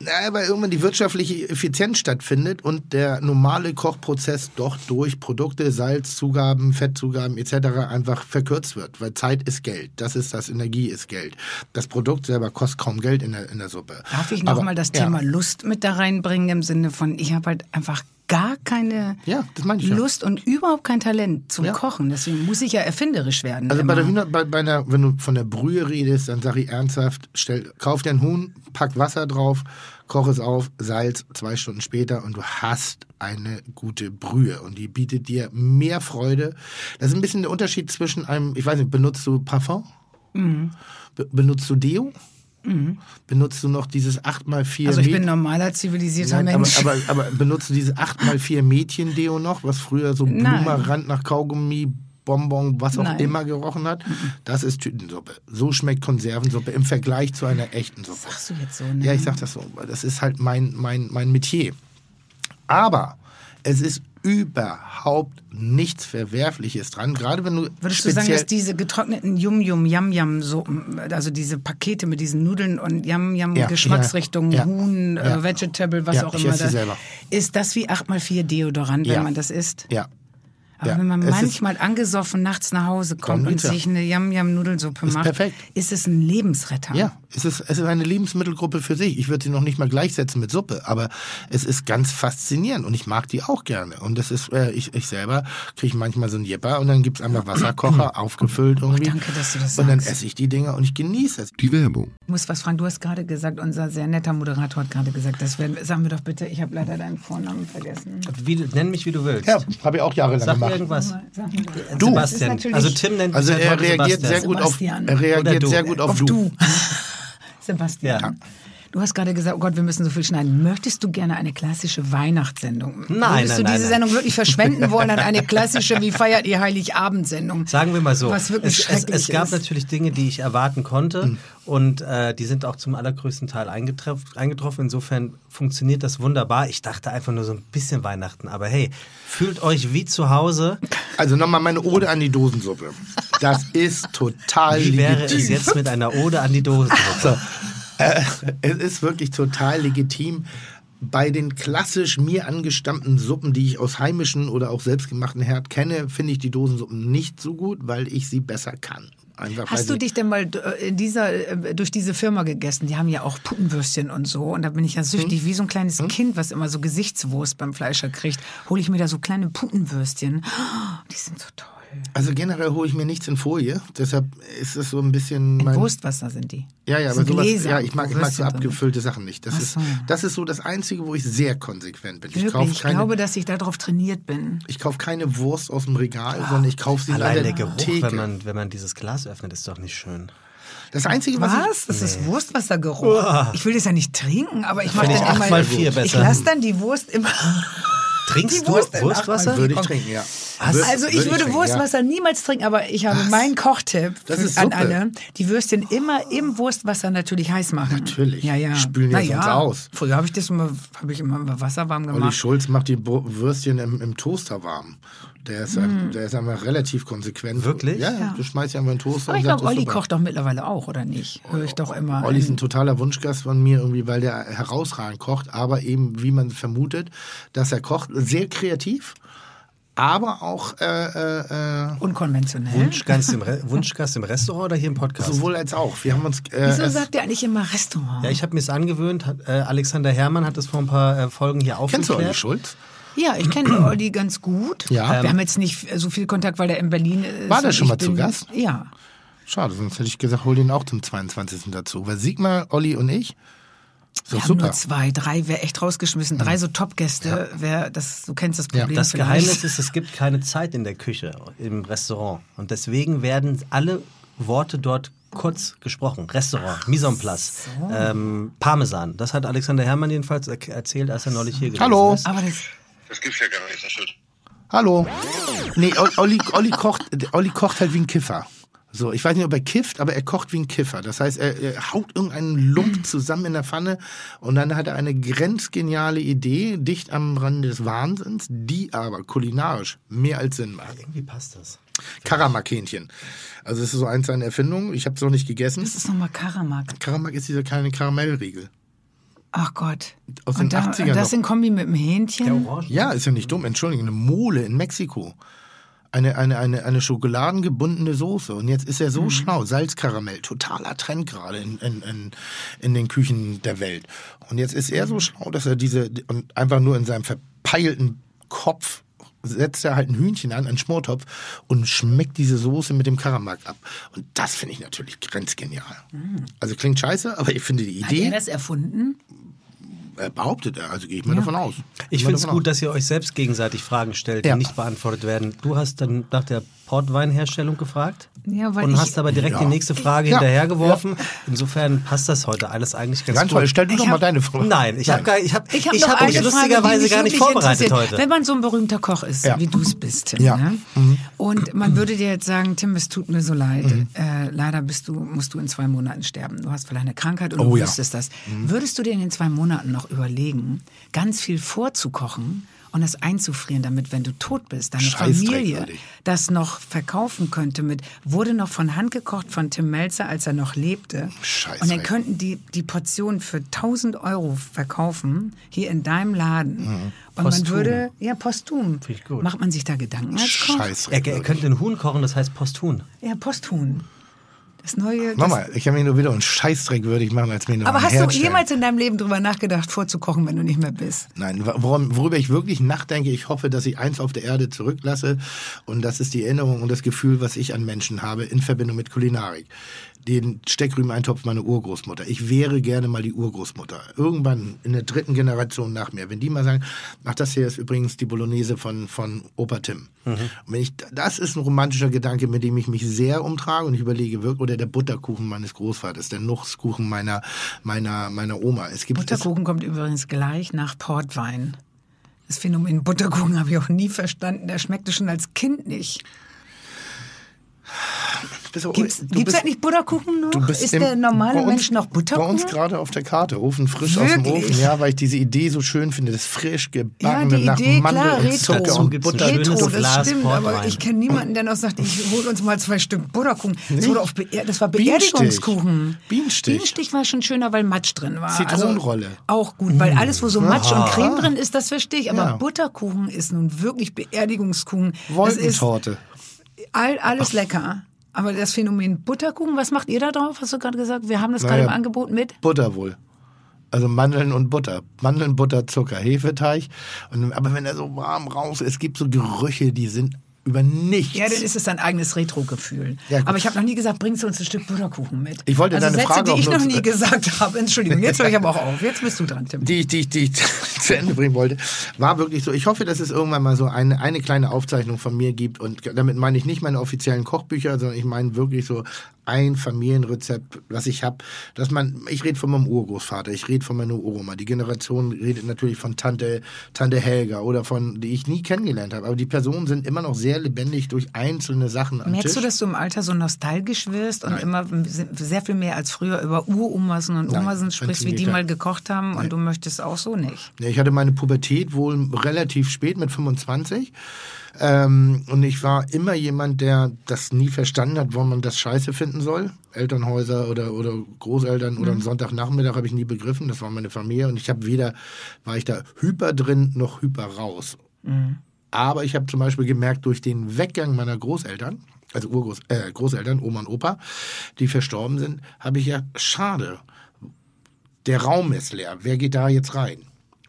Naja, weil irgendwann die wirtschaftliche Effizienz stattfindet und der normale Kochprozess doch durch Produkte, Salzzugaben, Fettzugaben etc. einfach verkürzt wird. Weil Zeit ist Geld. Das ist das, Energie ist Geld. Das Produkt selber kostet kaum Geld in der, in der Suppe. Darf ich nochmal das ja. Thema Lust mit da reinbringen im Sinne von, ich habe halt einfach gar keine Ja, ich ja. Lust und überhaupt kein Talent zum Ja. Kochen. Deswegen muss ich ja erfinderisch werden. Also bei der Hühner, bei, bei einer, wenn du von der Brühe redest, dann sag ich ernsthaft, stell, kauf dir ein Huhn, pack Wasser drauf, koch es auf, Salz, zwei Stunden später und du hast eine gute Brühe und die bietet dir mehr Freude. Das ist ein bisschen der Unterschied zwischen einem, ich weiß nicht, benutzt du Parfum? Be benutzt du Deo? Benutzt du noch dieses 8x4 also ich Mäd- bin normaler, zivilisierter Nein, aber, Mensch. aber, aber benutzt du dieses 8x4 Mädchen-Deo noch, was früher so. Blumerand nach Kaugummi, Bonbon, was auch Nein. immer gerochen hat? Das ist Tütensuppe. So schmeckt Konservensuppe im Vergleich zu einer echten Suppe. Sagst du jetzt so, ne? Ja, ich sag das so, weil das ist halt mein, mein, mein Metier. Aber es ist überhaupt nichts Verwerfliches dran, gerade wenn du Würdest du sagen, dass diese getrockneten Yum-Yum-Yam-Yam-Suppen, also diese Pakete mit diesen Nudeln und Yam-Yam-Geschmacksrichtungen, ja, ja. Huhn, Ja. Äh, Vegetable, was auch ich immer, da, selber. ist das wie 8x4 Deodorant, wenn man das isst? ja, Aber Ja, wenn man manchmal angesoffen nachts nach Hause kommt und sich eine Yam-Yam-Nudelsuppe macht, perfekt. ist es ein Lebensretter. Ja, es ist, es ist eine Lebensmittelgruppe für sich. Ich würde sie noch nicht mal gleichsetzen mit Suppe, aber es ist ganz faszinierend und ich mag die auch gerne. Und das ist, äh, ich, ich selber kriege manchmal so einen Jepper und dann gibt's einfach Wasserkocher, [CLEARS THROAT] aufgefüllt irgendwie. danke, dass du das Und dann sagst. esse ich die Dinger und ich genieße es. Die Werbung. Ich muss was fragen. Du hast gerade gesagt, unser sehr netter Moderator hat gerade gesagt, das werden, sagen wir doch bitte, ich habe leider deinen Vornamen vergessen. Wie, du- nenn mich, wie du willst. Ja, habe ich auch jahrelang Sag gemacht. irgendwas. Sag mal. Du. Sebastian. Also Tim nennt Also mich er halt heute reagiert Sebastian. sehr gut auf, Sebastian. er reagiert du. sehr gut auf, Auf du. [LAUGHS] Sebastian. Ja. Du hast gerade gesagt, oh Gott, wir müssen so viel schneiden. Möchtest du gerne eine klassische Weihnachtssendung? Nein, Würdest nein, du nein, diese nein. Sendung wirklich verschwenden wollen an eine [LAUGHS] klassische, wie feiert ihr Heiligabend-Sendung? Sagen wir mal so. Was wirklich es, es, schrecklich es gab ist. natürlich Dinge, die ich erwarten konnte Hm. und äh, die sind auch zum allergrößten Teil eingetroffen. Insofern funktioniert das wunderbar. Ich dachte einfach nur so ein bisschen Weihnachten. Aber hey, fühlt euch wie zu Hause. Also nochmal meine Ode an die Dosensuppe. Das ist total Wie wäre es jetzt mit einer Ode an die Dose? [LAUGHS] [LAUGHS] Äh, es ist wirklich total legitim. Bei den klassisch mir angestammten Suppen, die ich aus heimischen oder auch selbstgemachten Herd kenne, finde ich die Dosensuppen nicht so gut, weil ich sie besser kann. Einfach, Hast du dich denn mal äh, in dieser, äh, durch diese Firma gegessen? Die haben ja auch Puttenwürstchen und so. Und da bin ich ja süchtig, Hm? wie so ein kleines Kind, was immer so Gesichtswurst beim Fleischer kriegt. Hole ich mir da so kleine Puttenwürstchen. Oh, die sind so toll. Also generell hole ich mir nichts in Folie, deshalb ist es so ein bisschen In mein... Wurstwasser sind die. Ja, ja, aber sowas, Gläser, ja, ich mag, ich mag so abgefüllte Sachen nicht. Das Ach ist, so. das ist so das Einzige, wo ich sehr konsequent bin. Ich kaufe ich keine, glaube, dass ich darauf trainiert bin. ich kaufe keine Wurst aus dem Regal, sondern ich kaufe sie Allein der der Geruch, Theke. wenn man, wenn man dieses Glas öffnet, ist doch nicht schön. das Einzige, was, Was? Das ist Wurstwassergeruch. Ich will das ja nicht trinken, aber ich mache dann ich immer. mal vier Ich lasse dann die Wurst immer. Trinkst Die du Wurst Wurstwasser? Würde ich trinken, ja. Was? Also ich würde trinken, Wurstwasser niemals trinken, aber ich habe meinen Kochtipp Das für- ist an alle. Die Würstchen immer im Wurstwasser natürlich heiß machen. Natürlich. Ja, ja. Die spülen ja sonst aus. Früher habe ich das immer, habe ich immer Wasser warm Ja. gemacht. Olli Schulz macht die Würstchen im, im Toaster warm. Der ist, Mm. der ist einfach relativ konsequent. Wirklich? Ja, ja. du schmeißt ja einfach in den Toaster aber ich glaube, Olli super. kocht doch mittlerweile auch, oder nicht? Höre ich doch immer. Olli ist in- ein totaler Wunschgast von mir, irgendwie, weil der herausragend kocht, aber eben, wie man vermutet, dass er kocht, sehr kreativ, aber auch äh, äh, äh, unkonventionell. Wunschgast im, Re [LAUGHS] Wunschgast im Restaurant oder hier im Podcast? sowohl als auch. Wir haben uns. Äh, Wieso es- sagt er eigentlich immer Restaurant? Ja, ich habe mir es angewöhnt. Hat, äh, Alexander Herrmann hat es vor ein paar äh, Folgen hier kennst du aufgeklärt. Olli Schulz? Ja, ich kenne Olli ganz gut. Ja. Wir haben jetzt nicht so viel Kontakt, weil er in Berlin ist. War der schon mal zu bin- Gast? Ja. Schade, sonst hätte ich gesagt, hol den auch zum 22. dazu. Weil Sigmar, Olli und ich, Wir haben super. nur zwei, drei wäre echt rausgeschmissen. Drei so Top-Gäste, wär, das, du kennst das Problem Das vielleicht. Geheimnis ist, es gibt keine Zeit in der Küche, im Restaurant. Und deswegen werden alle Worte dort kurz gesprochen. Restaurant, Mise en place, ähm, Parmesan. Das hat Alexander Herrmann jedenfalls er erzählt, als er neulich hier gewesen Hallo. ist. Aber das, Das gibt's ja gar nicht. Das Hallo. Nee, Olli, Olli, kocht, Olli kocht halt wie ein Kiffer. So, ich weiß nicht, ob er kifft, aber er kocht wie ein Kiffer. Das heißt, er, er haut irgendeinen Lump [CLEARS THROAT] zusammen in der Pfanne und dann hat er eine grenzgeniale Idee, dicht am Rande des Wahnsinns, die aber kulinarisch mehr als Sinn macht. Irgendwie passt das. Karamak-Hähnchen. Also das ist so eins seiner Erfindungen. Ich habe es noch nicht gegessen. das ist nochmal Karamak. Karamak ist dieser kleine Karamellriegel. Ach Gott. Aus den Und da, 80ern das noch. in Kombi mit dem Hähnchen? Ja, ist ja nicht dumm. Entschuldigung, eine Mole in Mexiko. Eine, eine, eine, eine schokoladengebundene Soße. Und jetzt ist er so Mhm. schlau. Salzkaramell, totaler Trend gerade in, in, in, in den Küchen der Welt. Und jetzt ist er so schlau, dass er diese, und einfach nur in seinem verpeilten Kopf setzt er halt ein Hühnchen an, einen Schmortopf und schmeckt diese Soße mit dem Karamak ab. Und das finde ich natürlich grenzgenial. Also klingt scheiße, aber ich finde die Mhm. Hat er Idee, das erfunden? Äh, behauptet er, also gehe ich mal davon aus. Ich mal finde es gut, aus. dass ihr euch selbst gegenseitig Fragen stellt, die Ja. nicht beantwortet werden. Du hast dann nach der Portweinherstellung gefragt Ja, weil und hast aber direkt Ja. die nächste Frage Ja. hinterhergeworfen. Insofern passt das heute alles eigentlich ganz, Ganz gut. toll, stell du Ich doch mal hab- deine Frage. Nein, ich habe gar, ich hab, Ich habe ich noch hab eine mich Frage, die lustigerweise mich gar nicht vorbereitet heute. Wenn man so ein berühmter Koch ist, Ja. wie du es bist, Tim, Ja. ne? und man würde dir jetzt sagen, Tim, es tut mir so leid, Mhm. äh, leider bist du, musst du in zwei Monaten sterben. Du hast vielleicht eine Krankheit und Oh du ja. wüsstest das. Würdest du dir in den zwei Monaten noch überlegen, ganz viel vorzukochen und das einzufrieren, damit, wenn du tot bist, deine Familie das noch verkaufen könnte mit, wurde noch von Hand gekocht von Tim Melzer, als er noch lebte. Scheißdreck. Und dann könnten die die Portion für 1000 Euro verkaufen, hier in deinem Laden. Und man Posthum. würde, ja, posthum. Finde ich gut. Macht man sich da Gedanken als Koch? Scheiße. Er, er könnte einen Huhn kochen, das heißt Posthuhn. Ja, Posthuhn. Das neue. Das, Nochmal, ich kann mich nur wieder einen Scheißdreck würdig machen, als mir noch aber hast Herz du jemals in deinem Leben drüber nachgedacht, vorzukochen, wenn du nicht mehr bist? Nein, worum, worüber ich wirklich nachdenke, ich hoffe, dass ich eins auf der Erde zurücklasse und das ist die Erinnerung und das Gefühl, was ich an Menschen habe in Verbindung mit Kulinarik. Den Steckrübeneintopf meiner Urgroßmutter. Ich wäre gerne mal die Urgroßmutter. Irgendwann in der dritten Generation nach mir. Wenn die mal sagen, ach, das hier ist übrigens die Bolognese von, von Opa Tim. Und wenn ich, das ist ein romantischer Gedanke, mit dem ich mich sehr umtrage und ich überlege wirklich, oder der Butterkuchen meines Großvaters, der Nusskuchen meiner, meiner, meiner Oma. Es gibt, Butterkuchen kommt übrigens gleich nach Portwein. Das Phänomen Butterkuchen [LAUGHS] habe ich auch nie verstanden. Der schmeckte schon als Kind nicht. Es, bist, Gibt's, du gibt's bist- eigentlich Butterkuchen noch? Du bist ist im- der normale uns- Mensch noch Bei uns Butterkuchen? gerade auf der Karte, Ofen frisch aus dem Wirklich? Ofen, ja, weil ich diese Idee so schön finde, das frisch Ja, gebackene die nach Idee, Mandel klar, und Retro. Zucker und Butter. Retro, das Glas stimmt, aber Portwein. ich kenne niemanden, der noch sagt, ich hol uns mal zwei Stück Butterkuchen. Das, wurde auf Beer das war Bienenstich. Beerdigungskuchen. Bienenstich. Bienenstich war schon schöner, weil Matsch drin war. Zitronenrolle. Also auch gut, weil alles, wo so Matsch und Aha. Creme drin ist, das verstehe ich. Aber Ja. Butterkuchen ist nun wirklich Beerdigungskuchen. Das ist Wolkentorte. All, alles lecker. Aber das Phänomen Butterkuchen, was macht ihr da drauf? Hast du gerade gesagt? Wir haben das gerade Naja, im Angebot mit. Butter wohl. Also Mandeln und Butter. Mandeln, Butter, Zucker, Hefeteig. Und, aber wenn er so warm raus ist, es gibt so Gerüche, die sind über nichts. Ja, dann ist es dein eigenes Retro-Gefühl. Ja. Aber ich habe noch nie gesagt, bringst du uns ein Stück Butterkuchen mit. Ich wollte also deine Sätze, Frage die ich noch nie [LAUGHS] gesagt habe. Entschuldigung, jetzt höre ich aber auch auf. Jetzt bist du dran, Tim. die ich, die, ich- die ich [LAUGHS] zu Ende bringen wollte, war wirklich so. Ich hoffe, dass es irgendwann mal so eine, eine kleine Aufzeichnung von mir gibt. Und damit meine ich nicht meine offiziellen Kochbücher, sondern ich meine wirklich so ein Familienrezept, was ich habe, dass man, ich rede von meinem Urgroßvater, ich rede von meiner Uroma. Die Generation redet natürlich von Tante, Tante Helga oder von, die ich nie kennengelernt habe. Aber die Personen sind immer noch sehr lebendig durch einzelne Sachen am Merkst Tisch. du, dass du im Alter so nostalgisch wirst und Nein. immer sehr viel mehr als früher über Uromasen und Nein, Omasen sprichst, wie die mal gekocht haben und du möchtest auch so nicht? Ich hatte meine Pubertät wohl relativ spät mit 25. Ähm, und ich war immer jemand, der das nie verstanden hat, warum man das scheiße finden soll. Elternhäuser oder, oder Großeltern oder am Sonntagnachmittag habe ich nie begriffen. Das war meine Familie. Und ich habe weder, war ich da hyper drin noch hyper raus. Aber ich habe zum Beispiel gemerkt, durch den Weggang meiner Großeltern, also Urgroß, äh, Großeltern, Oma und Opa, die verstorben sind, habe ich ja, schade, der Raum ist leer. Wer geht da jetzt rein?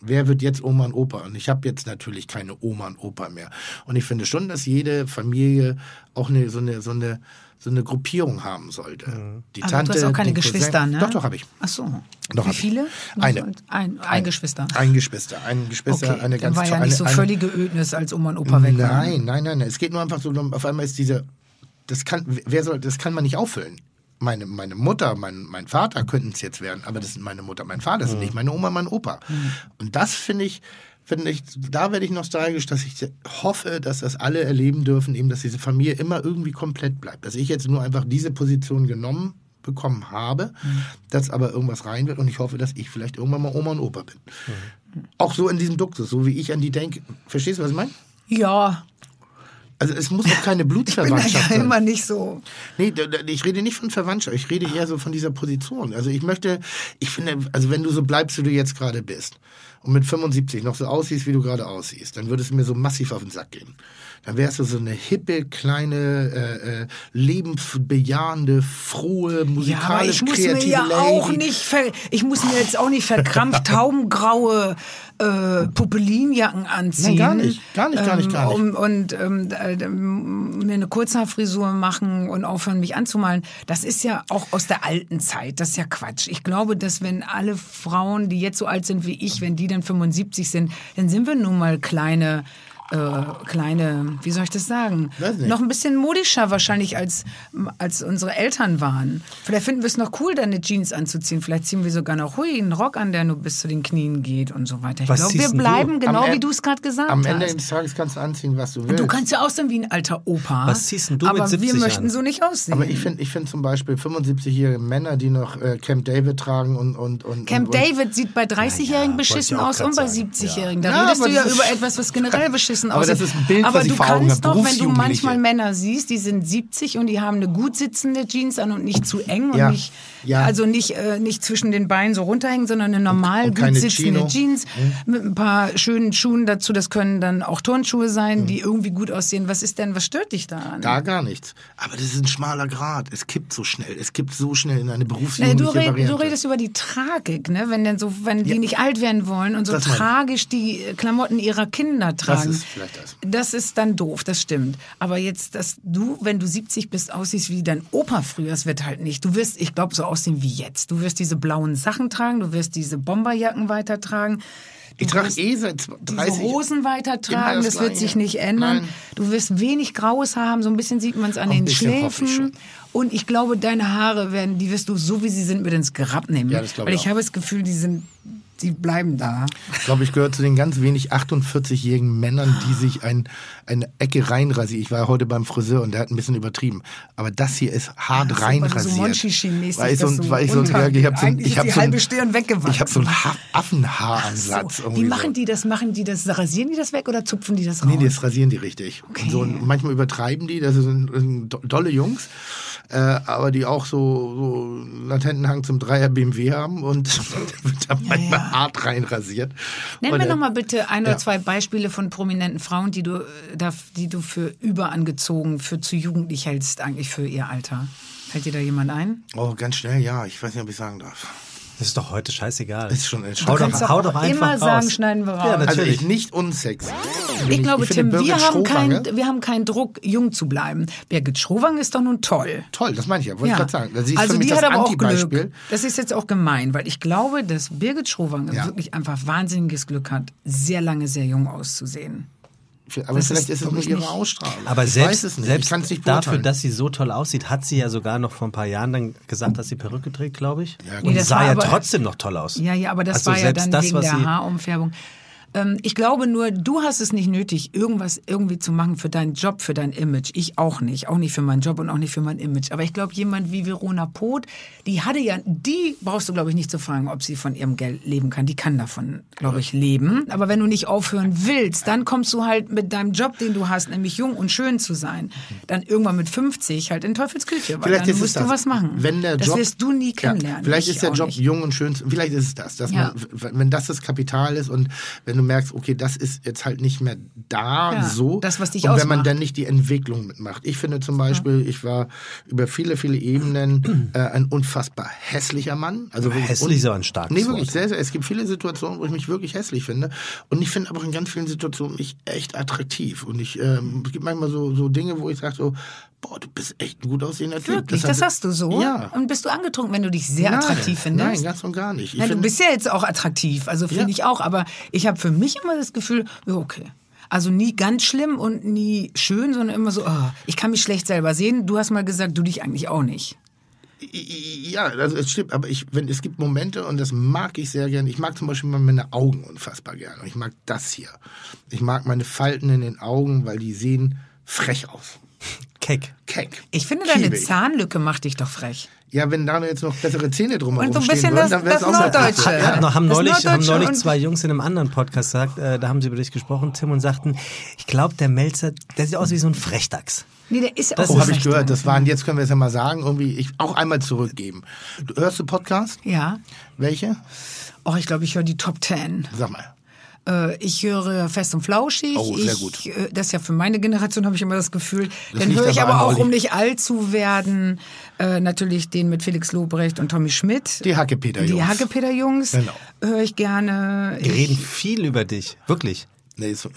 Wer wird jetzt Oma und Opa? Und ich habe jetzt natürlich keine Oma und Opa mehr. Und ich finde schon, dass jede Familie auch eine, so, eine, so, eine, so eine Gruppierung haben sollte. Die Aber Tante, du hast auch keine den Cousin- Geschwister, ne? Doch, doch, habe ich. Ach so. Doch, Wie viele? Eine. Ein, ein Geschwister. Ein Geschwister. Ein Geschwister, Okay, eine dann ganz war ja eine, nicht so eine, völlige Ödnis, als Oma und Opa weg waren. Nein, nein, nein, nein. Es geht nur einfach so, auf einmal ist diese, das kann, wer soll, das kann man nicht auffüllen. Meine, meine Mutter, mein, mein Vater könnten es jetzt werden, aber das sind meine Mutter, mein Vater, das sind nicht meine Oma, mein Opa. Und das finde ich, finde ich, da werde ich nostalgisch, dass ich hoffe, dass das alle erleben dürfen, eben, dass diese Familie immer irgendwie komplett bleibt. Dass ich jetzt nur einfach diese Position genommen bekommen habe, dass aber irgendwas rein wird und ich hoffe, dass ich vielleicht irgendwann mal Oma und Opa bin. Auch so in diesem Duktus, so wie ich an die denke. Verstehst du, was ich meine? Ja. Also es muss auch keine [LAUGHS] Ich bin da Blutsverwandtschaft ja sein. immer nicht so. Nee, ich rede nicht von Verwandtschaft, ich rede eher so von dieser Position. Also ich möchte, ich finde, also wenn du so bleibst, wie du jetzt gerade bist und mit 75 noch so aussiehst, wie du gerade aussiehst, dann würde es mir so massiv auf den Sack gehen. Dann wärst du so eine hippe, kleine, äh, äh, lebensbejahende, frohe, Ja, aber musikalisch ich muss mir ja Lady. auch nicht, ver ich muss mir jetzt auch nicht verkrampft [LAUGHS] taubengraue äh, Puppelinjacken anziehen. Nein, gar nicht. Gar nicht, gar nicht, gar nicht. Um, und ähm, äh, ähm, mir eine Kurzhaarfrisur machen und aufhören, mich anzumalen. Das ist ja auch aus der alten Zeit. Das ist ja Quatsch. Ich glaube, dass wenn alle Frauen, die jetzt so alt sind wie ich, wenn die dann 75 sind, dann sind wir nun mal kleine äh, kleine, wie soll ich das sagen? Weiß nicht. Noch ein bisschen modischer wahrscheinlich als, als unsere Eltern waren. Vielleicht finden wir es noch cool, deine Jeans anzuziehen. Vielleicht ziehen wir sogar noch hui, einen Rock an, der nur bis zu den Knien geht und so weiter. Ich glaube, wir denn du? bleiben genau, Am wie du es gerade gesagt Am hast. Ende des Tages kannst du anziehen, was du willst. du kannst ja aussehen wie ein alter Opa. Was ziehst denn du mit aber 70 wir möchten an? so nicht aussehen. aber ich finde ich find zum Beispiel 75-jährige Männer, die noch äh, Camp David tragen und... und, und Camp und, und, David sieht bei 30-Jährigen beschissen wollte ich auch aus und bei sagen. 70-Jährigen. Da Ja, redest du ja ist- über etwas, was generell [LAUGHS] beschissen Aber aussieht. das ist ein Bild, aber was du kannst habe, doch, wenn du manchmal Männer siehst, die sind 70 und die haben eine gut sitzende Jeans an und nicht zu eng und Ja. nicht, Ja. also nicht, äh, nicht zwischen den Beinen so runterhängen, sondern eine normal und gut keine sitzende Chino. Jeans mit ein paar schönen Schuhen dazu. Das können dann auch Turnschuhe sein, die irgendwie gut aussehen. Was ist denn, was stört dich daran? Da gar nichts. Aber das ist ein schmaler Grad. Es kippt so schnell. Es kippt so schnell in eine Nee, berufsjugendliche du, red, du redest über die Tragik, ne? Wenn denn so, wenn die nicht alt werden wollen und so Das tragisch die Klamotten ihrer Kinder tragen. ist vielleicht das. Das ist dann doof, das stimmt. Aber jetzt, dass du, wenn du 70 bist, aussiehst wie dein Opa früher, das wird halt nicht. Du wirst, ich glaube, so aussehen wie jetzt. Du wirst diese blauen Sachen tragen, du wirst diese Bomberjacken weitertragen. Du Ich trage eh seit diese 30 Hosen immer weitertragen, das das, wird sich nicht ändern. Nein. Du wirst wenig graues Haar haben, so ein bisschen sieht man es an Ein den Schläfen. Und ich glaube, deine Haare werden, die wirst du so wie sie sind mit ins Grab nehmen. Ja, das glaube Weil ich ich auch. habe das Gefühl, die sind, die bleiben da. Ich glaube, ich gehöre zu den ganz wenig 48-jährigen Männern, die sich ein, eine Ecke reinrasieren. Ich war heute beim Friseur und der hat ein bisschen übertrieben. Aber das hier ist hart Ja, so- reinrasiert. so Weil ich so, du weil ich so, ein- ich habe so, ein- ich die so, ein- halbe Stirn weggewachsen. Ich habe so einen ha Affenhaaransatz. So, wie so. machen die das? Machen die das? Rasieren die das weg oder zupfen die das raus? Nee, das rasieren die richtig. Okay. Und so, und manchmal übertreiben die, das sind, dolle Jungs, äh, aber die auch so, so latenten Hang zum Dreier BMW haben und [LAUGHS] wird da manchmal ja. hart reinrasiert. Nenn Und, mir äh, noch mal bitte ein ja. oder zwei Beispiele von prominenten Frauen, die du, äh, die du für überangezogen, für zu jugendlich hältst, eigentlich für ihr Alter. Fällt dir da jemand ein? Oh, ganz schnell, ja. Ich weiß nicht, ob ich sagen darf. Das ist doch heute scheißegal. Ist schon hau entscheidend. doch, hau doch einfach immer raus. sagen, schneiden wir raus. Ja, Also natürlich. ich nicht unsex. Ich glaube, finde Tim, wir haben, kein, wir haben keinen Druck, jung zu bleiben. Birgit Schrowang ist doch nun toll. Toll, das meine ich ja, wollte ich Ja. gerade sagen. Das ist also für mich die das hat aber auch. Glück. Das ist jetzt auch gemein, weil ich glaube, dass Birgit Schrowang Ja. wirklich einfach wahnsinniges Glück hat, sehr lange sehr jung auszusehen. Aber Das vielleicht ist, ist es nur ihre nicht- Ausstrahlung. Aber ich selbst, weiß es nicht. selbst dafür, dass sie so toll aussieht, hat sie ja sogar noch vor ein paar Jahren dann gesagt, dass sie Perücke trägt, glaube ich. Ja, Und gut. Nee, das sah ja aber- trotzdem noch toll aus. Ja, ja, aber das Also war ja selbst dann das, wegen der Haarumfärbung. Ähm, ich glaube nur, du hast es nicht nötig, irgendwas irgendwie zu machen für deinen Job, für dein Image. Ich auch nicht. Auch nicht für meinen Job und auch nicht für mein Image. Aber ich glaube, jemand wie Verona Poth, die hatte ja, die brauchst du, glaube ich, nicht zu fragen, ob sie von ihrem Geld leben kann. Die kann davon, glaube ich, leben. Aber wenn du nicht aufhören willst, dann kommst du halt mit deinem Job, den du hast, nämlich jung und schön zu sein, dann irgendwann mit 50 halt in Teufelsküche. Weil Vielleicht dann ist es musst du das. was machen. Wenn der das Job, wirst du nie Ja, kennenlernen. vielleicht Ich ist der Job nicht. jung und schön. Vielleicht ist es das, dass Ja. man, wenn das das Kapital ist und wenn du merkst, okay, das ist jetzt halt nicht mehr da, Ja, so. das, was dich und wenn man dann nicht die Entwicklung mitmacht. Ich finde zum Beispiel, ich war über viele, viele Ebenen [CLEARS THROAT] äh, ein unfassbar hässlicher Mann. Also Hässlich ist aber ein starkes Nee, wirklich Wort. sehr, sehr. Es gibt viele Situationen, wo ich mich wirklich hässlich finde. Und ich finde aber in ganz vielen Situationen mich echt attraktiv. Und ich, ähm, es gibt manchmal so, so Dinge, wo ich sage so, boah, du bist echt ein gut aussehender Typ. Wirklich, das, hat- hast du so? Ja. Und bist du angetrunken, wenn du dich sehr Nein, attraktiv findest? Nein, ganz und gar nicht. Ich Nein, du bist ja jetzt auch attraktiv, also finde Ja. ich auch. Aber ich habe für mich immer das Gefühl, okay. Also nie ganz schlimm und nie schön, sondern immer so, oh, ich kann mich schlecht selber sehen. Du hast mal gesagt, du dich eigentlich auch nicht. Ja, also es stimmt, aber ich, wenn, es gibt Momente und das mag ich sehr gerne. Ich mag zum Beispiel meine Augen unfassbar gerne. Ich mag das hier. Ich mag meine Falten in den Augen, weil die sehen frech aus. Keck. Keck. Ich finde, deine Kiebig. Zahnlücke macht dich doch frech. Ja, wenn da jetzt noch bessere Zähne drumherum Und so ein stehen bisschen würden, das- dann wäre es das auch mal Norddeutsche. Ja. Haben Das neulich, haben neulich zwei Jungs in einem anderen Podcast gesagt, äh, da haben sie über dich gesprochen, Tim, und sagten, ich glaube, der Melzer, der sieht aus wie so ein Frechdachs. Nee, der ist Das auch Oh, habe ich gehört. Das waren, jetzt können wir es ja mal sagen, irgendwie ich auch einmal zurückgeben. Du, hörst du Podcast? Ja. Welche? Oh, ich glaube, ich höre die Top Ten. Sag mal. Äh, ich höre Fest und Flauschig. Oh, sehr ich, gut. äh, Das ist ja für meine Generation, habe ich immer das Gefühl. Das Dann höre ich aber auch, um nicht alt zu werden, äh, natürlich den mit Felix Lobrecht und Tommy Schmidt. Die Hackepeter-Jungs. Die Hackepeter-Jungs Genau. höre ich gerne. Die Ich- reden viel über dich. Wirklich. Nee, so,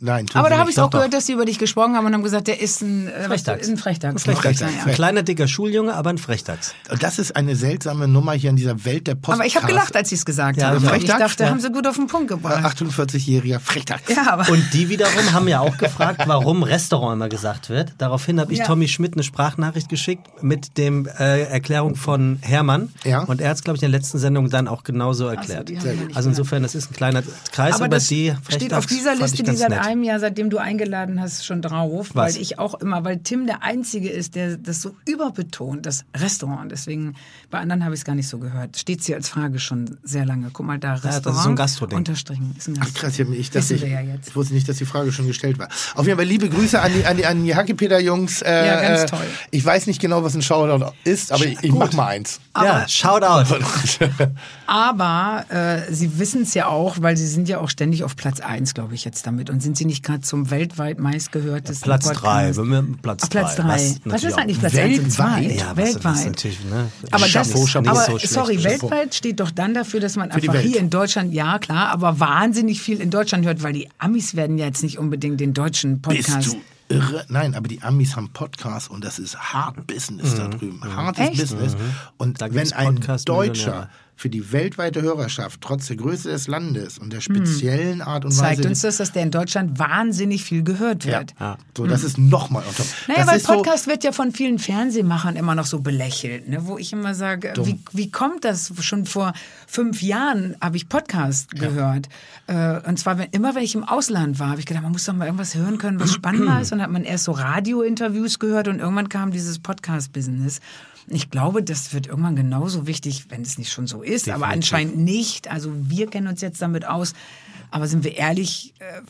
nein, tun aber sie da habe ich auch gehört, dass sie über dich gesprochen haben und haben gesagt, der ist ein äh, Frechdachs. Ein Frechdachs. Ein Frechdachs. Ja, Ein kleiner, dicker Schuljunge, aber ein Frechdachs. Das ist eine seltsame Nummer hier in dieser Welt der Post. Aber ich habe gelacht, als sie es gesagt Ja, haben. Und Ich Frechdachs? dachte, Ja. haben sie gut auf den Punkt gebracht. 48-jähriger Frechtag. Ja, aber Und die wiederum haben ja auch gefragt, warum Restaurant immer gesagt wird. Daraufhin habe ich Ja. Tommy Schmidt eine Sprachnachricht geschickt mit dem äh, Erklärung von Hermann. Ja. Und er hat es, glaube ich, in der letzten Sendung dann auch genauso erklärt. nicht also insofern, das ist ein kleiner Kreis, aber, aber das die steht auf Frechdachs dieser Liste, ganz seit nett. einem Jahr, seitdem du eingeladen hast, schon drauf. Was? Weil ich auch immer, weil Tim der Einzige ist, der das so überbetont, das Restaurant. Deswegen, bei anderen habe ich es gar nicht so gehört. Steht hier als Frage schon sehr lange. Guck mal da, das ist Restaurant. so ein Gastroding. Unterstrichen. Ist ein Ach Gastro. krass, ich, ich, dachte, ich, ja jetzt. ich wusste nicht, dass die Frage schon gestellt war. Auf jeden Fall liebe Grüße an die, an die, an die Hackepeter-Jungs. Äh, Ja, ganz äh, toll. Ich weiß nicht genau, was ein Shoutout ist, aber ich, ich mach mal eins. Ja, Shoutout. [LAUGHS] Aber äh, sie wissen es ja auch, weil sie sind ja auch ständig auf Platz 1, glaube ich, jetzt damit. Und sind sie nicht gerade zum weltweit meistgehörtesten Platz Podcast? drei, wenn wir Platz Ach, Platz drei. Was, ist eigentlich Platz 1 und 2? Weltweit? Ja, was, weltweit. Ist natürlich, ne, Aber, das, Chapeau, Chapeau. aber so sorry, schlecht. weltweit steht doch dann dafür, dass man Für einfach hier in Deutschland, ja klar, aber wahnsinnig viel in Deutschland hört, weil die Amis werden ja jetzt nicht unbedingt den deutschen Podcast. Bist du irre? Nein, aber die Amis haben Podcasts und das ist hart Business da drüben. Hartes Echt? Business. Und Mhm. Da wenn ein Podcast-Millionäre. Deutscher für die weltweite Hörerschaft, trotz der Größe des Landes und der speziellen Art und Hm. Zeigt Weise... uns das, dass der in Deutschland wahnsinnig viel gehört wird. ja, so, das ist nochmal top. Naja, das weil ist so, Podcast wird ja von vielen Fernsehmachern immer noch so belächelt, ne? wo ich immer sage, wie, wie kommt das? Schon vor fünf Jahren habe ich Podcast gehört. Äh, und zwar wenn, immer, wenn ich im Ausland war, habe ich gedacht, man muss doch mal irgendwas hören können, was spannender [CLEARS THROAT] ist. Und dann hat man erst so Radiointerviews gehört und irgendwann kam dieses Podcast-Business. Ich glaube, das wird irgendwann genauso wichtig, wenn es nicht schon so ist, aber anscheinend nicht. Also wir kennen uns jetzt damit aus. Aber sind wir ehrlich, äh,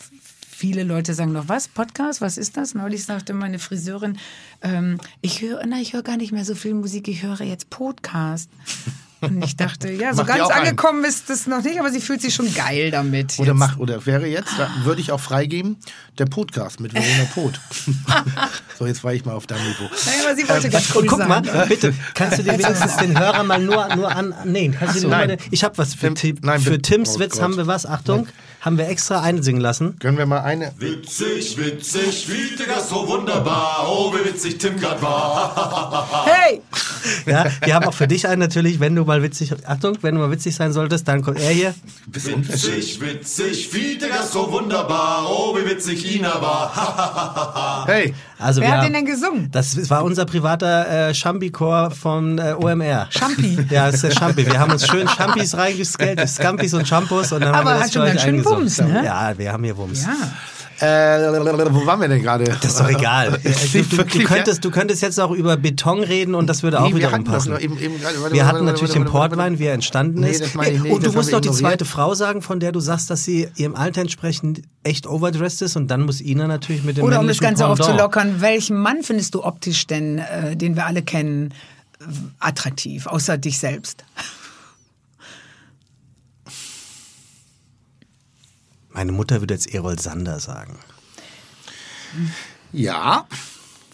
viele Leute sagen noch, was, Podcast, was ist das? Neulich sagte meine Friseurin, ähm, ich höre, na, ich höre gar nicht mehr so viel Musik, ich höre jetzt Podcast. Und ich dachte, ja, so ganz auch einen. angekommen ist das noch nicht, aber sie fühlt sich schon geil damit. Oder jetzt. mach, oder wäre jetzt, da würde ich auch freigeben, der Podcast mit Verona Pot. [LAUGHS] so, jetzt war ich mal auf deinem Niveau. Naja, aber sie wollte ganz Und cool guck sein. mal, bitte, kannst du dir wenigstens den Hörer mal nur, nur an. Nee, kannst du nur nein. mal, ich habe was für, nein, für. Tims Oh Witz Gott. haben wir was. Achtung, haben wir extra einsingen lassen. Können wir mal eine. Witzig, witzig, wie der Gast so wunderbar. Oh, wie witzig Tim grad war. [LAUGHS] Hey! Ja, wir haben auch für dich einen natürlich, wenn du mal witzig, Achtung, wenn du mal witzig sein solltest, dann kommt er hier. Witzig, witzig, wie der Gast so wunderbar. Oh, wie witzig Ina war. [LAUGHS] Hey, Also Wer wir hat haben- den denn gesungen? Das war unser privater äh, Champi-Chor von äh, OMR. Champi? [LAUGHS] Ja, das ist der Champi. Wir haben uns schön Champis reingeskellt, Scampis und Shampoos und dann Aber haben wir hat das schon für euch ganz schön. Wumms, ne? Ja, wir haben hier Wumms. Ja. Äh, wo waren wir denn gerade? Das ist doch egal. [LAUGHS] Du, du, du, könntest, du könntest jetzt auch über Beton reden und das würde auch Nee, wir wiederum hatten das passen. noch eben, eben. Warte, Wir hatten warte, natürlich den Portwein, wie er entstanden Nee, ist. das meine ich nicht, und du das musst doch die zweite. Frau sagen, von der du sagst, dass sie ihrem Alter entsprechend echt overdressed ist und dann muss Ina natürlich mit dem Oder um das Ganze Pendant. aufzulockern, welchen Mann findest du optisch denn, äh, den wir alle kennen, attraktiv, außer dich selbst? Meine Mutter würde jetzt Erol Sander sagen. Ja,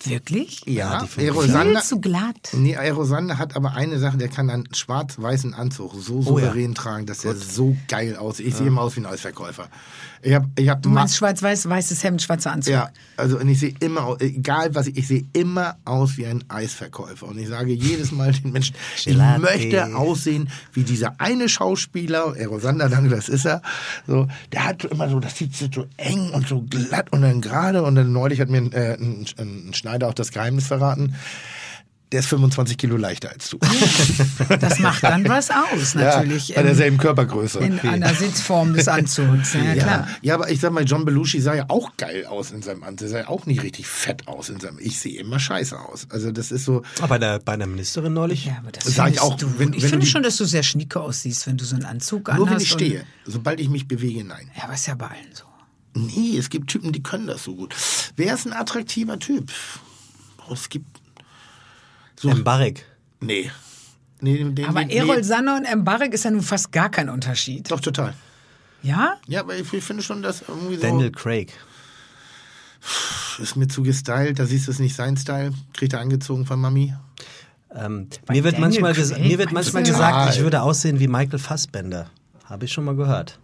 Wirklich? ja. ich- Erol Viel Sander, zu glatt. nee, Erol Sander hat aber eine Sache, der kann einen schwarz-weißen Anzug so Oh ja. souverän tragen, dass er so geil aussieht. Ich sehe immer aus wie ein Eisverkäufer. Ich hab, ich hab Du meinst schwarz-weiß, weißes Hemd, schwarzer Anzug. Ja, also und ich sehe immer, egal was ich, ich sehe immer aus wie ein Eisverkäufer. Und ich sage jedes Mal den Menschen, ich möchte aussehen wie dieser eine Schauspieler, Errol Sander, danke, das ist er. So, der hat so immer so, das sieht so eng und so glatt und dann gerade. Und dann neulich hat mir äh, ein, ein Schneider auch das Geheimnis verraten. Der ist 25 Kilo leichter als du. [LAUGHS] Das macht dann was aus, natürlich. Ja, bei derselben Körpergröße. in einer Sitzform des Anzugs. Ja, [LAUGHS] Ja, klar. ja, aber ich sag mal, John Belushi sah ja auch geil aus in seinem Anzug. Er sah ja auch nicht richtig fett aus in seinem. Ich sehe immer scheiße aus. Also das ist so. Aber bei der, bei der Ministerin neulich? Ja, aber das sag ich auch, Du, wenn- ich wenn du finde die- schon, dass du sehr schnieke aussiehst, wenn du so einen Anzug Nur wenn anhast. ich und- stehe. Sobald ich mich bewege, nein. Ja, aber ist ja bei allen so. Nee, es gibt Typen, die können das so gut. Wer ist ein attraktiver Typ? Oh, es gibt. So, Mbarek. [LAUGHS] nee. nee, den, Aber den, Erol nee. Sanne und Mbarek ist ja nun fast gar kein Unterschied. Doch, total. Ja? Ja, aber ich, ich finde schon, dass irgendwie so. Daniel Craig. Ist mir zu gestylt, da siehst du es nicht sein Style. Kriegt er angezogen von Mami. Ähm, mir wird Daniel manchmal, Craig, mir wird manchmal gesagt, ich würde aussehen wie Michael Fassbender. Habe ich schon mal gehört.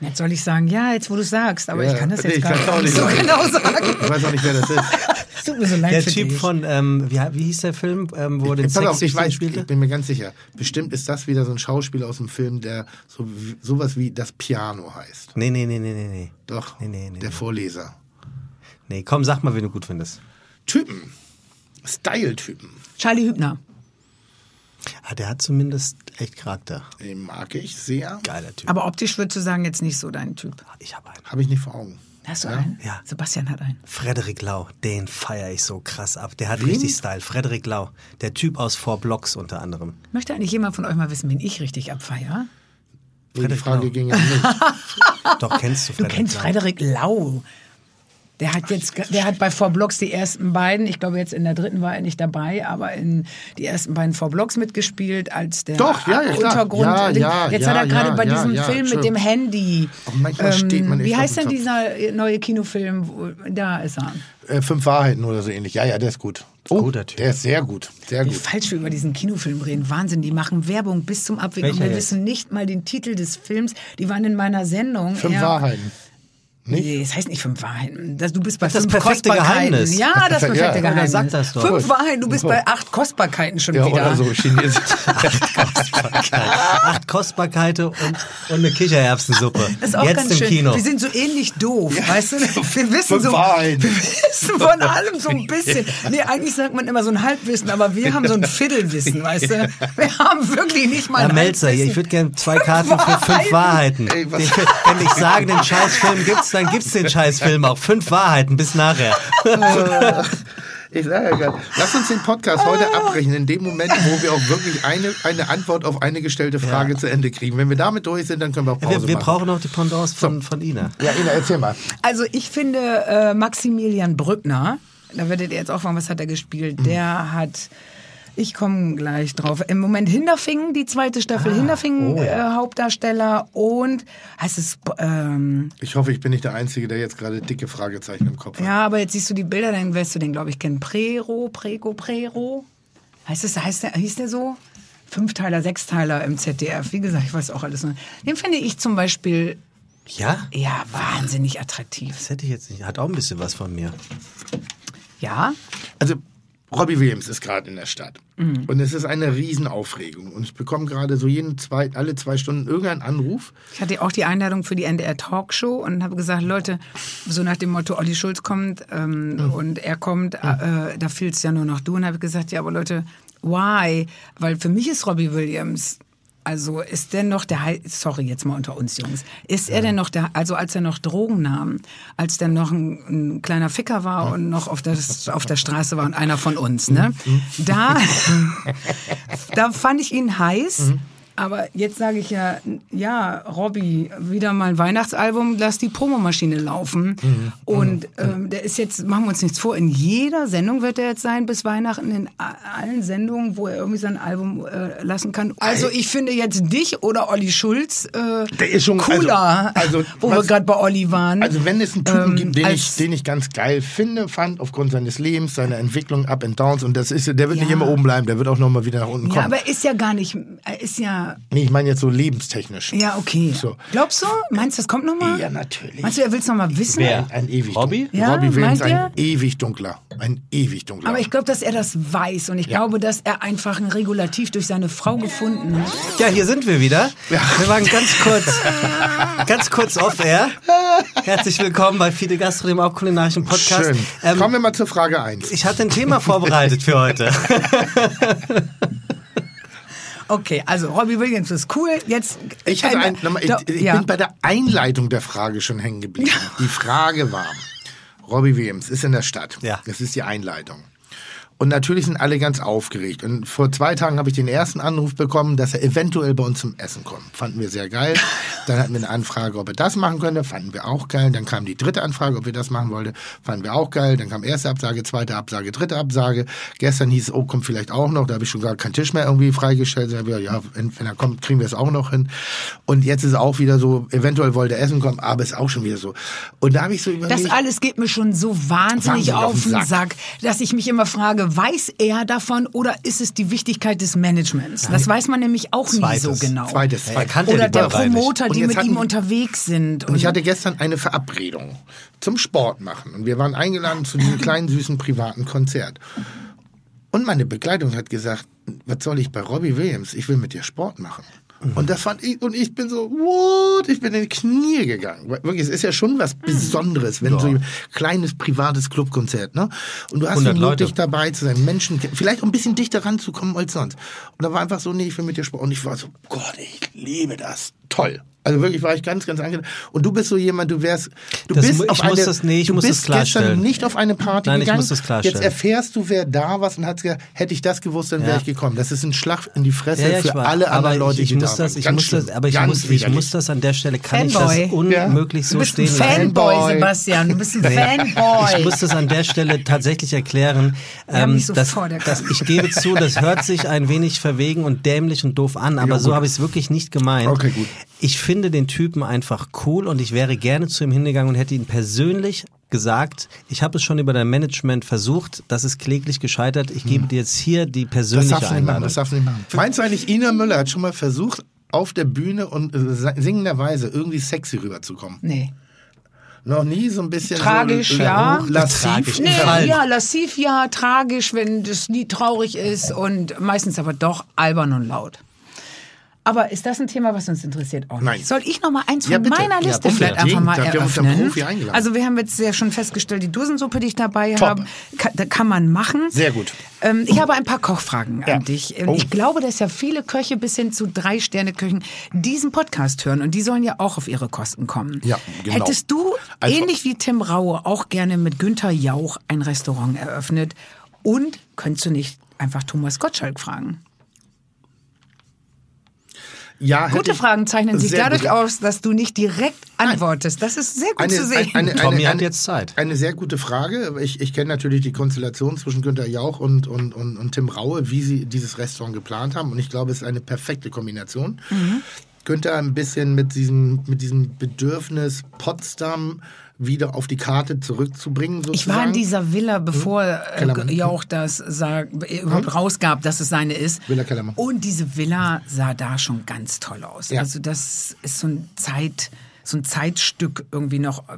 Jetzt soll ich sagen, ja, jetzt wo du sagst, aber Ja, ich kann das nee, jetzt ich gar nicht so genau sagen. Ich weiß auch nicht, wer das ist. [LAUGHS] Es tut mir so leid Der für Typ dich. von, ähm, wie, wie hieß der Film, ähm, wo er den Pass auf, ich Sex weiß, spielte? ich bin mir ganz sicher. Bestimmt ist das wieder so ein Schauspieler aus dem Film, der so sowas wie das Piano heißt. Nee, nee, nee, nee, nee, nee. Doch, Nee, nee, nee, der nee. Vorleser. Nee, komm, sag mal, wen du gut findest. Typen. Style-Typen. Charlie Hübner. Ah, der hat zumindest echt Charakter. Den mag ich sehr. Geiler Typ. Aber optisch würdest du sagen, jetzt nicht so dein Typ. ich habe einen. Habe ich nicht vor Augen. Hast du einen? Ja. Sebastian hat einen. Frederik Lau, den feiere ich so krass ab. Der hat Wen? richtig Style. Frederik Lau, der Typ aus Four Blocks unter anderem. Möchte eigentlich jemand von euch mal wissen, wen ich richtig abfeier? Nee, die Frederik Frage Lau. ging ja nicht. [LAUGHS] Doch, kennst du Du Frederik kennst Lau? Frederik Lau. Der hat jetzt, der hat bei Four Blocks die ersten beiden, ich glaube jetzt in der dritten war er nicht dabei, aber in die ersten beiden Four Blocks mitgespielt als der Doch, ja, ja. Untergrund. Ja, ja, jetzt ja, hat er gerade bei diesem Film mit dem Handy. ähm, Aber manchmal steht man Wie heißt denn dieser neue Kinofilm? Da ist er. äh, fünf Wahrheiten oder so ähnlich. Ja, ja, der ist gut. Oh, Guter Typ. Der ist sehr gut. Sehr Wie gut. falsch wir über diesen Kinofilm reden. Wahnsinn, die machen Werbung bis zum Abwinken. Wir jetzt? wissen nicht mal den Titel des Films. Die waren in meiner Sendung. Fünf. Wahrheiten. Nicht? Nee, es heißt nicht fünf Wahrheiten. Das, du bist bei Das ist fünf das perfekte Kostbarkeiten. Geheimnis. Ja, das Ja, perfekte ja, Geheimnis. sag das doch. Fünf. Wahrheiten, du bist bei acht Kostbarkeiten schon Ja, wieder. oder so Chinesisch. [LAUGHS] Acht Kostbarkeiten und, und eine Kichererbsensuppe. Das ist auch Jetzt ganz im schön. Kino. Wir sind so ähnlich doof, weißt du? [LAUGHS] Wir wissen Fünf so, Wahrheiten. wir wissen von allem so ein bisschen. [LAUGHS] Nee, eigentlich sagt man immer so ein Halbwissen, aber wir haben so ein Viertelwissen, weißt du? Wir haben wirklich nicht mal Herr ein Melzer, Halbwissen. ich würde gerne zwei Karten für fünf Wahrheiten. Wahrheiten. Ey, was- Den, wenn ich sage, den Scheißfilm gibt's, dann gibt's den Scheißfilm auch. Fünf Wahrheiten, bis nachher. [LAUGHS] Ich sage ja gerade, lass uns den Podcast heute abbrechen, in dem Moment, wo wir auch wirklich eine, eine Antwort auf eine gestellte Frage zu Ende kriegen. Wenn wir damit durch sind, dann können wir auch Pause Wir, wir machen. brauchen noch die Pendants von, von Ina. ja, Ina, erzähl mal. Also ich finde äh, Maximilian Brückner, da werdet ihr jetzt auch fragen, was hat er gespielt? Der hat, ich komme gleich drauf, im Moment Hinterfingen, die zweite Staffel Hinterfingen oh ja. äh, Hauptdarsteller und heißt es, ähm, Ich hoffe, ich bin nicht der Einzige, der jetzt gerade dicke Fragezeichen im Kopf hat. ja, aber jetzt siehst du die Bilder, dann wirst du den, glaube ich, kennen. Prero, Prego, Prero. Heißt es, heißt der, hieß der so? Fünfteiler, Sechsteiler im ZDF. Wie gesagt, ich weiß auch alles noch. Den finde ich zum Beispiel, Ja? ja, wahnsinnig attraktiv. Das hätte ich jetzt nicht. Hat auch ein bisschen was von mir. Ja, Also, Robbie Williams ist gerade in der Stadt. Mhm. Und es ist eine Riesenaufregung. Und ich bekomme gerade so jeden zwei, alle zwei Stunden irgendeinen Anruf. Ich hatte auch die Einladung für die NDR Talkshow und habe gesagt, Leute, so nach dem Motto, Olli Schulz kommt ähm, und er kommt, äh, da fehlst ja nur noch du. Und habe gesagt, ja, aber Leute, why? Weil für mich ist Robbie Williams, also ist der noch der, Hei- sorry jetzt mal unter uns Jungs, ist er denn noch der, also als er noch Drogen nahm, als der noch ein, ein kleiner Ficker war und noch auf der, auf der Straße war und einer von uns, ne? Da, [LAUGHS] da fand ich ihn heiß. Aber jetzt sage ich ja, ja, Robby, wieder mal ein Weihnachtsalbum, lass die Promomaschine laufen. Und ähm, der ist jetzt, machen wir uns nichts vor, in jeder Sendung wird er jetzt sein bis Weihnachten, in allen Sendungen, wo er irgendwie sein Album äh, lassen kann. Also ich finde jetzt dich oder Olli Schulz äh, Der ist schon- cooler, also- also wo was- wir gerade bei Olli waren. Also wenn es einen Typen Ähm, gibt, den ich, den ich ganz geil finde, fand, aufgrund seines Lebens, seiner Entwicklung, Up and Downs, und das ist, der wird nicht Ja. immer oben bleiben, der wird auch nochmal wieder nach unten Ja, kommen. aber er ist ja gar nicht, er ist ja Nee, ich meine jetzt so lebenstechnisch. Ja, okay. So. Glaubst du? Meinst du, das kommt nochmal? Ja, natürlich. Meinst du, er will es nochmal wissen? Wer? Ein ewig Robby? dunkler. Ja, Robbie Williams, meint ein ewig dunkler. Ein ewig dunkler. Aber ich glaube, dass er das weiß und ich Ja. glaube, dass er einfach ein Regulativ durch seine Frau gefunden hat. Ja, hier sind wir wieder. Wir waren ganz kurz, ganz kurz off-air. Herzlich willkommen bei Fide Gastro, dem auch kulinarischen Podcast. Schön. Ähm, Kommen wir mal zur Frage 1. ich hatte ein Thema vorbereitet für heute. [LAUGHS] Okay, also Robbie Williams ist cool. Jetzt. Ich, hatte äh, ein, nochmal, ich, ich ja. bin bei der Einleitung der Frage schon hängen geblieben. [LAUGHS] Die Frage war, Robbie Williams ist in der Stadt. Ja. Das ist die Einleitung. Und natürlich sind alle ganz aufgeregt. Und vor zwei Tagen habe ich den ersten Anruf bekommen, dass er eventuell bei uns zum Essen kommt. Fanden wir sehr geil. Dann hatten wir eine Anfrage, ob er das machen könnte. Fanden wir auch geil. Dann kam die dritte Anfrage, ob wir das machen wollten. Fanden wir auch geil. Dann kam erste Absage, zweite Absage, dritte Absage. Gestern hieß es, oh, kommt vielleicht auch noch. Da habe ich schon gar keinen Tisch mehr irgendwie freigestellt. Da hab ich Ja, wenn, wenn er kommt, kriegen wir es auch noch hin. Und jetzt ist es auch wieder so, eventuell wollte er essen kommen, aber ist auch schon wieder so. Und da habe ich so überlegt. Das alles geht mir schon so wahnsinnig Wahnsinnig auf auf den den Sack. Sack, dass ich mich immer frage, weiß er davon oder ist es die Wichtigkeit des Managements? Das weiß man nämlich auch Zweites. nie so genau. Zweites, zweites. Oder der. Promoter, Und die mit hatten- ihm unterwegs sind. Und ich hatte gestern eine Verabredung zum Sport machen. Und wir waren eingeladen zu diesem kleinen, süßen, privaten Konzert. Und meine Begleitung hat gesagt, was soll ich bei Robbie Williams? Ich will mit dir Sport machen. Und das fand ich, und ich bin so, what? Ich bin in die Knie gegangen. Wirklich, es ist ja schon was Besonderes, wenn so ein kleines, privates Clubkonzert, ne? Und du hast 100 die. Möglichkeit dabei zu sein, Menschen, vielleicht auch ein bisschen dichter ranzukommen als sonst. Und da war einfach so, nee, ich will mit dir Sport. Und ich war so, Gott, ich liebe das. Toll. Also wirklich war ich ganz, ganz angenehm. Und du bist so jemand, du wärst, du Das bist ich auf muss eine, das- nee, ich du muss bist gestern nicht auf eine Party Nein, ich gegangen. muss das klarstellen. Jetzt erfährst du, wer da war und hat gesagt, hätte ich das gewusst, dann wäre Ja. ich gekommen. Das ist ein Schlag in die Fresse Ja, ja, ich für war- alle aber anderen Leute, ich, ich die muss da das, waren. ich Ganz muss das, aber ich Ganz muss, ich widerlich. muss das an der Stelle, kann ich Fanboy. das unmöglich Du so bist ein stehen lassen. Fanboy, Fanboy. Sebastian. Du bist ein [LAUGHS] Fanboy. Ich muss das an der Stelle tatsächlich erklären. Wir haben Ähm, nicht so dass, dass ich gebe zu, das hört sich ein wenig verwegen und dämlich und doof an, aber so habe ich es wirklich nicht gemeint. Okay, gut. Ich finde den Typen einfach cool und ich wäre gerne zu ihm hingegangen und hätte ihn persönlich gesagt, ich habe es schon über dein Management versucht, das ist kläglich gescheitert. Ich gebe dir jetzt hier die Hm. Das persönliche darfst du nicht machen, Einladung. das darfst du nicht machen. Meinst du eigentlich, Ina Müller hat schon mal versucht, auf der Bühne und äh, singenderweise irgendwie sexy rüberzukommen? Nee. Noch nie so ein bisschen Tragisch, so, ja. Lassiv. Nee, ja, lassiv, ja, tragisch, wenn das Lied traurig ist und meistens aber doch albern und laut. Aber ist das ein Thema, was uns interessiert? Auch nicht. Nein. Soll ich noch mal eins von Ja, meiner Ja, Liste bitte. vielleicht einfach mal Wir einen eröffnen? Eingeladen. Also wir haben jetzt ja schon festgestellt, die Dosensuppe, die ich dabei Top. habe, kann, kann man machen. Sehr gut. Ähm, ich habe ein paar Kochfragen Ja. an dich. Und Oh. Ich glaube, dass ja viele Köche bis hin zu drei Sterne-Köchen diesen Podcast hören und die sollen ja auch auf ihre Kosten kommen. Ja, genau. Hättest du, Also- ähnlich wie Tim Raue, auch gerne mit Günther Jauch ein Restaurant eröffnet und könntest du nicht einfach Thomas Gottschalk fragen? Ja, Gute Fragen zeichnen sich dadurch gut. aus, dass du nicht direkt antwortest. Das ist sehr gut Eine, zu sehen. eine, eine, Tommy eine, hat jetzt Zeit. Eine sehr gute Frage. Ich, ich kenne natürlich die Konstellation zwischen Günter Jauch und, und, und, und Tim Raue, wie sie dieses Restaurant geplant haben. Und ich glaube, es ist eine perfekte Kombination. Mhm. Günther ein bisschen mit diesem, mit diesem Bedürfnis, Potsdam wieder auf die Karte zurückzubringen. Sozusagen. Ich war in dieser Villa, bevor äh, Kellermann. Jauch das sag, äh, überhaupt rausgab, dass es seine ist. Villa Kellermann. Und diese Villa sah da schon ganz toll aus. Ja. Also das ist so ein Zeit, so ein Zeitstück irgendwie noch, äh,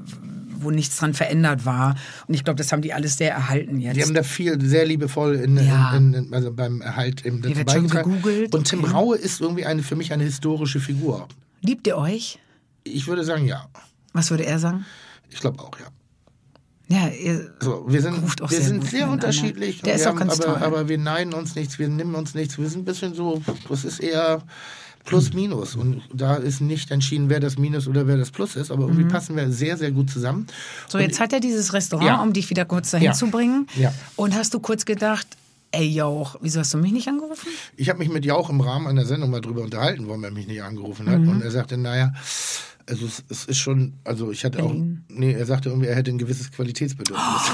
wo nichts dran verändert war. Und ich glaube, das haben die alles sehr erhalten jetzt. Die haben da viel sehr liebevoll in, Ja. in, in, also beim Erhalt im wird schon gegoogelt, Und Tim okay. Raue ist irgendwie eine, für mich eine historische Figur. Liebt ihr euch? Ich würde sagen, ja. Was würde er sagen? Ich glaube auch, ja. Ja, ihr, So, wir sind, Ruft auch wir sehr sind sehr unterschiedlich. Der ist auch ganz aber, toll. aber wir neiden uns nichts, wir nehmen uns nichts. Wir sind ein bisschen so, das ist eher Plus Minus. Und da ist nicht entschieden, wer das Minus oder wer das Plus ist. Aber Mhm. irgendwie passen wir sehr, sehr gut zusammen. so, Und jetzt hat er dieses Restaurant, Ja. um dich wieder kurz dahin Ja. zu bringen. Ja. Und hast du kurz gedacht, ey Jauch, wieso hast du mich nicht angerufen? Ich habe mich mit Jauch im Rahmen einer Sendung mal drüber unterhalten, warum er mich nicht angerufen hat. Mhm. Und er sagte, naja, also es, es ist schon, also ich hatte Berlin. auch, nee, er sagte irgendwie, er hätte ein gewisses Qualitätsbedürfnis.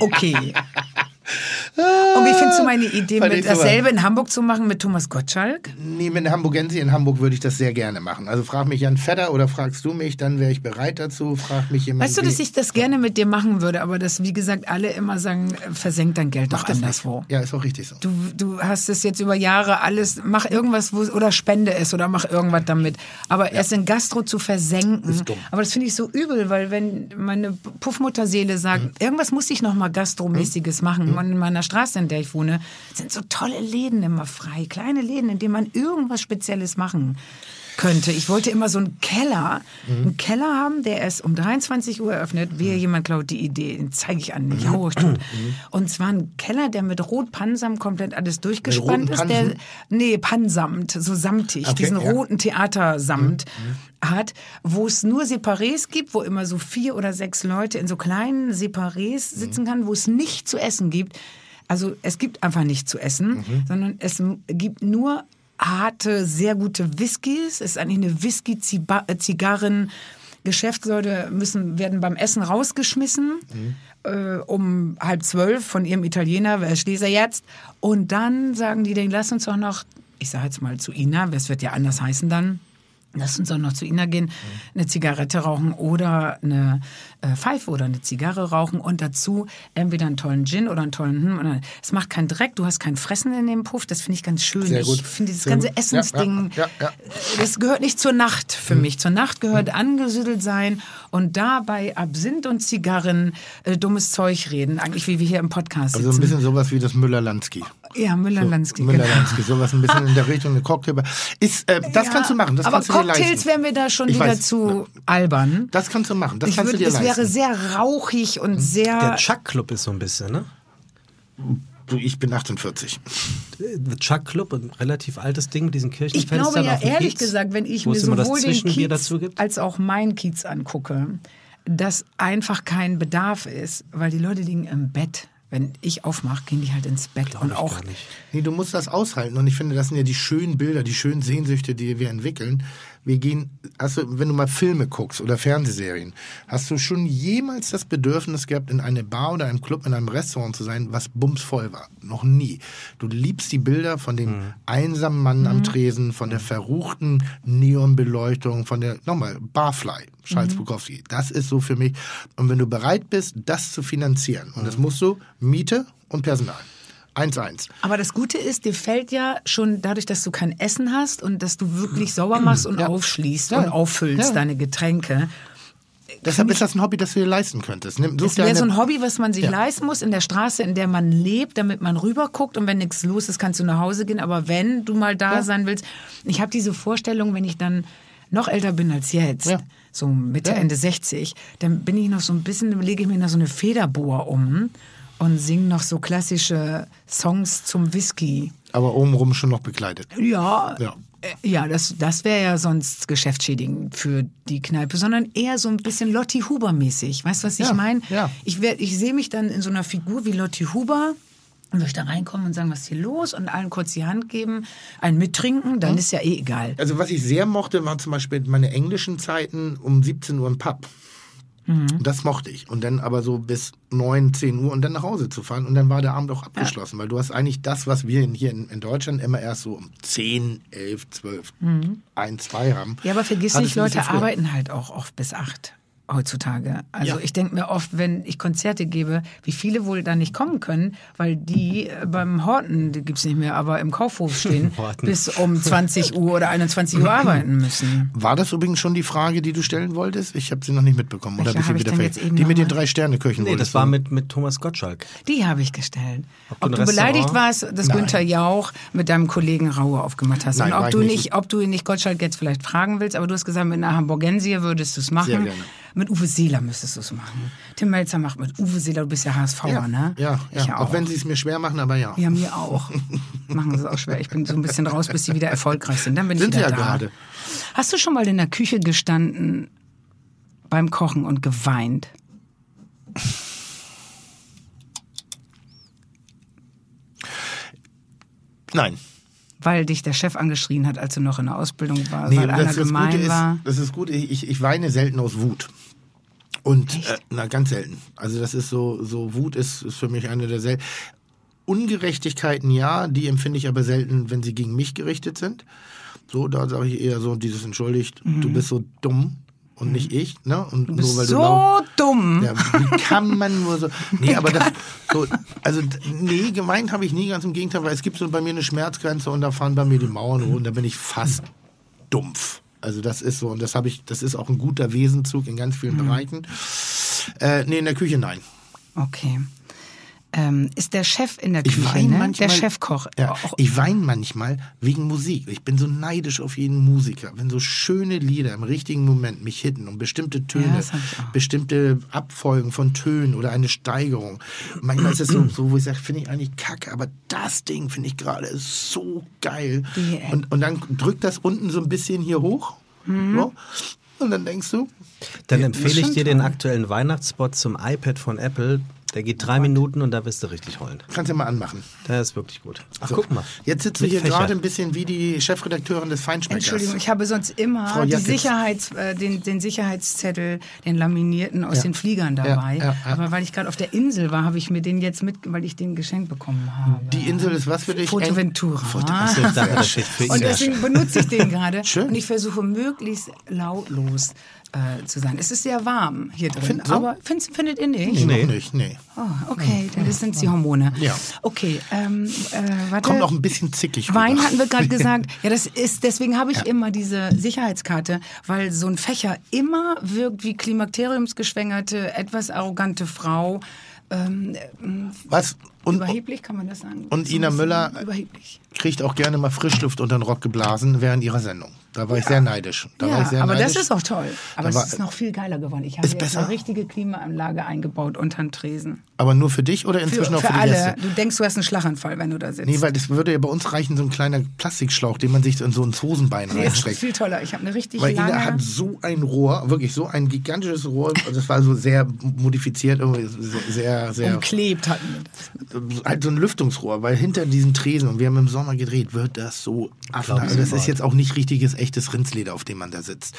Okay. [LAUGHS] Und wie findest du meine Idee, mit dasselbe in Hamburg zu machen mit Thomas Gottschalk? Nee, mit Hamburgensi in Hamburg würde ich das sehr gerne machen. Also frag mich Jan Fedder oder fragst du mich, dann wäre ich bereit dazu. Frag mich jemand. Weißt du, dass ich das gerne mit dir machen würde, aber dass, wie gesagt, alle immer sagen, äh, versenk dein Geld doch das nicht. anderswo. Ja, ist auch richtig so. Du, du hast es jetzt über Jahre alles, mach irgendwas wo, oder spende es oder mach irgendwas damit. Aber erst in Gastro zu versenken. Ist dumm. Aber das finde ich so übel, weil wenn meine Puffmutterseele sagt, Mhm. irgendwas muss ich noch mal Gastromäßiges machen. Und in meiner Straße, in der ich wohne, sind so tolle Läden immer frei. Kleine Läden, in denen man irgendwas Spezielles machen könnte. Ich wollte immer so einen Keller, Mhm. einen Keller haben, der erst um 23 Uhr eröffnet. Wehe, jemand klaut die Idee, den zeige ich an, ich hau euch tot. Und zwar ein Keller, der mit Rotpansam komplett alles durchgespannt ist. Der, nee, Pansamt, so samtig, Okay, diesen ja. Mhm. roten Theatersamt hat, wo es nur Separés gibt, wo immer so vier oder sechs Leute in so kleinen Separés Mhm. sitzen kann, wo es nicht zu essen gibt. Also es gibt einfach nicht zu essen, Mhm. sondern es gibt nur harte, sehr gute Whiskys. Es ist eigentlich eine Whisky-Zigarren. Geschäftsleute müssen, werden beim Essen rausgeschmissen äh, um halb zwölf von ihrem Italiener, wer steht er jetzt? Und dann sagen die, den lass uns doch noch, ich sage jetzt mal zu Ina, es wird ja anders heißen dann, lass uns doch noch zu Ina gehen, eine Zigarette rauchen oder eine äh, Pfeife oder eine Zigarre rauchen und dazu entweder einen tollen Gin oder einen tollen hm, Es macht keinen Dreck, du hast kein Fressen in dem Puff, das finde ich ganz schön. Sehr gut. Ich finde dieses ganze gut. Essensding, Ja, ja, ja. das gehört nicht zur Nacht für mich. Zur Nacht gehört angesüttelt sein und dabei Absinth und Zigarren äh, dummes Zeug reden, eigentlich wie wir hier im Podcast Also sitzen. ein bisschen sowas wie das Müller-Lansky. ja, Müller-Lansky. genau. Müller-Lansky, sowas ein bisschen in der Richtung, eine Cocktailbar. Ist, äh, das kannst du machen, das aber kannst du dir Cocktails leisten. wären wir da schon Ich wieder weiß. zu albern. Das kannst du machen, das Ich kannst würd, du dir es wäre sehr rauchig und Der sehr. Chuck Club ist so ein bisschen, ne? Du, ich bin 48. The Chuck Club, ein relativ altes Ding mit diesen Ich Kirchenfenstern glaube ja auf dem ehrlich Kiez, gesagt, wenn ich mir sowohl den Kiez dazu gibt. als auch mein Kiez angucke, dass einfach kein Bedarf ist, weil die Leute liegen im Bett. Wenn ich aufmache, gehen die halt ins Bett und ich auch gar nicht. Nee, du musst das aushalten. Und ich finde, das sind ja die schönen Bilder, die schönen Sehnsüchte, die wir entwickeln. Wir gehen, du, wenn du mal Filme guckst oder Fernsehserien, hast du schon jemals das Bedürfnis gehabt, in eine Bar oder einem Club, in einem Restaurant zu sein, was bumsvoll war? Noch nie. Du liebst die Bilder von dem einsamen Mann am Tresen, von der verruchten Neonbeleuchtung, von der, nochmal, Barfly, Charles Bukowski. Das ist so für mich. Und wenn du bereit bist, das zu finanzieren, und das musst du, Miete und Personal. 1-1. Aber das Gute ist, dir fällt ja schon dadurch, dass du kein Essen hast und dass du wirklich sauber machst und Ja. aufschließt Ja. und auffüllst Ja. deine Getränke. Deshalb ist das ein Hobby, das du dir leisten könntest. Nimm, Das wäre so ein Hobby, was man sich Ja. leisten muss in der Straße, in der man lebt, damit man rüberguckt und wenn nichts los ist, kannst du nach Hause gehen. Aber wenn du mal da sein willst, ich habe diese Vorstellung, wenn ich dann noch älter bin als jetzt, Ja. so Mitte, Ja. Ende 60, dann bin ich noch so ein bisschen, dann lege ich mir noch so eine Federbohr um und singe noch so klassische Songs zum Whisky. aber obenrum schon noch bekleidet. Ja, Ja. äh, ja das, das wäre ja sonst geschäftsschädigend für die Kneipe, sondern eher so ein bisschen Lotti Huber-mäßig. Weißt du, was ich Ja, meine? ja. Ich, werd- ich sehe mich dann in so einer Figur wie Lotti Huber. Und da reinkommen und sagen, was ist hier los? Und allen kurz die Hand geben, einen mittrinken, dann ist ja eh egal. Also was ich sehr mochte, waren zum Beispiel meine englischen Zeiten um 17 Uhr im Pub. Das mochte ich. Und dann aber so bis 9, 10 Uhr und dann nach Hause zu fahren. Und dann war der Abend auch abgeschlossen, weil du hast eigentlich das, was wir hier in, in Deutschland immer erst so um 10, 11, 12, 1, 2 haben. Ja, aber vergiss nicht, Leute arbeiten halt auch oft bis acht heutzutage. Also Ja. ich denke mir oft, wenn ich Konzerte gebe, wie viele wohl da nicht kommen können, weil die äh, beim Horten, die gibt's nicht mehr, aber im Kaufhof [LAUGHS] stehen, Horten. bis um 20 Uhr oder 21 Uhr arbeiten müssen. War das übrigens schon die Frage, die du stellen wolltest? Ich habe sie noch nicht mitbekommen. Oder hab ich wieder eben Die mit den drei Sterne-Köchen Nee, wolltest das war mit, mit Thomas Gottschalk. Die habe ich gestellt. Ob Ob, du du ein beleidigt Restaurant- warst, dass Nein. Günther Jauch mit deinem Kollegen Raue aufgemacht hast. Nein, Und ob ich du nicht. nicht, ob du ihn nicht Gottschalk jetzt vielleicht fragen willst, aber du hast gesagt, mit einer Hamburgensie würdest du es machen. Sehr gerne. Mit Uwe Seeler müsstest du es machen. Tim Melzer macht mit Uwe Seeler, du bist ja HSVer, ja, ne? ja, Ich ja. Auch wenn sie es mir schwer machen, aber ja. Ja, mir auch. Machen sie es auch schwer. Ich bin so ein bisschen raus, bis sie wieder erfolgreich sind. Dann bin Sind ich wieder ja da. gerade. Hast du schon mal in der Küche gestanden beim Kochen und geweint? Nein. Weil dich der Chef angeschrien hat, als du noch in der Ausbildung warst, Nee, weil einer gemein Gute war. ist, das ist gut. Ich, ich weine selten aus Wut. Und äh, na ganz selten. Also das ist so, so Wut ist, ist für mich eine der selten. Ungerechtigkeiten ja, die empfinde ich aber selten, wenn sie gegen mich gerichtet sind. So, da sage ich eher so dieses entschuldigt, du bist so dumm und nicht ich, ne? Und Mhm. Du bist nur weil so du dumm. ja, wie kann man nur so. [LAUGHS] Nee, aber das. So, also, nee, gemeint habe ich nie, ganz im Gegenteil, weil es gibt so bei mir eine Schmerzgrenze und da fahren bei mir die Mauern hoch und da bin ich fast dumpf. Also, das ist so, und das habe ich, das ist auch ein guter Wesenzug in ganz Mhm. vielen Bereichen. Äh, nee, in der Küche nein. Okay. Ähm, ist der Chef in der Ich Küche, weine ne? manchmal. der Chefkoch. Ja, Auch- ich weine manchmal wegen Musik. Ich bin so neidisch auf jeden Musiker. Wenn so schöne Lieder im richtigen Moment mich hitten und bestimmte Töne, Ja, ich bestimmte Abfolgen von Tönen oder eine Steigerung. Manchmal ist es so, so wo ich sage, finde ich eigentlich kacke, aber das Ding finde ich gerade ist so geil. Die- Und, und dann drückt das unten so ein bisschen hier hoch. Mhm. So, und dann denkst du, Dann empfehle ich dir den aktuellen Weihnachtsspot zum iPad von Apple. Der geht drei Minuten und da wirst du richtig heulen. kannst du mal anmachen. Der ist wirklich gut. Ach, So. guck mal. Jetzt sitzt du Mit hier Fächer. gerade ein bisschen wie die Chefredakteurin des Feinschmeckers. Entschuldigung, ich habe sonst immer. Sicherheits, äh, den, den Sicherheitszettel, den laminierten aus Ja. den Fliegern dabei. Ja, ja, ja. Aber weil ich gerade auf der Insel war, habe ich mir den jetzt mit, weil ich den geschenkt bekommen habe. Die Insel ist was für dich? Fotoventura. Ich ihn. Und deswegen benutze ich den gerade. Schön. Und ich versuche möglichst lautlos äh, zu sein. Es ist sehr warm hier drin. Find so? aber find, findet ihr nicht? Nee, Nee. nicht, nee. Oh, okay, dann das sind die Hormone. Ja. Okay, ähm, äh, warte. Kommt auch ein bisschen zickig rüber. Wein hatten wir gerade gesagt. [LAUGHS] Ja, das ist, deswegen habe ich immer diese Sicherheitskarte, weil so ein Fächer immer wirkt wie klimakteriumsgeschwängerte, etwas arrogante Frau. Ähm, ähm, Was? Und überheblich kann man das sagen? und Ina ein Müller- kriegt auch gerne mal Frischluft unter den Rock geblasen während ihrer Sendung. Da war ich sehr neidisch. Da Ja, sehr aber neidisch. das ist auch toll. Aber Da es ist noch viel geiler geworden. Ich habe jetzt besser? eine richtige Klimaanlage eingebaut unter den Tresen. Aber nur für dich oder Für, inzwischen auch für für die alle. Gäste? Du denkst, du hast einen Schlaganfall, wenn du da sitzt. Nee, weil das würde ja bei uns reichen, so ein kleiner Plastikschlauch, den man sich in so ins Hosenbein Nee, das ist viel toller. Ich habe eine richtig Weil lange... Ina hat so ein Rohr, wirklich so ein gigantisches Rohr, das war so sehr modifiziert, irgendwie sehr, sehr, umklebt hatten wir das. Halt so ein Lüftungsrohr, weil hinter diesen Tresen, und wir haben im Sommer gedreht, wird das so affenhaft. Also das ist jetzt auch nicht richtiges, echtes Rindsleder, auf dem man da sitzt.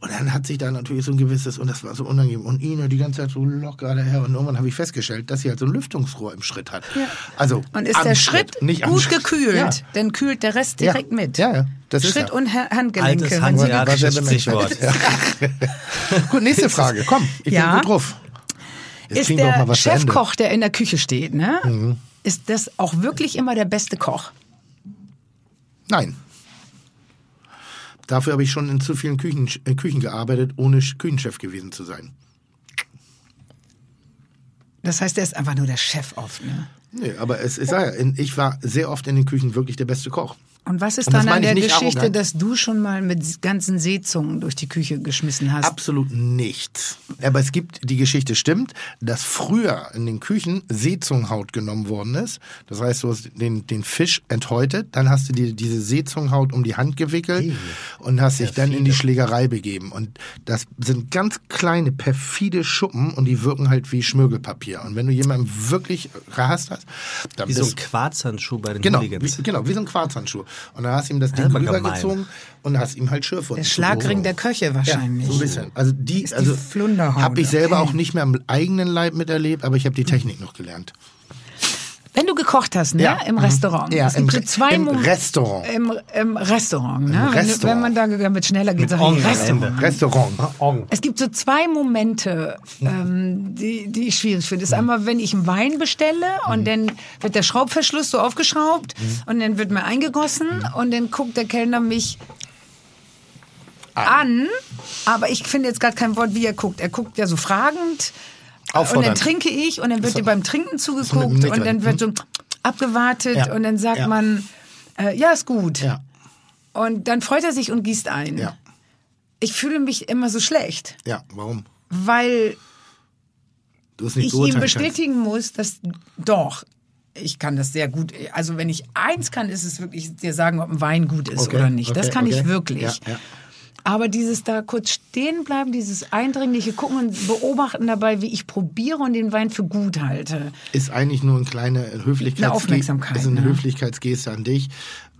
Und dann hat sich da natürlich so ein gewisses, und das war so unangenehm, und Ina die ganze Zeit so locker daher, und irgendwann habe ich festgestellt, dass sie halt so ein Lüftungsrohr im Schritt hat. Also Und ist der Schritt, nicht am gut Schritt. gekühlt, Ja. dann kühlt der Rest Ja. direkt mit. Ja, ja. Das ist Schritt ja. und Ha- Handgelenke. Altes wenn Hand- sie ja. [LAUGHS] Gut, nächste [LAUGHS] Frage. Komm, ich Ja. bin gut drauf. Jetzt ist der. Mhm. Chefkoch, der in der Küche steht, ne? Ist das auch wirklich immer der beste Koch? Nein. Dafür habe ich schon in zu vielen Küchen, äh, Küchen gearbeitet, ohne Küchenchef gewesen zu sein. Das heißt, er ist einfach nur der Chef oft, ne? Nee, aber es, sage ja, ich war sehr oft in den Küchen wirklich der beste Koch. Und was ist Und dann an der Geschichte, arrogant. dass du schon mal mit ganzen Seezungen durch die Küche geschmissen hast? Absolut nichts. Aber es gibt, die Geschichte stimmt, dass früher in den Küchen Seezungenhaut genommen worden ist. Das heißt, du hast den, den Fisch enthäutet, dann hast du dir diese Seezungenhaut um die Hand gewickelt und hast dich dann in die Schlägerei begeben. Und das sind ganz kleine, perfide Schuppen und die wirken halt wie Schmirgelpapier. Und wenn du jemanden wirklich gehasst hast, dann Wie so ein Quarzhandschuh bei den Genau, Hooligans. wie, genau, wie so ein Quarzhandschuh. Und dann hast du ihm das Ding aber rübergezogen und hast ihm halt Schürfwunden Der Schlagring der Köche wahrscheinlich. Ja, so ein bisschen. Also die, Ist die also habe ich selber okay. auch nicht mehr am eigenen Leib miterlebt, aber ich habe die Technik noch gelernt. Wenn du gekocht hast, ne? Ja. Im Mhm. Restaurant. Ja, es gibt im zwei im Restaurant. Im, Im Restaurant, ne? Im Wenn, Restaurant. wenn man da damit schneller geht, sag Ong ich Restaurant. Restaurant. Es gibt so zwei Momente, ähm, die, die ich schwierig finde. Das ist einmal, wenn ich einen Wein bestelle und dann wird der Schraubverschluss so aufgeschraubt und dann wird mir eingegossen und dann guckt der Kellner mich an. Aber ich finde jetzt gerade kein Wort, wie er guckt. Er guckt ja so fragend. Und dann trinke ich und dann wird dir beim Trinken zugeguckt und dann wird so abgewartet Ja. und dann sagt Ja. man, äh, ja, ist gut. Ja, Und dann freut er sich und gießt ein. ja, Ich fühle mich immer so schlecht, ja. Warum? weil Du es nicht ich ihm beurteilen kannst. bestätigen muss, dass doch, ich kann das sehr gut. Also wenn ich eins kann, ist es wirklich dir sagen, ob ein Wein gut ist Okay, oder nicht. Das okay, kann okay. ich wirklich. Ja, ja. Aber dieses da kurz stehen bleiben, dieses eindringliche Gucken und beobachten dabei, wie ich probiere und den Wein für gut halte. Ist eigentlich nur eine kleine Höflichkeitsgeste, Eine Aufmerksamkeit, ist eine ne? Höflichkeitsgeste an dich.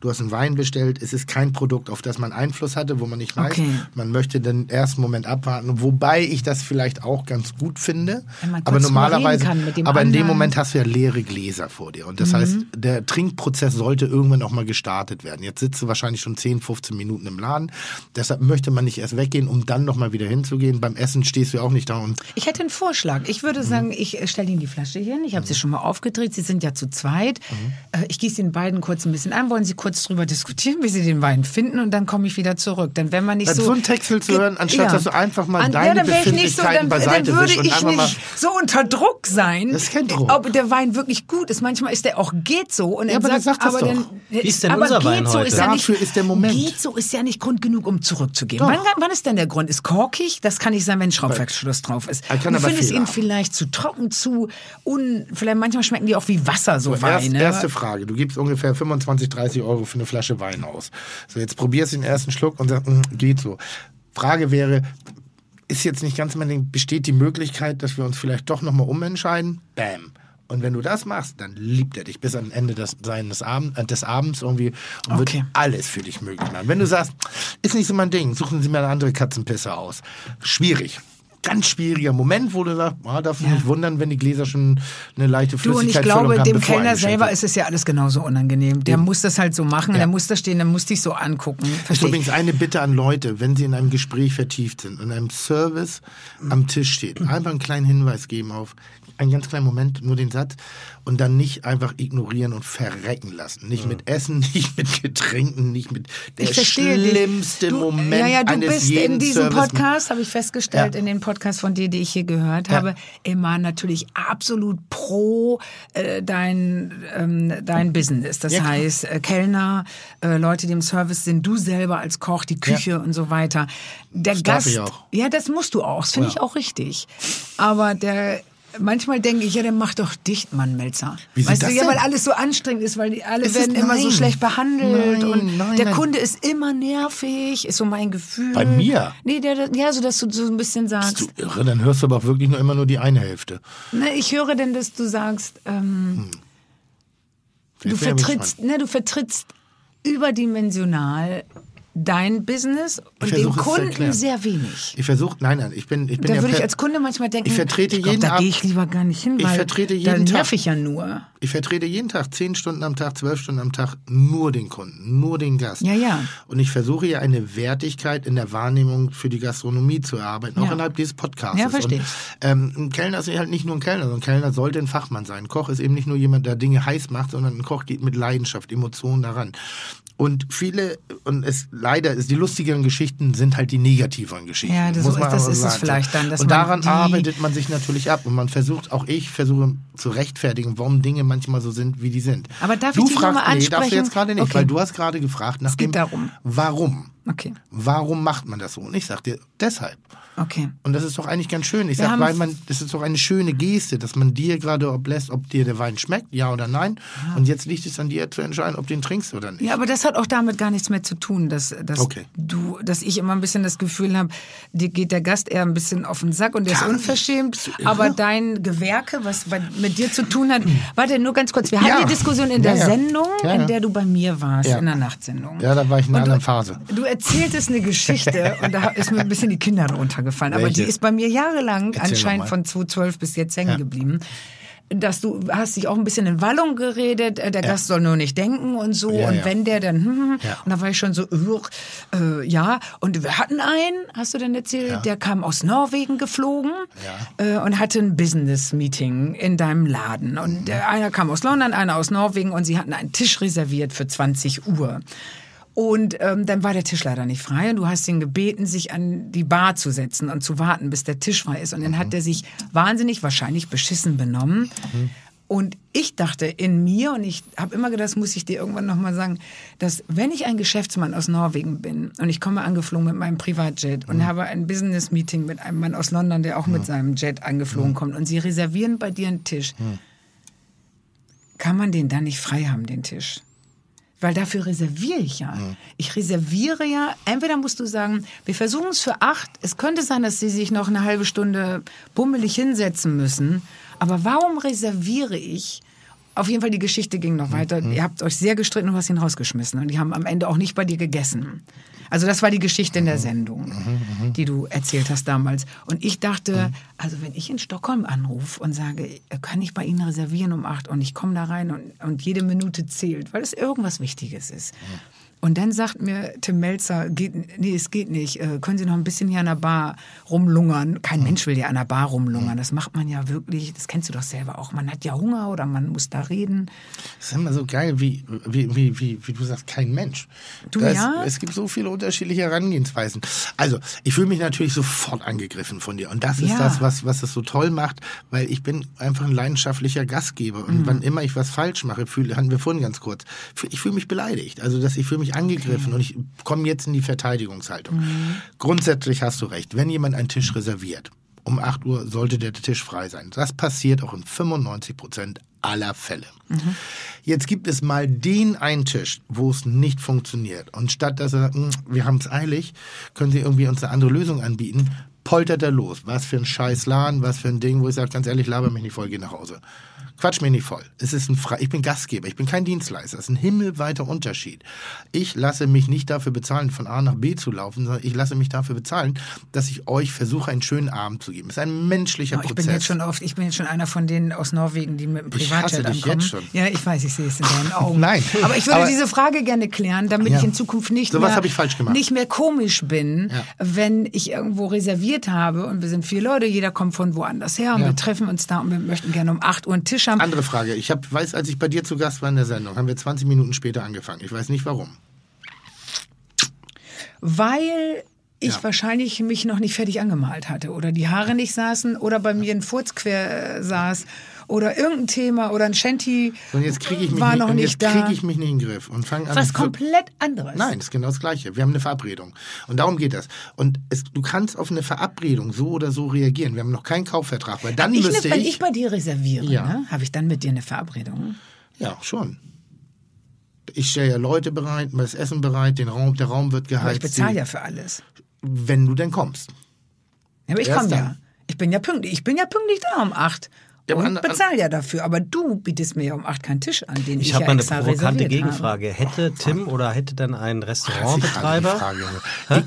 Du hast einen Wein bestellt, es ist kein Produkt, auf das man Einfluss hatte, wo man nicht weiß. Okay. Man möchte den ersten Moment abwarten, wobei ich das vielleicht auch ganz gut finde. Aber normalerweise, reden kann mit dem aber in dem. Moment hast du ja leere Gläser vor dir. Und das heißt, der Trinkprozess sollte irgendwann auch mal gestartet werden. Jetzt sitzt du wahrscheinlich schon 10, 15 Minuten im Laden. Deshalb möchte man nicht erst weggehen, um dann nochmal wieder hinzugehen. Beim Essen stehst du ja auch nicht da und Ich hätte einen Vorschlag. Ich würde sagen, ich äh, stelle Ihnen die Flasche hin. Ich habe sie schon mal aufgedreht. Sie sind ja zu zweit. Äh, Ich gieße Ihnen beiden kurz ein bisschen an. Wollen Sie kurz drüber diskutieren, wie Sie den Wein finden? Und dann komme ich wieder zurück. Dann wenn man nicht Also so... so einen Text willst hören, anstatt dass du einfach mal deine dann wär ich nicht so, Befindlichkeiten dann, beiseite dann würde ich nicht so unter Druck sein. Das ist kein Druck. Ob der Wein wirklich gut ist. Manchmal ist der auch geht so. Und Ja, er aber dann sagt, sag das aber doch. dann, Wie ist denn aber unser geht Wein so heute? Ist ja nicht, Dafür ist der Moment. Geht so ist ja nicht Grund genug, um zurückzugehen. Wann, wann ist denn der Grund? Ist korkig? Das kann nicht sein, wenn Schraubwerkschluss drauf ist. Er kann du findest Fehler ihn vielleicht zu trocken, zu un... Vielleicht manchmal schmecken die auch wie Wasser, so, Weine. erste Frage. Du gibst ungefähr 25, 30 Euro für eine Flasche Wein aus. So, jetzt probierst du den ersten Schluck und sagst, "Mm, geht so. Frage wäre, ist jetzt nicht ganz mein Ding, besteht die Möglichkeit, dass wir uns vielleicht doch nochmal umentscheiden? Bam. Und wenn du das machst, dann liebt er dich bis am Ende des, seines Abend, äh, des Abends irgendwie und wird Okay. alles für dich möglich machen. Wenn du sagst, ist nicht so mein Ding, suchen Sie mir eine andere Katzenpisse aus. Schwierig. Ganz schwieriger Moment, wo du sagst, ah, darfst du Ja. nicht wundern, wenn die Gläser schon eine leichte Du, und ich glaube, haben, dem Kellner selber ist es ja alles genauso unangenehm. Der muss das halt so machen, der muss da stehen, der muss dich so angucken. Ist Versteh ich. übrigens eine Bitte an Leute, wenn sie in einem Gespräch vertieft sind und einem Service am Tisch steht, einfach einen kleinen Hinweis geben auf einen ganz kleinen Moment, nur den Satz und dann nicht einfach ignorieren und verrecken lassen. Nicht mit Essen, [LAUGHS] nicht mit Getränken, nicht mit der Ich verstehe dich. schlimmste du, Moment Ja, ja, du eines bist jeden in diesem Service- Podcast, habe ich festgestellt, Ja. in den Podcasts von dir, die ich hier gehört Ja. habe, immer natürlich absolut pro äh, dein, ähm, dein Business. Das Ja, heißt, äh, Kellner, äh, Leute, die im Service sind, du selber als Koch, die Küche und so weiter. Der Das darf Gast, ich auch. ja, das musst du auch. Das finde Ja. ich auch richtig. Aber der Manchmal denke ich, ja, dann mach doch dicht, Mann, Melzer. Wieso weißt du, ja, weil alles so anstrengend ist, weil die alle Es werden immer so schlecht behandelt Nein, und nein, der nein. Kunde ist immer nervig, ist so mein Gefühl. Bei mir? Nee, der, der- ja, so dass du so ein bisschen sagst. Bist du irre? Dann hörst du aber auch wirklich nur immer nur die eine Hälfte. Ne, ich höre denn, dass du sagst, ähm, du ich aber vertrittst, ne, du vertrittst überdimensional dein Business und Ich den Kunden sehr wenig. Ich versuche, nein, nein, ich bin, ich bin Da ja würde ich als Kunde manchmal denken, Ich vertrete glaub, jeden da gehe ich lieber gar nicht hin, Ich weil vertrete da jeden nerv Tag. ich ja nur. Ich vertrete jeden Tag zehn Stunden am Tag, zwölf Stunden am Tag nur den Kunden, nur den Gast. Ja, ja. Und ich versuche ja eine Wertigkeit in der Wahrnehmung für die Gastronomie zu erarbeiten, auch Ja. innerhalb dieses Podcasts. Ja, verstehe Und, ich. ähm, ein Kellner ist halt nicht nur ein Kellner, sondern ein Kellner sollte ein Fachmann sein. Ein Koch ist eben nicht nur jemand, der Dinge heiß macht, sondern ein Koch geht mit Leidenschaft, Emotionen daran. Und viele, und es leider ist, die lustigeren Geschichten sind halt die negativeren Geschichten. Ja, das- muss man das ist es sagen. vielleicht dann, und daran arbeitet man sich natürlich ab. Und man versucht, auch ich versuche zu rechtfertigen, warum Dinge manchmal so sind, wie die sind. Aber darf du ich dich fragst, mal Nee, darfst du ansprechen? jetzt gerade nicht, Okay. weil du hast gerade gefragt nach geht dem, darum. warum. Okay, Warum macht man das so? Und ich sag dir, deshalb. okay. Und das ist doch eigentlich ganz schön. Ich Wir sag, haben- weil man, das ist doch eine schöne Geste, dass man dir gerade oblässt, ob dir der Wein schmeckt, ja oder nein. Und jetzt liegt es an dir zu entscheiden, ob du ihn trinkst oder nicht. Ja, aber das hat auch damit gar nichts mehr zu tun, dass, dass Okay. du, dass ich immer ein bisschen das Gefühl habe, dir geht der Gast eher ein bisschen auf den Sack und der ist unverschämt. Aber dein Gewerke, was bei, mit dir zu tun hat, warte nur ganz kurz. Wir hatten Ja. die Diskussion in der Ja, ja. Sendung, in der du bei mir warst, in der Nachtsendung. Ja, da war ich in einer anderen Phase. Du erzähltest eine Geschichte [LAUGHS] und da ist mir ein bisschen die Kinder runtergefallen. Aber die ist bei mir jahrelang Erzähl anscheinend von mal. 2012 bis jetzt hängen geblieben. Dass du hast dich auch ein bisschen in Wallung geredet, äh, der Gast soll nur nicht denken und so. Ja, und ja. wenn der dann, hm, hm, Ja. und da war ich schon so, ugh, äh, ja. Und wir hatten einen, hast du denn erzählt, Ja. der kam aus Norwegen geflogen Ja. äh, und hatte ein Business-Meeting in deinem Laden. Und der, einer kam aus London, einer aus Norwegen und sie hatten einen Tisch reserviert für 20 Uhr. Und ähm, dann war der Tisch leider nicht frei und du hast ihn gebeten, sich an die Bar zu setzen und zu warten, bis der Tisch frei ist. Und dann hat er sich wahnsinnig, wahrscheinlich beschissen benommen. Und ich dachte in mir, und ich habe immer gedacht, das muss ich dir irgendwann nochmal sagen, dass wenn ich ein Geschäftsmann aus Norwegen bin und ich komme angeflogen mit meinem Privatjet und habe ein Business-Meeting mit einem Mann aus London, der auch mit seinem Jet angeflogen kommt und sie reservieren bei dir einen Tisch, kann man den dann nicht frei haben, den Tisch? Weil dafür reserviere ich ja. Ich reserviere ja, entweder musst du sagen, wir versuchen es für acht. Es könnte sein, dass sie sich noch eine halbe Stunde bummelig hinsetzen müssen. Aber warum reserviere ich auf jeden Fall, die Geschichte ging noch weiter. Ihr habt euch sehr gestritten und hast ihn rausgeschmissen. Und die haben am Ende auch nicht bei dir gegessen. Also das war die Geschichte in der Sendung, die du erzählt hast damals. Und ich dachte, also wenn ich in Stockholm anrufe und sage, kann ich bei Ihnen reservieren um acht und ich komme da rein und, und jede Minute zählt, weil es irgendwas Wichtiges ist. Und dann sagt mir Tim Melzer, geht, nee, es geht nicht. Äh, können Sie noch ein bisschen hier an der Bar rumlungern? Kein Mensch will ja an der Bar rumlungern. Das macht man ja wirklich, das kennst du doch selber auch. Man hat ja Hunger oder man muss da reden. Das ist immer so geil, wie, wie, wie, wie, wie du sagst, kein Mensch. Du, Das- ja? Es gibt so viele unterschiedliche Herangehensweisen. Also, ich fühle mich natürlich sofort angegriffen von dir. Und das ist Ja. das, was, was es so toll macht, weil ich bin einfach ein leidenschaftlicher Gastgeber. Mhm. Und wann immer ich was falsch mache, fühle, hatten wir vorhin ganz kurz, ich fühle mich beleidigt. Also, dass ich fühle mich angegriffen und ich komme jetzt in die Verteidigungshaltung. Mhm. Grundsätzlich hast du recht. Wenn jemand einen Tisch reserviert, um 8 Uhr sollte der Tisch frei sein. Das passiert auch in 95 Prozent aller Fälle. Jetzt gibt es mal den einen Tisch, wo es nicht funktioniert. Und statt dass er sagt, "Hm, wir haben es eilig, können Sie irgendwie uns eine andere Lösung anbieten, poltert er los. Was für ein scheiß Laden, was für ein Ding, wo ich sage, ganz ehrlich, laber mich nicht voll, geh nach Hause. Quatsch mich nicht voll. Es ist ein Fre ich bin Gastgeber, ich bin kein Dienstleister. Es ist ein himmelweiter Unterschied. Ich lasse mich nicht dafür bezahlen, von A nach B zu laufen, sondern ich lasse mich dafür bezahlen, dass ich euch versuche, einen schönen Abend zu geben. Es ist ein menschlicher Oh, ich Prozess. bin jetzt schon oft, ich bin jetzt schon einer von denen aus Norwegen, die mit dem Ich Privatjet hasse dich ankommen. jetzt schon. Ja, ich weiß, ich sehe es in deinen Augen. [LAUGHS] Nein. Aber ich würde Aber- diese Frage gerne klären, damit Ja. ich in Zukunft nicht Sowas mehr, ich nicht mehr komisch bin, Ja. wenn ich irgendwo reserviert habe und wir sind vier Leute, jeder kommt von woanders her und Ja. wir treffen uns da und wir möchten gerne um 8 Uhr einen Tisch haben. Andere Frage. Ich hab, weiß, als ich bei dir zu Gast war in der Sendung, haben wir 20 Minuten später angefangen. Ich weiß nicht warum. Weil ich Ja. wahrscheinlich mich noch nicht fertig angemalt hatte oder die Haare nicht saßen oder bei mir ein Furz quer äh, saß oder irgendein Thema oder ein Shanty Und jetzt kriege ich mich war nicht, noch und nicht jetzt da. kriege ich mich nicht in den Griff und fange an. Was komplett anderes. Nein, das ist genau das Gleiche. Wir haben eine Verabredung. Und darum geht das. Und es, du kannst auf eine Verabredung so oder so reagieren. Wir haben noch keinen Kaufvertrag, weil dann ich, müsste ne, wenn ich. ich bei dir reserviere, Ja. ne, habe ich dann mit dir eine Verabredung? ja, schon. Ich stelle ja Leute bereit, das Essen bereit, den Raum, der Raum wird geheizt. Aber ich bezahle ja für alles. Wenn du denn kommst. Ja, aber ich komme ja. Ich bin ja pünktlich. Ich bin ja pünktlich da um acht. Ja, und an- an- bezahle ja dafür. Aber du bietest mir ja um acht keinen Tisch an, den ich, Ich habe ja mal eine extra provokante reserviert Gegenfrage. Hätte Tim oder hätte dann ein Restaurantbetreiber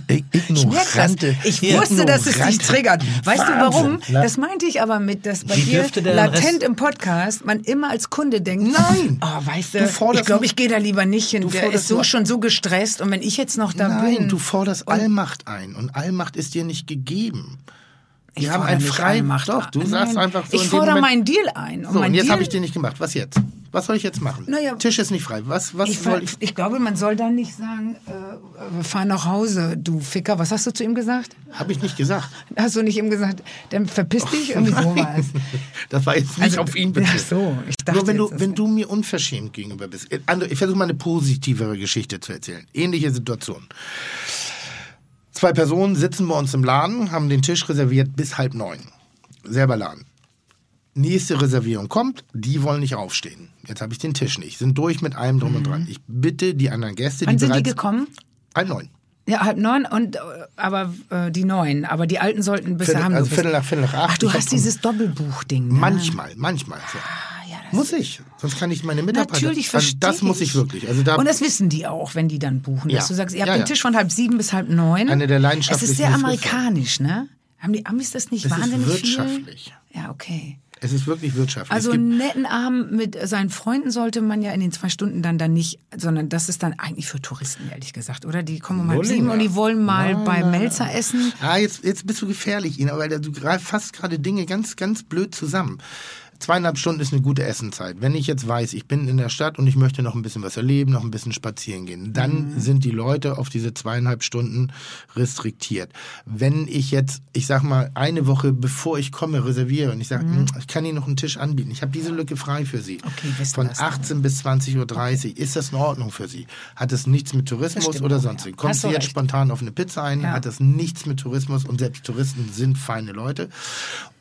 Ich ignorante- Ich wusste, dass es dich triggert. Weißt du warum? Wahnsinn. Das meinte ich aber mit, dass bei Wie dir latent im Podcast man immer als Kunde denkt, Nein. oh, weißt du, Du forderst ich glaube, ich gehe da lieber nicht hin. Du Der ist so schon so gestresst und wenn ich jetzt noch da Nein, bin. du forderst Allmacht ein und Allmacht ist dir nicht gegeben. Ich Wir haben fordere ein nicht frei Allmacht Doch, du ein. sagst Nein. einfach so. Ich fordere meinen Deal ein. Und So, und jetzt habe ich den nicht gemacht. Was jetzt? Was soll ich jetzt machen? Naja. Tisch ist nicht frei. Was, was Ich, soll ich? ich glaube, man soll dann nicht sagen, äh, wir fahren nach Hause, du Ficker. Was hast du zu ihm gesagt? Habe ich nicht gesagt. Hast du nicht ihm gesagt, dann verpiss dich? Irgendwie sowas. [LAUGHS] Das war jetzt nicht Also, auf ihn ach bezogen. so, ich dachte Nur wenn du, wenn du mir unverschämt gegenüber bist. Äh, Ich versuche mal eine positivere Geschichte zu erzählen. Ähnliche Situation. Zwei Personen sitzen bei uns im Laden, haben den Tisch reserviert bis halb neun. Selber Laden. Nächste Reservierung kommt, die wollen nicht aufstehen. Jetzt habe ich den Tisch nicht. Sind durch mit allem drum und dran. Ich bitte die anderen Gäste, Mhm. Wann die sind die gekommen? halb neun. Ja, halb neun und äh, aber äh, die neun, aber die alten sollten bis Viertel- haben also Viertel nach- Viertel nach acht. Ach, du hast dieses Doppelbuchding. Ne? Manchmal, manchmal. Ja. Muss ich, sonst kann ich meine Mitarbeiter. Natürlich also verstehe das muss ich wirklich. Also da und das wissen die auch, wenn die dann buchen. Ja. Dass du sagst, ihr habt Ja, den. Tisch von halb sieben bis halb neun. Eine der Es leidenschaftlichsten ist sehr amerikanisch, ne? Haben die Amis das nicht Es ist wahnsinnig wirtschaftlich. viel? Ja, okay. Es ist wirklich wirtschaftlich. Also es einen netten Abend mit seinen Freunden sollte man ja in den zwei Stunden dann dann nicht, sondern das ist dann eigentlich für Touristen, ehrlich gesagt, oder? Die kommen um halb sieben und die wollen mal Nein, bei nein, Melzer essen. ah, jetzt, jetzt bist du gefährlich, Ina, weil du greifst fast gerade Dinge ganz, ganz blöd zusammen. Zweieinhalb Stunden ist eine gute Essenzeit. Wenn ich jetzt weiß, ich bin in der Stadt und ich möchte noch ein bisschen was erleben, noch ein bisschen spazieren gehen, dann sind die Leute auf diese zweieinhalb Stunden restriktiert. Wenn ich jetzt, ich sag mal, eine Woche bevor ich komme, reserviere und ich sage, "Hm, ich kann Ihnen noch einen Tisch anbieten, ich habe diese Lücke frei für Sie. Okay, Von das dann. 18 bis 20.30 Uhr, ist das in Ordnung für Sie? Hat es nichts mit Tourismus oder auch, sonst? ja. Du du jetzt recht. spontan auf eine Pizza ein, Ja. hat das nichts mit Tourismus und selbst Touristen sind feine Leute.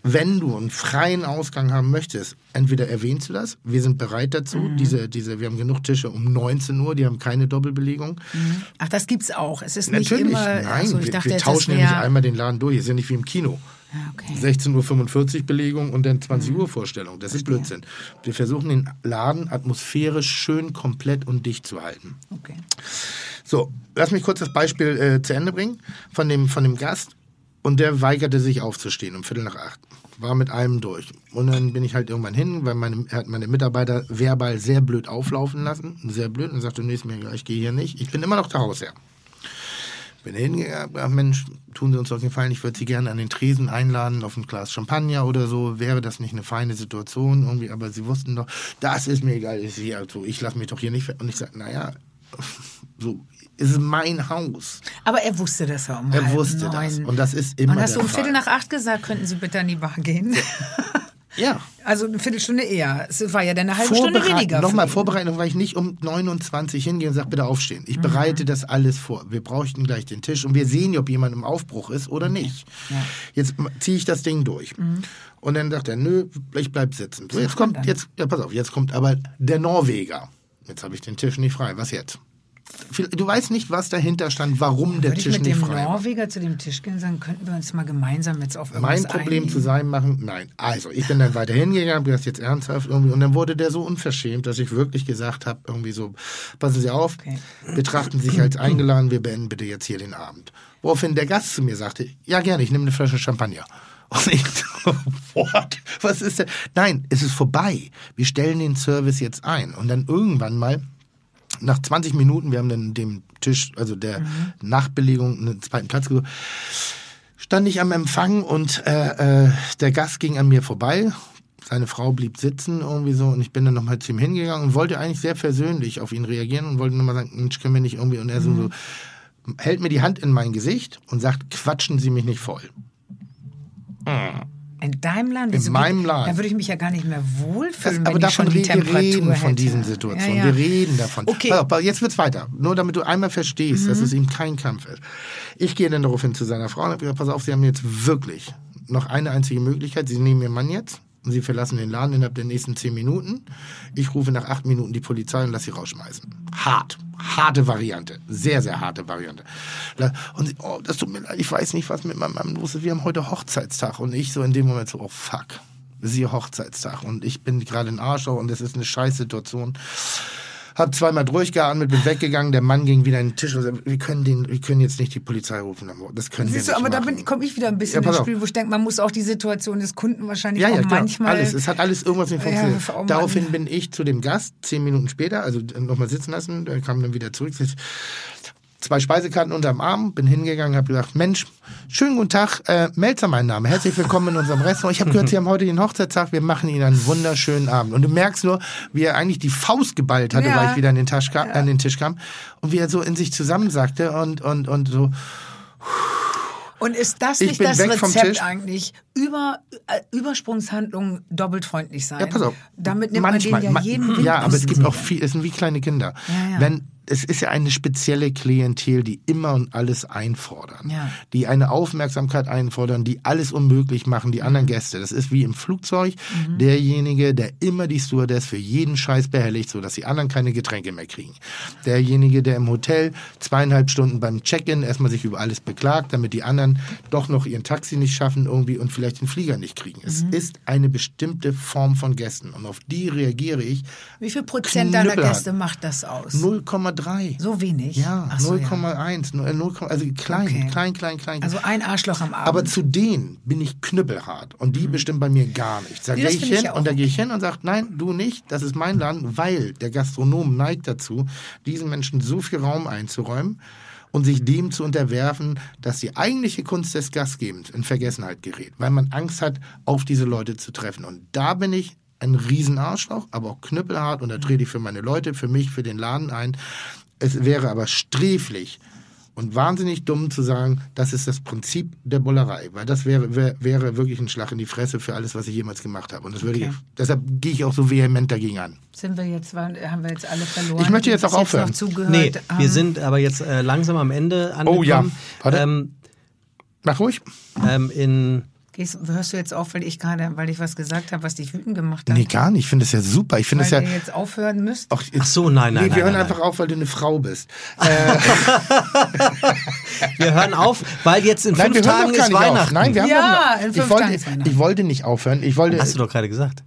Wenn du einen freien Ausgang haben möchtest, entweder erwähnst du das, wir sind bereit dazu, Mhm. diese, diese, wir haben genug Tische um 19 Uhr, die haben keine Doppelbelegung. Ach, das gibt's auch. Es ist nicht Natürlich, immer. nein, also ich wir, dachte wir tauschen ja nicht einmal den Laden durch, ist ja nicht wie im Kino. Ja, okay. 16.45 Uhr Belegung und dann 20 Mhm. Uhr Vorstellung. Das ist Blödsinn. Wir versuchen den Laden atmosphärisch schön, komplett und dicht zu halten. okay. So, lass mich kurz das Beispiel äh, zu Ende bringen von dem, von dem Gast. Und der weigerte sich aufzustehen um Viertel nach acht. War mit allem durch. Und dann bin ich halt irgendwann hin, weil meine, hat meine Mitarbeiter verbal sehr blöd auflaufen lassen. Sehr blöd. Und sagte, nee, ist mir egal, ich gehe hier nicht. Ich bin immer noch der Hausherr. Bin hingegangen, ach Mensch, tun Sie uns doch einen Gefallen, ich würde Sie gerne an den Tresen einladen auf ein Glas Champagner oder so. Wäre das nicht eine feine Situation irgendwie? Aber Sie wussten doch, das ist mir egal, ist hier, also ich lasse mich doch hier nicht. Und ich sage, naja, [LAUGHS] so, es ist mein Haus. Aber er wusste das ja um Er wusste das. neun. Und das ist immer Und hast du um Fall. Viertel nach acht gesagt, könnten Sie bitte an die Bar gehen? Ja. [LAUGHS] Also eine Viertelstunde eher. Es war ja dann eine halbe Stunde weniger. nochmal. Vorbereitung, weil ich nicht um 29 hingehe und sage, bitte aufstehen. Ich Mhm. bereite das alles vor. Wir bräuchten gleich den Tisch und wir sehen, ob jemand im Aufbruch ist oder nicht. Jetzt ziehe ich das Ding durch. Mhm. Und dann sagt er, nö, ich bleib sitzen. So, jetzt kommt, jetzt, ja, pass auf, jetzt kommt aber der Norweger. Jetzt habe ich den Tisch nicht frei. Was jetzt? Du weißt nicht, was dahinter stand, warum der Würde ich Tisch mit nicht dem frei war. Norweger zu dem Tisch gehen und sagen, könnten wir uns mal gemeinsam jetzt auf irgendwas Mein Problem einigen? zu sein machen? Nein. Also, ich bin dann weiter hingegangen, hab gesagt, jetzt ernsthaft irgendwie. Und dann wurde der so unverschämt, dass ich wirklich gesagt habe, irgendwie so, passen Sie auf, Okay. betrachten Sie sich als eingeladen, wir beenden bitte jetzt hier den Abend. Woraufhin der Gast zu mir sagte, ja gerne, ich nehme eine Flasche Champagner. [LAUGHS] Und ich so, what? Was ist denn? Nein, es ist vorbei. Wir stellen den Service jetzt ein. Und dann irgendwann mal, nach 20 Minuten, wir haben dann dem Tisch, also der Nachbelegung, einen zweiten Platz gesucht, stand ich am Empfang und äh, äh, der Gast ging an mir vorbei. Seine Frau blieb sitzen irgendwie so und ich bin dann nochmal zu ihm hingegangen und wollte eigentlich sehr versöhnlich auf ihn reagieren und wollte nochmal sagen, Mensch, können wir nicht irgendwie und er so, so hält mir die Hand in mein Gesicht und sagt, quatschen Sie mich nicht voll. In deinem? In Wieso meinem geht- Laden. Da würde ich mich ja gar nicht mehr Das, wohlfühlen, aber wenn ich davon schon die reden wir reden von hätte. diesen Situationen. Ja, ja. Wir reden davon. Okay. Auf, jetzt wird's weiter. Nur damit du einmal verstehst, Mhm. dass es ihm kein Kampf ist. Ich gehe dann daraufhin zu seiner Frau und habe gesagt, pass auf, Sie haben jetzt wirklich noch eine einzige Möglichkeit. Sie nehmen Ihren Mann jetzt Sie verlassen den Laden innerhalb der nächsten zehn Minuten. Ich rufe nach acht Minuten die Polizei und lasse Sie rausschmeißen. Hart. Harte Variante. Sehr, sehr harte Variante. Und sie, oh, das tut mir leid, ich weiß nicht, was mit meinem Mann los ist. Wir haben heute Hochzeitstag. Und ich so in dem Moment so, oh fuck. Es ist ihr Hochzeitstag und ich bin gerade ein Arschloch und das ist eine Scheißsituation. Hab zweimal durchgeatmet, bin weggegangen, der Mann ging wieder in den Tisch und sagte, wir können, den, wir können jetzt nicht die Polizei rufen. Das können Siehst wir du, nicht aber da machen. bin- komme ich wieder ein Ja, bisschen pass ins. Spiel, wo ich denke, man muss auch die Situation des Kunden wahrscheinlich Ja, ja, auch klar. manchmal. Alles. Es hat alles irgendwas nicht Ja, funktioniert. Mann. Daraufhin bin ich zu dem Gast, zehn Minuten später, also nochmal sitzen lassen, der kam dann wieder zurück. Zwei Speisekarten unterm Arm, bin hingegangen, habe gesagt, Mensch, schönen guten Tag, äh, Melzer mein Name, herzlich willkommen in unserem Restaurant. Ich habe gehört, Sie haben heute den Hochzeitstag, wir machen Ihnen einen wunderschönen Abend. Und du merkst nur, wie er eigentlich die Faust geballt hatte, Ja. weil ich wieder an den, Tisch kam, an den Tisch kam und wie er so in sich zusammensagte und, und, und so, Und ist das Ich nicht das Rezept eigentlich? Über, äh, Übersprungshandlungen doppelt freundlich sein. Ja, pass auf. Damit nimmt Manchmal, man denen ja jeden Wind Ja, aber es gibt auch viel, es sind wie kleine Kinder. Ja, ja. Wenn, es ist ja eine spezielle Klientel, die immer und alles einfordern. Ja. Die eine Aufmerksamkeit einfordern, die alles unmöglich machen, die Mhm. anderen Gäste. Das ist wie im Flugzeug. Derjenige, der immer die Stewardess für jeden Scheiß behelligt, sodass die anderen keine Getränke mehr kriegen. Derjenige, der im Hotel zweieinhalb Stunden beim Check-in erstmal sich über alles beklagt, damit die anderen doch noch ihren Taxi nicht schaffen irgendwie und vielleicht den Flieger nicht kriegen. Es Mhm. ist eine bestimmte Form von Gästen und auf die reagiere ich Wie viel Prozent deiner. Gäste macht das aus? 0,3. So wenig? Ja, Ach so, 0,1, 0, also klein, Okay. klein, klein, klein. Also ein Arschloch am Abend. aber zu denen bin ich knüppelhart und die bestimmen bei mir gar nichts. Da Nee, gehe ich ich hin ja auch und da gehe ich hin und sage, nein, du nicht, das ist mein Laden, weil der Gastronom neigt dazu, diesen Menschen so viel Raum einzuräumen und sich dem zu unterwerfen, dass die eigentliche Kunst des Gastgebens in Vergessenheit gerät, weil man Angst hat, auf diese Leute zu treffen. Und da bin ich ein Riesenarschloch, aber auch knüppelhart und da trete ich für meine Leute, für mich, für den Laden ein. Es wäre aber sträflich und wahnsinnig dumm zu sagen, das ist das Prinzip der Bullerei, weil das wäre, wäre, wäre wirklich ein Schlag in die Fresse für alles, was ich jemals gemacht habe. Und das würde Okay. ich, deshalb gehe ich auch so vehement dagegen an. Sind wir jetzt, haben wir jetzt alle verloren? Ich möchte jetzt auch aufhören. noch zugehört Nee, haben? wir sind aber jetzt äh, langsam am Ende angekommen. Oh ja. Warte. Ähm, Mach ruhig. ähm, in Gehst, hörst du jetzt auf, weil ich gerade, weil ich was gesagt habe, was dich wütend gemacht hat? Nee, gar nicht. Ich finde das ja super. Ich finde weil das ja. ihr jetzt aufhören müsst? Ach, Ach so, nein, nein, nee, nein. wir hören nein, einfach auf, weil du eine Frau bist. nein. [LAUGHS] Wir hören auf, weil jetzt in Nein, fünf Tagen ist nicht Weihnachten. auf. Nein, wir haben Ja, doch noch, in ich fünf wollte, Tagen ist Weihnachten. Ich wollte nicht aufhören. Ich wollte. Hast du doch gerade gesagt.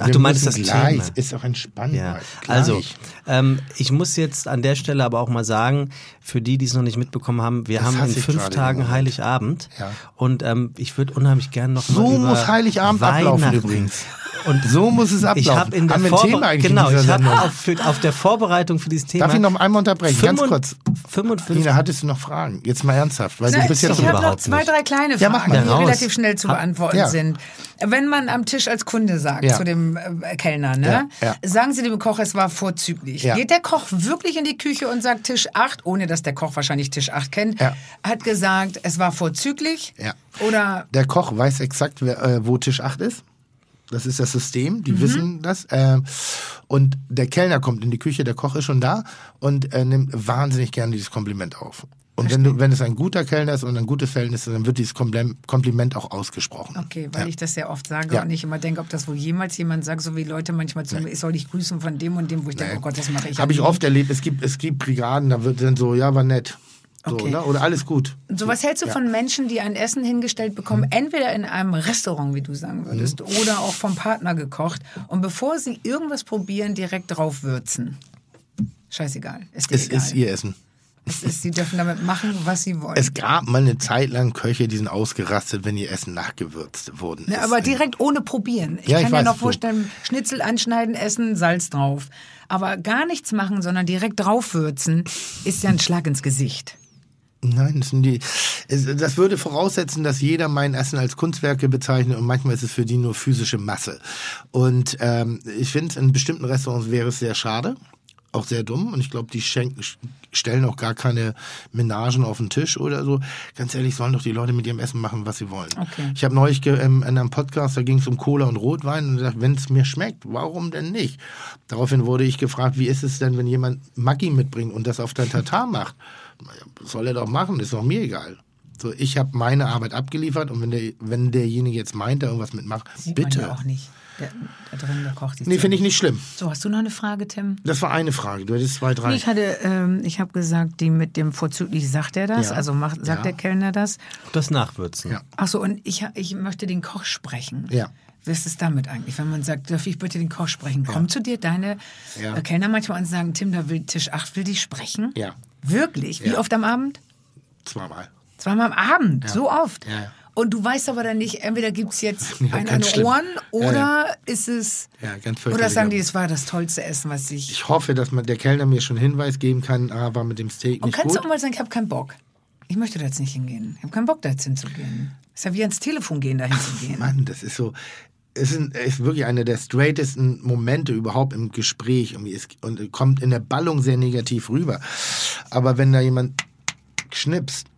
Ach, wir du meinst das gleich. Thema. Ist doch entspannt. Ja, mal. Also ähm, ich muss jetzt an der Stelle aber auch mal sagen, für die, die es noch nicht mitbekommen haben, wir Das haben in fünf Tagen. Heiligabend Ja. und ähm, ich würde unheimlich gern noch mal So über muss Heiligabend ablaufen Weihnachten. übrigens. Und So muss es ablaufen. ich habe in der Haben wir ein Vorbe- Thema eigentlich genau, ich habe auf, auf der Vorbereitung für dieses Thema Darf ich noch einmal unterbrechen? Ganz kurz. 55 Nina, hattest du noch Fragen? Jetzt mal ernsthaft, weil du Na, bist jetzt ich habe noch zwei, drei kleine Ja, Fragen, mal. die Raus. relativ schnell zu beantworten Ja. sind. Wenn man am Tisch als Kunde sagt Ja. zu dem äh, Kellner, ne, Ja, ja. sagen Sie dem Koch, es war vorzüglich. Ja. Geht der Koch wirklich in die Küche und sagt Tisch 8, ohne dass der Koch wahrscheinlich Tisch 8 kennt, Ja. hat gesagt, es war vorzüglich? Ja. Oder Der Koch weiß exakt, wer, äh, wo Tisch 8 ist. Das ist das System, Mhm. die wissen das. Äh, und der Kellner kommt in die Küche, der Koch ist schon da und äh, nimmt wahnsinnig gerne dieses Kompliment auf. Und wenn, du, wenn es ein guter Kellner ist und ein gutes Verhältnis ist, dann wird dieses Kompliment auch ausgesprochen. Okay, weil ja. ich das sehr oft sage Ja. und ich immer denke, ob das wohl jemals jemand sagt, so wie Leute manchmal zu mir, ich soll dich grüßen von dem und dem, wo ich denke, oh Gott, das mache ich. Habe ich oft erlebt. Es gibt, es gibt Brigaden, da wird dann so, ja, war nett. So, Okay. ne? Oder alles gut. So, was hältst du von Menschen, die ein Essen hingestellt bekommen, Mhm. entweder in einem Restaurant, wie du sagen würdest, oder auch vom Partner gekocht und bevor sie irgendwas probieren, direkt drauf würzen? Scheißegal. Ist Es egal. ist ihr Essen. Es ist, sie dürfen damit machen, was sie wollen. Es gab mal eine Zeit lang Köche, die sind ausgerastet, wenn ihr Essen nachgewürzt wurden. Ist. aber direkt ohne probieren. Ich Ja, ich kann mir weiß, noch so. vorstellen, Schnitzel anschneiden, essen, Salz drauf. Aber gar nichts machen, sondern direkt draufwürzen, ist ja ein Schlag ins Gesicht. Nein, das, sind die, das würde voraussetzen, dass jeder mein Essen als Kunstwerke bezeichnet und manchmal ist es für die nur physische Masse. Und ähm, ich finde, in bestimmten Restaurants wäre es sehr schade, auch sehr dumm. Und ich glaube, die schenken, stellen auch gar keine Menagen auf den Tisch oder so. Ganz ehrlich, sollen doch die Leute mit ihrem Essen machen, was sie wollen. Okay. Ich habe neulich ähm, in einem Podcast, da ging es um Cola und Rotwein und gesagt, wenn es mir schmeckt, warum denn nicht? Daraufhin wurde ich gefragt, wie ist es denn, wenn jemand Maggi mitbringt und das auf dein Tatar macht? Soll er doch machen, ist doch mir egal. So, ich habe meine Arbeit abgeliefert und wenn, der, wenn derjenige jetzt meint, da irgendwas mitmacht, Sieht bitte. man ja auch nicht. Der, da drin, der kocht sich Nee, finde ich nicht schlimm. So, hast du noch eine Frage, Tim? Das war eine Frage. Du hattest zwei, drei. Ich hatte, ähm, ich habe gesagt, die mit dem vorzüglich sagt er das, Ja. also macht, sagt Ja. der Kellner das. das Nachwürzen. Ja. Ach so, und ich, ich möchte den Koch sprechen. Ja. Was ist damit eigentlich, wenn man sagt, darf ich bitte den Koch sprechen? Kommt zu dir deine Ja. äh, Kellner manchmal und sagen, Tim, da will Tisch 8 will dich sprechen? Ja. Wirklich? Wie Ja. oft am Abend? Zweimal. Zweimal am Abend, so oft. Ja, ja. Und du weißt aber dann nicht, entweder gibt es jetzt [LAUGHS] Ja, ein ganz an schlimm. Ohren Ja, oder ja. ist es. Ja, ganz Oder sagen die, ja. es war das tollste Essen, was ich. Ich hoffe, dass man, der Kellner mir schon Hinweis geben kann, ah, war mit dem Steak Und nicht kannst gut. du auch mal sagen, ich habe keinen Bock. Ich möchte da jetzt nicht hingehen. Ich habe keinen Bock, da jetzt hinzugehen. Ist ja wie ans Telefon gehen, da hinzugehen. Mann, das ist so. Es ist, ist wirklich einer der straightesten Momente überhaupt im Gespräch irgendwie ist, und kommt in der Ballung sehr negativ rüber. Aber wenn da jemand schnipst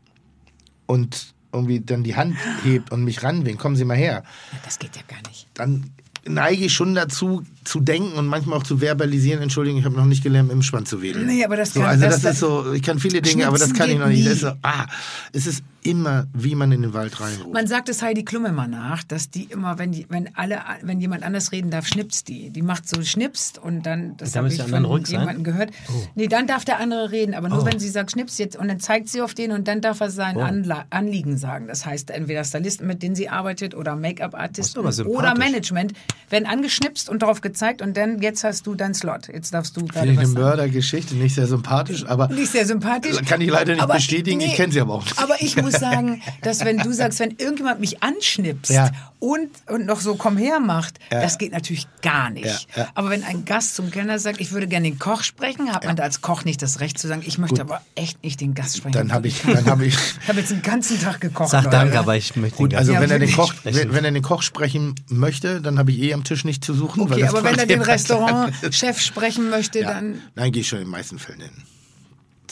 und irgendwie dann die Hand hebt und mich ranwinkt, kommen Sie mal her, Ja, das geht ja gar nicht. dann neige ich schon dazu, zu denken und manchmal auch zu verbalisieren, Entschuldigung, ich habe noch nicht gelernt, im Spann zu wedeln. Nee, aber das so, kann- Also das- das, ist so, ich kann viele Dinge, aber das kann ich noch nicht. nie. Das ist so, ah, es ist immer, wie man in den Wald reinruft. Man sagt es Heidi Klum immer nach, dass die immer, wenn die, wenn alle, wenn jemand anders reden darf, schnipst die. Die macht so schnipst und dann, das habe ich von anderen ruhig sein? jemandem gehört. Nee, dann darf der andere reden, aber nur wenn sie sagt schnipst jetzt und dann zeigt sie auf den und dann darf er sein Anla Anliegen sagen. Das heißt, entweder Stylisten, mit denen sie arbeitet oder Make-up-Artisten oder. Management werden angeschnipst und darauf gezeigt und dann, jetzt hast du deinen Slot. Jetzt darfst du Finde gerade ich was eine sagen. Mördergeschichte, nicht sehr sympathisch, aber Nicht sehr sympathisch. Kann ich leider nicht Aber- bestätigen, ich kenne sie aber auch nicht. Aber ich muss [LAUGHS] sagen, dass wenn du sagst, wenn irgendjemand mich anschnipst Ja. und, und noch so komm her macht, Ja. das geht natürlich gar nicht. Ja, ja. Aber wenn ein Gast zum Kellner sagt, ich würde gerne den Koch sprechen, hat man da als Koch nicht das Recht zu sagen, ich möchte aber echt nicht den Gast sprechen. dann habe ich, dann habe ich, [LAUGHS] Ich habe jetzt den ganzen Tag gekocht. Sag danke, aber ich möchte gut, den also Ja, wenn er den Koch, sprechen. wenn, wenn er den Koch sprechen möchte, dann habe ich eh am Tisch nicht zu suchen. weil Okay, das aber wenn [LAUGHS] er den Restaurantchef sprechen möchte, Ja. dann. Nein, gehe ich schon in den meisten Fällen hin.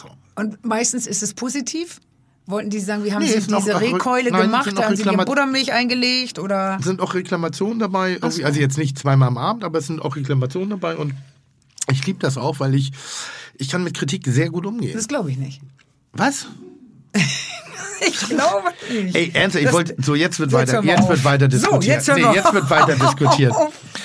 So. Und meistens ist es positiv. Wollten die sagen, wie haben Nee, sie diese noch Rehkeule Nein, gemacht? haben sie die Buttermilch eingelegt oder? sind auch Reklamationen dabei. irgendwie- Also jetzt nicht zweimal am Abend, aber es sind auch Reklamationen dabei und ich liebe das auch, weil ich, ich kann mit Kritik sehr gut umgehen. Das glaube ich nicht. Was? [LAUGHS] [LAUGHS] Ich glaube nicht. Ey, ernsthaft, ich wollte, so jetzt wird So, weiter, jetzt auf. wird weiter So, diskutiert. jetzt hör nee, jetzt wird weiter [LAUGHS] diskutiert.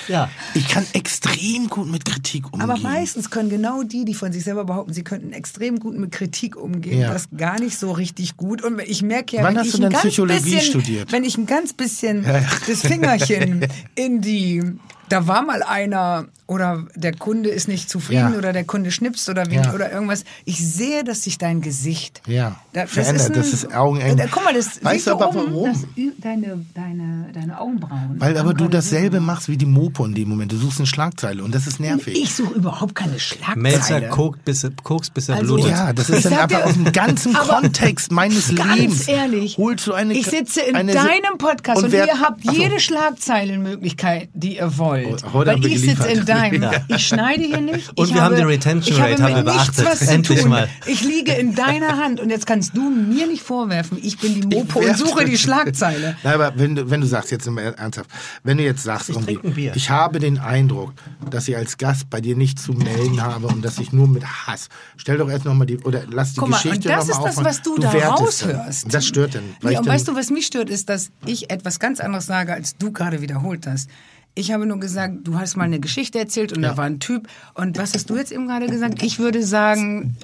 Ja. Ich kann extrem gut mit Kritik umgehen. Aber meistens können genau die, die von sich selber behaupten, sie könnten extrem gut mit Kritik umgehen, Ja. das gar nicht so richtig gut. Und ich merke ja, Wann wenn hast ich du ein denn ganz Psychologie bisschen, studiert? wenn ich ein ganz bisschen ja. das Fingerchen [LAUGHS] in die, da war mal einer oder der Kunde ist nicht zufrieden Ja. oder der Kunde schnipst oder wie, Ja. oder irgendwas. Ich sehe, dass sich dein Gesicht Ja, da, verändert, ein- das ist augeneng. Da, guck mal, das Weißt du aber oben, warum? Das, deine, deine, deine Augenbrauen. Weil aber du dasselbe gerade- machst wie die Mopo in dem Moment. Du suchst eine Schlagzeile und das ist nervig. Ich suche überhaupt keine Schlagzeile. Melzer kokt, bis, er- kokst, bis er Also- blutet. ja, das ist dann einfach aus dem ganzen Kontext meines Ganz Lebens. ehrlich, Holst du eine ich sitze in eine- deinem Podcast und, wer- ihr habt so. jede Schlagzeilenmöglichkeit, die ihr wollt. Heute Weil ich sitze in geliefert. Deinem. Ja. Ich schneide hier nicht. Und ich wir haben habe, die Retention ich habe Rate, haben wir nichts beachtet. was zu Endlich mal. Ich liege in deiner Hand und jetzt kannst du mir nicht vorwerfen, ich bin die Mopo und suche die Schlagzeile. Nein, aber wenn du, wenn du sagst, jetzt ernsthaft, wenn du jetzt sagst, irgendwie, Bier. ich habe den Eindruck, dass ich als Gast bei dir nicht zu melden habe und dass ich nur mit Hass. Stell doch erst nochmal die, oder lass die Guck mal, Geschichte und das noch ist das, aufmachen. was du, da wertest dann. raushörst. Das stört Nee, ich und weißt du, was mich stört, ist, dass ich etwas ganz anderes sage, als du gerade wiederholt hast. Ich habe nur gesagt, du hast mal eine Geschichte erzählt und da war ein Typ. Und was hast du jetzt eben gerade gesagt? Ich würde sagen,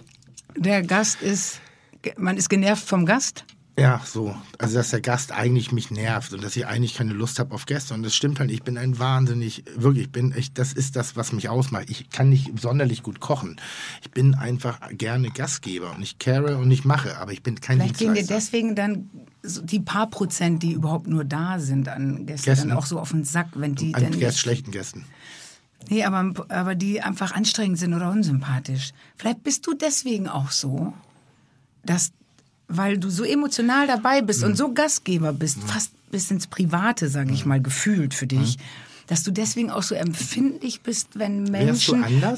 der Gast ist, man ist genervt vom Gast. Ja, so. Also, dass der Gast eigentlich mich nervt und dass ich eigentlich keine Lust habe auf Gäste. Und das stimmt halt. Ich bin ein wahnsinnig, wirklich, ich bin, ich, das ist das, was mich ausmacht. Ich kann nicht sonderlich gut kochen. Ich bin einfach gerne Gastgeber und ich care und ich mache, aber ich bin kein Vielleicht gehen dir deswegen dann so die paar Prozent, die überhaupt nur da sind an Gästen, Gästen. dann auch so auf den Sack, wenn die An dann Gäst, schlechten Gästen. Nee, aber, aber die einfach anstrengend sind oder unsympathisch. Vielleicht bist du deswegen auch so, dass, weil du so emotional dabei bist Mhm. und so Gastgeber bist, fast bis ins Private, sage ich mal, gefühlt für dich. Dass du deswegen auch so empfindlich bist, wenn Menschen eine,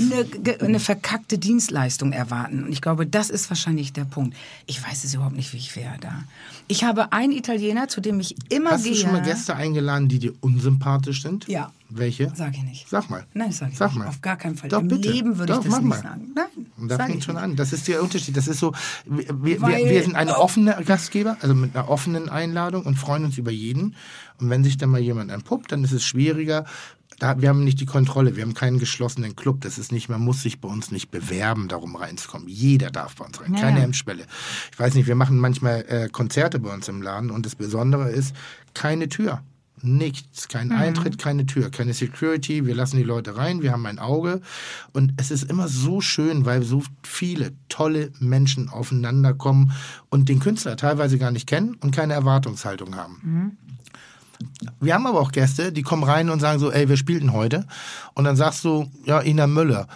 eine verkackte Dienstleistung erwarten. Und ich glaube, das ist wahrscheinlich der Punkt. Ich weiß es überhaupt nicht, wie ich wäre da. Ich habe einen Italiener, zu dem ich immer Hast gehe. du schon mal Gäste eingeladen, die dir unsympathisch sind? Ja. Welche? Sag ich nicht. Sag mal. Nein, sag ich Sag nicht. mal. Auf gar keinen Fall. Doch, Im bitte. Leben würde Doch, ich das nicht mal. sagen. Nein, Und da sag fängt schon nicht. an. Das ist der Unterschied. Das ist so, wir, wir, Weil- wir sind eine Oh. offene Gastgeber, also mit einer offenen Einladung und freuen uns über jeden. Und wenn sich dann mal jemand entpuppt, dann ist es schwieriger. Da, wir haben nicht die Kontrolle, wir haben keinen geschlossenen Club. Das ist nicht, man muss sich bei uns nicht bewerben, darum reinzukommen. Jeder darf bei uns rein, Ja, keine. Hemmschwelle. Ich weiß nicht, wir machen manchmal äh, Konzerte bei uns im Laden und das Besondere ist, keine Tür. Nichts, kein Mhm. Eintritt, keine Tür, keine Security. Wir lassen die Leute rein, wir haben ein Auge. Und es ist immer so schön, weil so viele tolle Menschen aufeinander kommen und den Künstler teilweise gar nicht kennen und keine Erwartungshaltung haben. Wir haben aber auch Gäste, die kommen rein und sagen so, ey, wir spielten heute. Und dann sagst du, ja, Ina Müller.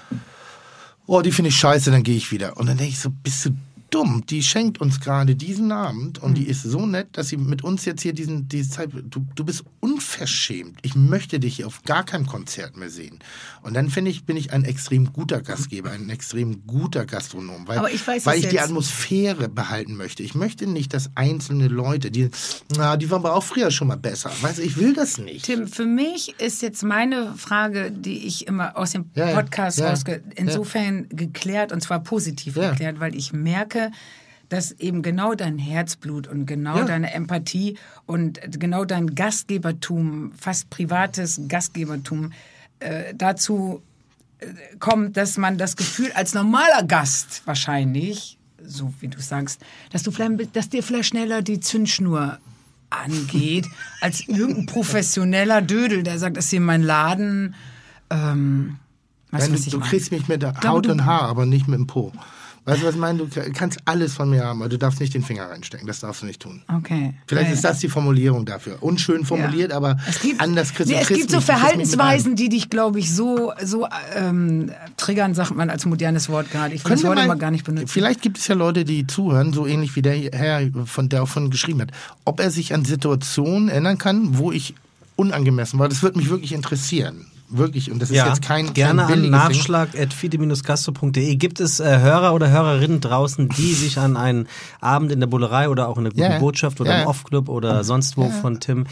Oh, die finde ich scheiße, dann gehe ich wieder. Und dann denke ich so, bist du dumm? Die schenkt uns gerade diesen Abend und die ist so nett, dass sie mit uns jetzt hier diesen, diese Zeit, du, du bist unverschämt. Ich möchte dich hier auf gar keinem Konzert mehr sehen. Und dann finde ich, bin ich ein extrem guter Gastgeber, ein extrem guter Gastronom, weil, ich weiß weil ich die. Atmosphäre behalten möchte. Ich möchte nicht, dass einzelne Leute, die, na, die waren aber auch früher schon mal besser. Weißt du, ich will das nicht. Tim, für mich ist jetzt meine Frage, die ich immer aus dem Ja, ja, Podcast ja, rausge... Insofern geklärt und zwar positiv Ja. geklärt, weil ich merke, dass eben genau dein Herzblut und genau Ja. deine Empathie und genau dein Gastgebertum, fast privates Gastgebertum, äh, dazu äh, kommt, dass man das Gefühl als normaler Gast wahrscheinlich, so wie du sagst, dass du vielleicht, dass dir vielleicht schneller die Zündschnur angeht, [LAUGHS] als irgendein professioneller Dödel, der sagt, das ist hier mein Laden. Ähm, weißt Wenn du, kriegst mich mit der Haut und Haar, aber nicht mit dem Po. Weißt du, was ich meine? Du kannst alles von mir haben, aber du darfst nicht den Finger reinstecken. Das darfst du nicht tun. Okay. Vielleicht Ja, ist das die Formulierung dafür. Unschön formuliert, Ja. aber es gibt, anders kriegst nee, du Es kriegst gibt so Verhaltensweisen, die dich, glaube ich, so, so ähm, triggern, sagt man als modernes Wort gerade. Ich das wir Wort mal- immer gar nicht benutzen. Vielleicht gibt es ja Leute, die zuhören, so ähnlich wie der Herr, von der auch von geschrieben hat. Ob er sich an Situationen erinnern kann, wo ich unangemessen war, das würde mich wirklich interessieren. Wirklich. Und das ist Ja, jetzt kein, gerne kein an nachschlag.fide-gastro.de. Gibt es äh, Hörer oder Hörerinnen draußen, die [LAUGHS] sich an einen Abend in der Bullerei oder auch in der guten Ja, ja. Botschaft oder Ja, im ja. Off-Club oder sonst wo von Tim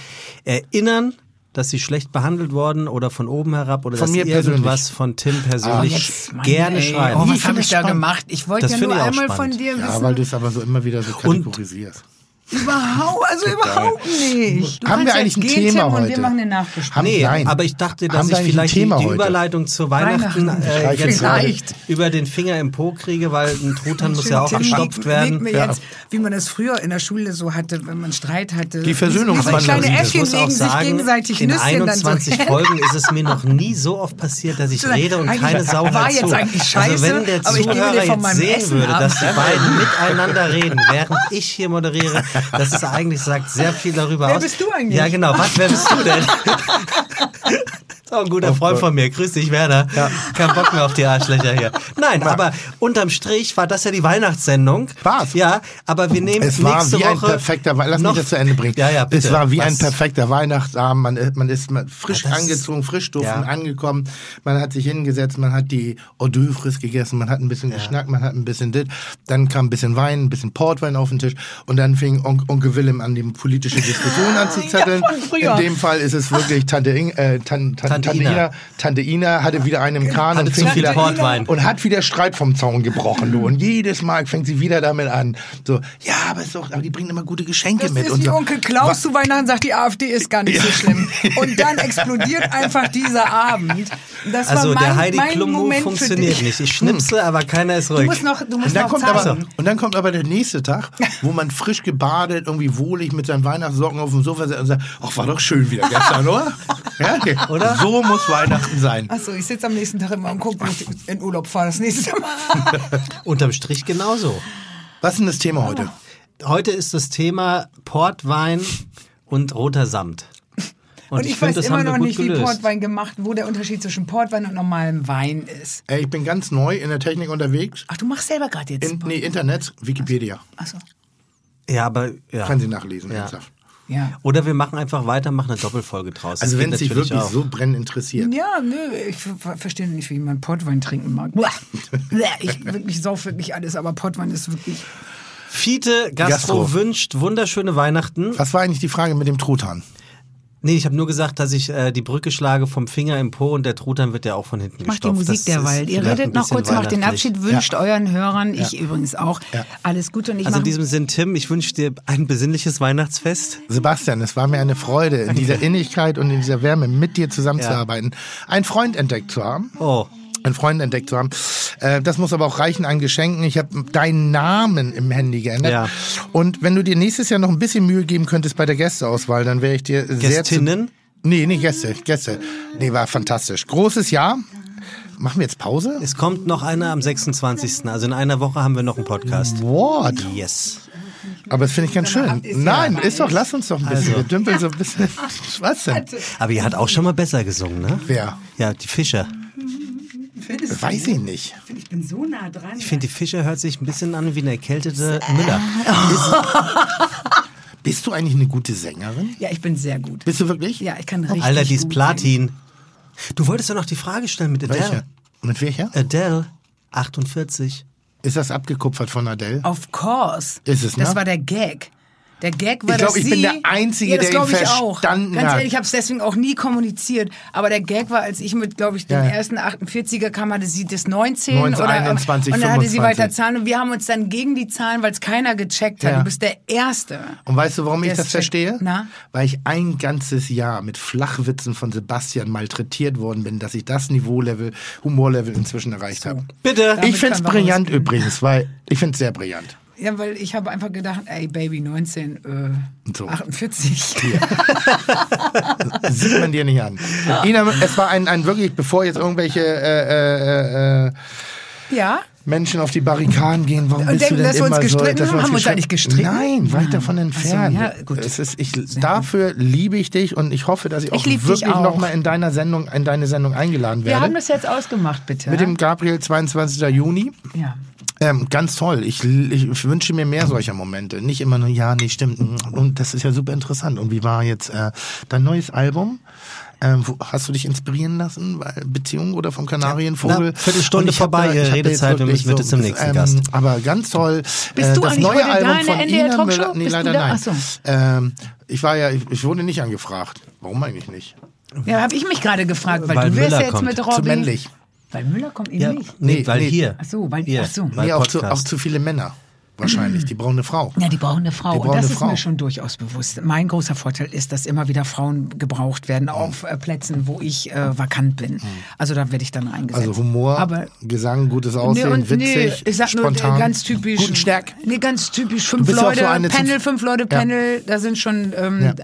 erinnern? Dass sie schlecht behandelt worden oder von oben herab oder Von dass mir irgendwas persönlich. von Tim persönlich Jetzt, Mann, gerne ey, schreiben. Oh, Ich was habe ich da gemacht? Ich wollte Das ja nur einmal spannend. von dir Ja, wissen. weil du es aber so immer wieder so kategorisierst. Überhaupt, also überhaupt nicht. Du Haben wir eigentlich ein Thema Tim, Und heute? wir machen eine Nachbesprechung. Haben- Nee, Nein. aber ich dachte, dass ich vielleicht die, die heute? Überleitung zu Weihnachten, Weihnachten. äh, jetzt Vielleicht. über den Finger im Po kriege, weil ein Truthahn muss ja auch Tim gestopft werden. mir Ja. jetzt, wie man das früher in der Schule so hatte, wenn man Streit hatte. Die kleine Ich muss auch legen sich sagen, gegenseitig in Nüsschen dann 21 so. [LAUGHS] Folgen ist es mir noch nie so oft passiert, dass ich rede und keine Sau war jetzt zu. eigentlich Also scheiße, wenn der Zuhörer jetzt sehen würde, dass die beiden miteinander reden, während ich hier moderiere, das ist eigentlich, sagt sehr viel darüber Wer aus. bist du eigentlich? Ja genau, was, wer bist du denn? [LAUGHS] Ist auch ein guter Freund von mir. Grüß dich, Werner. Kein Bock mehr auf die Arschlöcher hier. [LAUGHS] Nein, aber unterm Strich war das ja die Weihnachtssendung. War's? Ja, aber wir nehmen Es war nächste wie ein Woche perfekter Wei- Lass mich das zu Ende bringen. Ja, ja, bitte. Es war wie ein Was? perfekter Weihnachtsabend. Man, man ist frisch Ja, das- angezogen, frisch duftend Ja. angekommen. Man hat sich hingesetzt, man hat die Hors d'oeuvres gegessen, man hat ein bisschen geschnackt, man hat ein bisschen dit. Dann kam ein bisschen Wein, ein bisschen Portwein auf den Tisch und dann fing On Onkel Willem an, die politische Diskussion [LAUGHS] anzuzetteln. Ja. In dem Fall ist es wirklich Tante, In, äh, Tan, Tan, Tante Tante, Ina. Ina. Tante Ina hatte wieder einen im Kahn Hatte und fing wieder Portwein. und hat wieder Streit vom Zaun gebrochen, du. Und jedes Mal fängt sie wieder damit an. So, ja, aber ist doch, aber die bringen immer gute Geschenke Das mit. ist und wie so. Onkel Klaus zu Weihnachten sagt, die AfD ist gar nicht so schlimm. [LAUGHS] Und dann explodiert einfach dieser Abend. Das Also war mein, der Heidi mein Klum Moment funktioniert nicht. Ich schnipse, aber keiner ist Du ruhig. musst noch, du musst Und dann, noch kommt aber, und dann kommt aber der nächste Tag, [LAUGHS] wo man frisch gebadet, irgendwie wohlig mit seinen Weihnachtssocken auf dem Sofa sitzt und sagt, ach, war doch schön wieder gestern, oder? [LAUGHS] Ja, okay. Oder? So muss Weihnachten sein. Achso, ich sitze am nächsten Tag immer und gucke, wo ich in Urlaub fahre das nächste Mal. [LAUGHS] Unterm Strich genauso. Was ist denn das Thema heute? Heute ist das Thema Portwein und roter Samt. Und, ich, find, weiß immer noch nicht, wie gelöst. Portwein gemacht, wo der Unterschied zwischen Portwein und normalem Wein ist. Ey, ich bin ganz neu in der Technik unterwegs. Ach, du machst selber gerade jetzt. In, nee, Internet, Wikipedia. Achso. Ja, aber ja. Können Sie nachlesen, Ja. ernsthaft. Ja. Oder wir machen einfach weiter, machen eine Doppelfolge draus. Also wenn es sich wirklich auch. so brennend interessiert. Ja, nö, ich ver- verstehe nicht, wie man Portwein trinken mag. [LAUGHS] Ich wirklich sauf wirklich alles, aber Portwein ist wirklich. Fiete Gastro, Gastro. wünscht wunderschöne Weihnachten. Was war eigentlich die Frage mit dem Truthahn? Nee, ich habe nur gesagt, dass ich äh, die Brücke schlage vom Finger im Po und der Truthahn wird ja auch von hinten Macht die gestopft. Musik Das derweil. ist Ihr redet noch kurz, macht den. Abschied, wünscht euren Hörern, ich übrigens auch, Ja. alles Gute und ich Also in diesem Sinn, Tim, ich wünsche dir ein besinnliches Weihnachtsfest. Sebastian, es war mir eine Freude, in dieser Innigkeit und in dieser Wärme mit dir zusammenzuarbeiten, einen Freund entdeckt zu haben. Oh, Einen Freund entdeckt zu haben. Äh, das muss aber auch reichen an Geschenken. Ich habe deinen Namen im Handy geändert. Ja. Und wenn du dir nächstes Jahr noch ein bisschen Mühe geben könntest bei der Gästeauswahl, dann wäre ich dir sehr zu... Gästinnen? Nee, nicht Gäste, Gäste. Nee, war fantastisch. Großes Jahr. Machen wir jetzt Pause? Es kommt noch einer am 26. Also in einer Woche haben wir noch einen Podcast. What? Yes. Aber das finde ich ganz schön. Nein, ist doch, lass uns doch ein bisschen. Also. Wir dümpeln so ein bisschen. [LAUGHS] Was denn? Aber ihr hat auch schon mal besser gesungen, ne? Wer? Ja, die Fischer. Weiß ich nicht. Ich bin so nah dran. Ich finde, die Fischer hört sich ein bisschen an wie eine erkältete Müller. [LAUGHS] Bist du eigentlich eine gute Sängerin? Ja, ich bin sehr gut. Bist du wirklich? Ja, ich kann richtig Alter, die ist Platin. Du wolltest doch noch die Frage stellen mit Adele. Welche? Mit welcher? Adele, 48. Ist das abgekupfert von Adele? singen. Of course. Ist es, ne? Das war der Gag. Der Gag war, Ich glaub, dass ich sie, bin der Einzige, ja, das der ihn ich verstanden Ganz hat. ehrlich, ich habe es deswegen auch nie kommuniziert. Aber der Gag war, als ich mit, glaube ich, dem Ja, ersten 48er kam, hatte sie das 19, 19, oder 21, und dann hatte sie 25. weiter Zahlen und wir haben uns dann gegen die Zahlen, weil es keiner gecheckt hat. Ja. Du bist der Erste. Und weißt du, warum ich das verstehe? Na? Weil ich ein ganzes Jahr mit Flachwitzen von Sebastian malträtiert worden bin, dass ich das Niveaulevel, Humorlevel inzwischen erreicht habe. Bitte. Damit Ich find's können wir brillant übrigens, weil ich find's sehr brillant. Ja, weil ich habe einfach gedacht, ey Baby 19, äh, So. 48. Sieht man dir nicht an. Ina, es war ein, ein wirklich, bevor jetzt irgendwelche äh, äh, äh, Ja? Menschen auf die Barrikaden gehen, warum Und bist du denken, denn dass wir uns immer gestritten so, haben? wir Haben wir uns eigentlich gestritten? Nein, weit davon entfernt. ja, gut. Es ist, ich, dafür liebe ich dich und ich hoffe, dass ich auch Ich wirklich nochmal in deiner Sendung, in deine Sendung eingeladen Wir haben werde. das jetzt ausgemacht, bitte. Mit dem Gabriel 22. Juni. ja. Ähm, ganz toll. Ich, ich wünsche mir mehr solcher Momente. Nicht immer nur, ja, nee, stimmt. Und das ist ja super interessant. Und wie war jetzt äh, dein neues Album? Ähm, wo, hast du dich inspirieren lassen? Weil Beziehung oder vom Kanarienvogel? Na, Viertelstunde Und ich hab vorbei, ich hab da Redezeit, jetzt wir wirklich müssen bitte zum nächsten Gast. Aber ganz toll. Bist äh, du das eigentlich neue heute da Album in der von NDR Ina Talkshow? Nee, Bist leider nein. So. Ähm, ich war ja, ich, ich wurde nicht angefragt. Warum eigentlich nicht? Ja, habe ich mich gerade gefragt, weil, Weil du wirst ja jetzt kommt. mit Zu Robin. männlich. Weil Müller kommt eben Ja, nicht. nee, Nee, weil nee. hier. Ach so, weil- hier, ach so. Nee, auch zu, auch zu viele Männer. wahrscheinlich. Die brauchen eine Frau. Ja, die brauchen eine Frau. Die brauchen und das ist Frau. mir schon durchaus bewusst. Mein großer Vorteil ist, dass immer wieder Frauen gebraucht werden auf äh, Plätzen, wo ich äh, vakant bin. Also da werde ich dann eingesetzt. Also Humor, Aber Gesang, gutes Aussehen, nee, und, witzig, nee, ich sag spontan, nur äh, ganz typisch. guten Stärk. Nee, ganz typisch. Fünf Leute, so Panel, fünf Leute, Ja. Panel. Da sind schon ähm, Ja.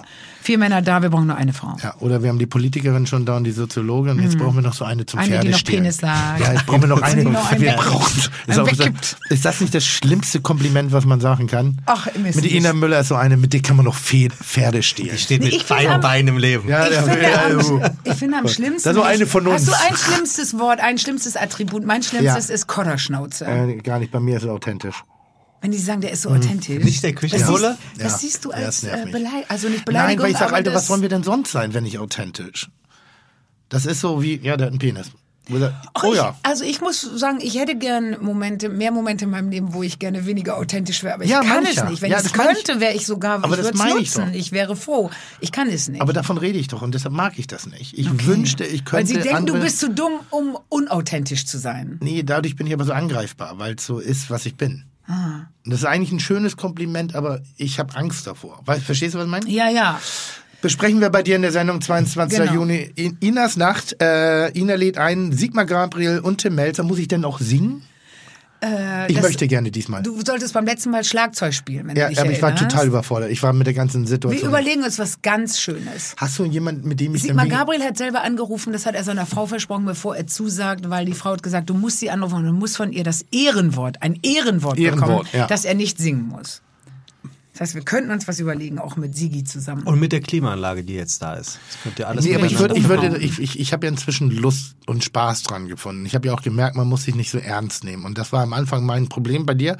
Vier Männer da. Wir brauchen nur eine Frau. Ja, oder wir haben die Politikerin schon da und die Soziologin. Und jetzt brauchen wir noch so eine zum. Eine, die noch. Penis sagt. Ja, jetzt brauchen wir noch [LAUGHS] eine. Die noch wir brauchen, ist, auch, ist das nicht das schlimmste Kompliment, was man sagen kann? Ach, im Mit. Ina Müller ist so eine, mit der kann man noch Pfe- Pferde stehlen. Die steht Nee, mit beiden Beinen im Leben. Ja, Ich ja, finde, ja, am, ich finde am schlimmsten. Das ist so eine von uns. Hast du ein schlimmstes Wort, ein schlimmstes Attribut? Mein schlimmstes Ja. ist Kodderschnauze. Äh, gar nicht, bei mir ist es authentisch. Wenn die sagen, der ist so authentisch. Nicht der Das siehst, das Ja. siehst du Ja, als das nervt äh. Beleidigung. Also nicht Nein, Beleidigung, weil ich sage, Alter, das, was wollen wir denn sonst sein, wenn nicht authentisch? Das ist so wie, ja, der hat einen Penis. Oh ich, ja. Also ich muss sagen, ich hätte gern Momente, mehr Momente in meinem Leben, wo ich gerne weniger authentisch wäre. Aber ich Ja, kann ich es ja. nicht. Wenn Ja, ich das ich. könnte, wäre ich sogar, Aber ich das würde es meine ich nutzen. doch. Ich wäre froh. Ich kann es nicht. Aber davon rede ich doch und deshalb mag ich das nicht. Ich wünschte, ich Weil könnte sie denken, du bist zu dumm, um unauthentisch zu sein. Nee, dadurch bin ich aber so angreifbar, weil es so ist, was ich bin. Ah. Das ist eigentlich ein schönes Kompliment, aber ich habe Angst davor. Weißt, verstehst du, was ich meine? Ja, ja. Besprechen wir bei dir in der Sendung 22. Genau. Juni. In Inas Nacht. Äh, Ina lädt ein, Sigmar Gabriel und Tim Melzer. Muss ich denn auch singen? Ich Äh, das- möchte gerne diesmal. Du solltest beim letzten Mal Schlagzeug spielen, wenn ja, du dich aber ich war total überfordert. Ich war mit der ganzen Wir Situation. überlegen uns was ganz Schönes. Hast du jemanden, mit dem ich Sigmar Gabriel hat selber angerufen, das hat er seiner Frau versprochen, bevor er zusagt, weil die Frau hat gesagt, du musst sie anrufen und du musst von ihr das Ehrenwort, ein Ehrenwort, bekommen, Ehrenwort, ja. dass er nicht singen muss. Das heißt, wir könnten uns was überlegen, auch mit Sigi zusammen. Und mit der Klimaanlage, die jetzt da ist. Das könnt ihr alles Nee, aber ich würde, ich würde, ich, ich, ich habe ja inzwischen Lust und Spaß dran gefunden. Ich habe ja auch gemerkt, man muss sich nicht so ernst nehmen. Und das war am Anfang mein Problem bei dir,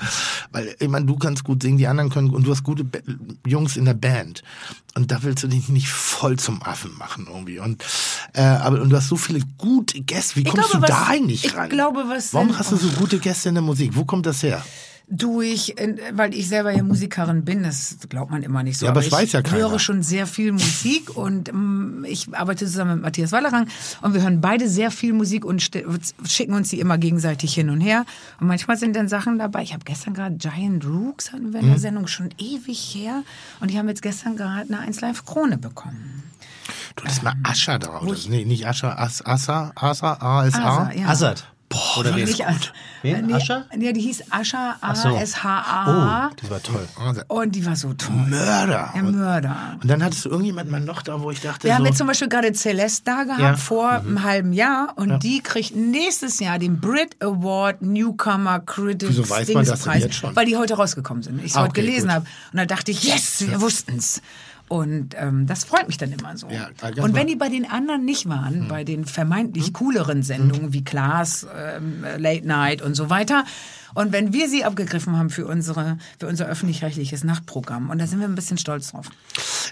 weil ich meine, du kannst gut singen, die anderen können und du hast gute Ba- Jungs in der Band. Und da willst du dich nicht voll zum Affen machen irgendwie. Und äh, aber und du hast so viele gute Gäste. Wie Ich kommst glaube, du was- da eigentlich ich ran? glaube, was Warum sind- hast du so gute Gäste in der Musik? Wo kommt das her? Durch, weil ich selber ja Musikerin bin, das glaubt man immer nicht so. Ja, aber es ich weiß ja keiner. höre schon sehr viel Musik und ähm, ich arbeite zusammen mit Matthias Wallerang und wir hören beide sehr viel Musik und schicken uns die immer gegenseitig hin und her. Und manchmal sind dann Sachen dabei. Ich habe gestern gerade Giant Rooks hatten wir in Mhm. der Sendung schon ewig her und die haben jetzt gestern gerade eine 1 Live Krone bekommen. Du hast mal Ascha drauf. Das ist, nee, nicht Ascha, As, Assa, Asa, ASA. Asa, ja. Assad. Boah, Oder ist gut. Wen? Nee, Ascha? Nee, die hieß Ascha, so. A-S-H-A. Oh, die war toll. Und die war so toll. Mörder. Der Mörder. Und dann hattest du irgendjemanden mal noch da, wo ich dachte, Wir haben so, jetzt zum Beispiel gerade Celeste da gehabt Ja. vor einem halben Jahr und die kriegt nächstes Jahr den Brit Award Newcomer Critics Wieso weiß man das jetzt schon? weil die heute rausgekommen sind. Ich es Ah, heute okay, gelesen habe und da dachte ich, yes, wir wussten's. Und ähm, das freut mich dann immer so. Ja, und wenn die bei den anderen nicht waren, Hm. bei den vermeintlich cooleren Sendungen wie Klaas, ähm, Late Night und so weiter, und wenn wir sie abgegriffen haben für unsere für unser öffentlich-rechtliches Nachtprogramm, und da sind wir ein bisschen stolz drauf.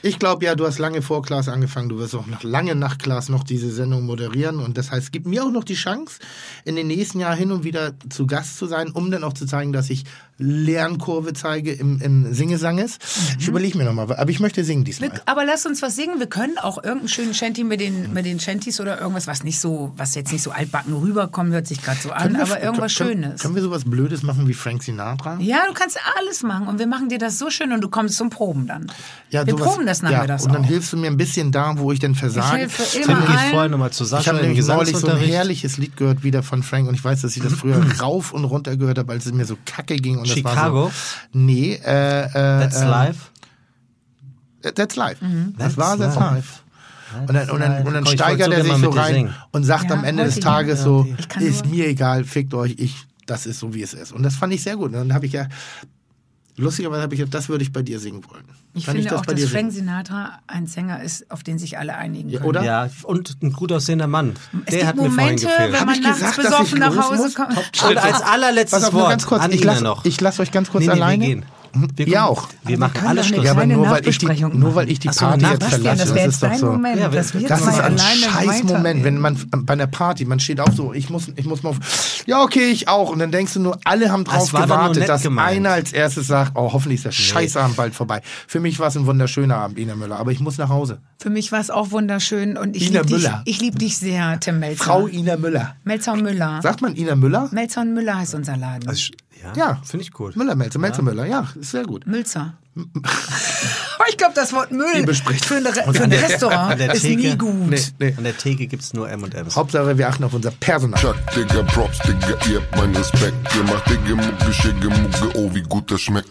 Ich glaube ja, du hast lange vor Klaas angefangen, du wirst auch noch lange nach Klaas noch diese Sendung moderieren und das heißt, gib mir auch noch die Chance, in den nächsten Jahren hin und wieder zu Gast zu sein, um dann auch zu zeigen, dass ich Lernkurve zeige im, im Singesanges. Ich überlege mir nochmal, aber ich möchte singen diesmal. Wir, aber lass uns was singen. Wir können auch irgendeinen schönen Shanty mit den, mit den Shanties oder irgendwas, was nicht so, was jetzt nicht so altbacken rüberkommt, hört sich gerade so an, wir- aber irgendwas können, Schönes. Können wir sowas Blödes machen wie Frank Sinatra? ja, du kannst alles machen und wir machen dir das so schön und du kommst zum Proben dann. wir sowas- proben das ja, nachmittags Und dann auch. hilfst du mir ein bisschen da, wo ich denn Ich versage. helfe Tim immer geht vorher nochmal zu Ich Sascha habe im nämlich neulich so ein herrliches Lied gehört wieder von Frank und ich weiß, dass ich das früher rauf und runter gehört habe, als es mir so kacke ging. Und Das war Chicago? so, nee, äh, äh, That's äh, live. That's live. Das That's war That's live. live. Und dann, und dann, und dann ich steigert er sich so rein singen. und sagt Ja, am Ende des Tages ja. so, Ich ist mir egal, fickt euch, ich, das ist so wie es ist. Und das fand ich sehr gut. Und dann habe ich ja, lustigerweise habe ich gedacht, das würde ich bei dir singen wollen. Ich Kann finde das auch, bei dass Frank singen? Sinatra ein Sänger ist, auf den sich alle einigen Ja, können. oder? Ja, und ein gut aussehender Mann. Es Der gibt hat mir vorhin Momente, gefehlt. wenn man ich nachts gesagt, besoffen ich nach Hause kommt. Und als allerletztes auf, Wort ganz kurz, an ich lasse ich lass euch ganz kurz Nee, nee, alleine. Wir kommen- auch. Wir machen alles Schluss. Ja, aber nur weil, ich die, nur weil ich die so, Party jetzt verlasse, das das, ist doch so. Moment. Ja, das Das ist ein scheiß. Moment, wenn man bei einer Party, man steht auch so, ich muss, ich muss mal auf, ja okay, ich auch. Und dann denkst du nur, alle haben drauf Das gewartet, dass gemeint. einer als erstes sagt, oh hoffentlich ist der Scheißabend bald vorbei. Für mich war es ein wunderschöner Abend, Ina Müller, aber ich muss nach Hause. Für mich war es auch wunderschön und ich Ina liebe dich, Müller. ich lieb dich sehr, Tim Melzer. Frau Ina Müller. Melzer Müller. Sagt man Ina Müller? Melzer Müller heißt unser Laden. Also, Ja. Finde ich gut. Müller, Melzer, Melzer, Müller. Ja, ist sehr gut. Mülzer. [LAUGHS] Ich glaube, das Wort Müll für ein, Re Und für ein der- Restaurant an der ist Theke- nie gut. Nee, nee. An der Theke gibt's nur M&M's. Hauptsache, wir achten auf unser Personal. Chuck, Digga, Props, Digga, ihr habt meinen Respekt. Ihr macht Digga, Mucke, Schicke, Mucke, oh, wie gut das schmeckt.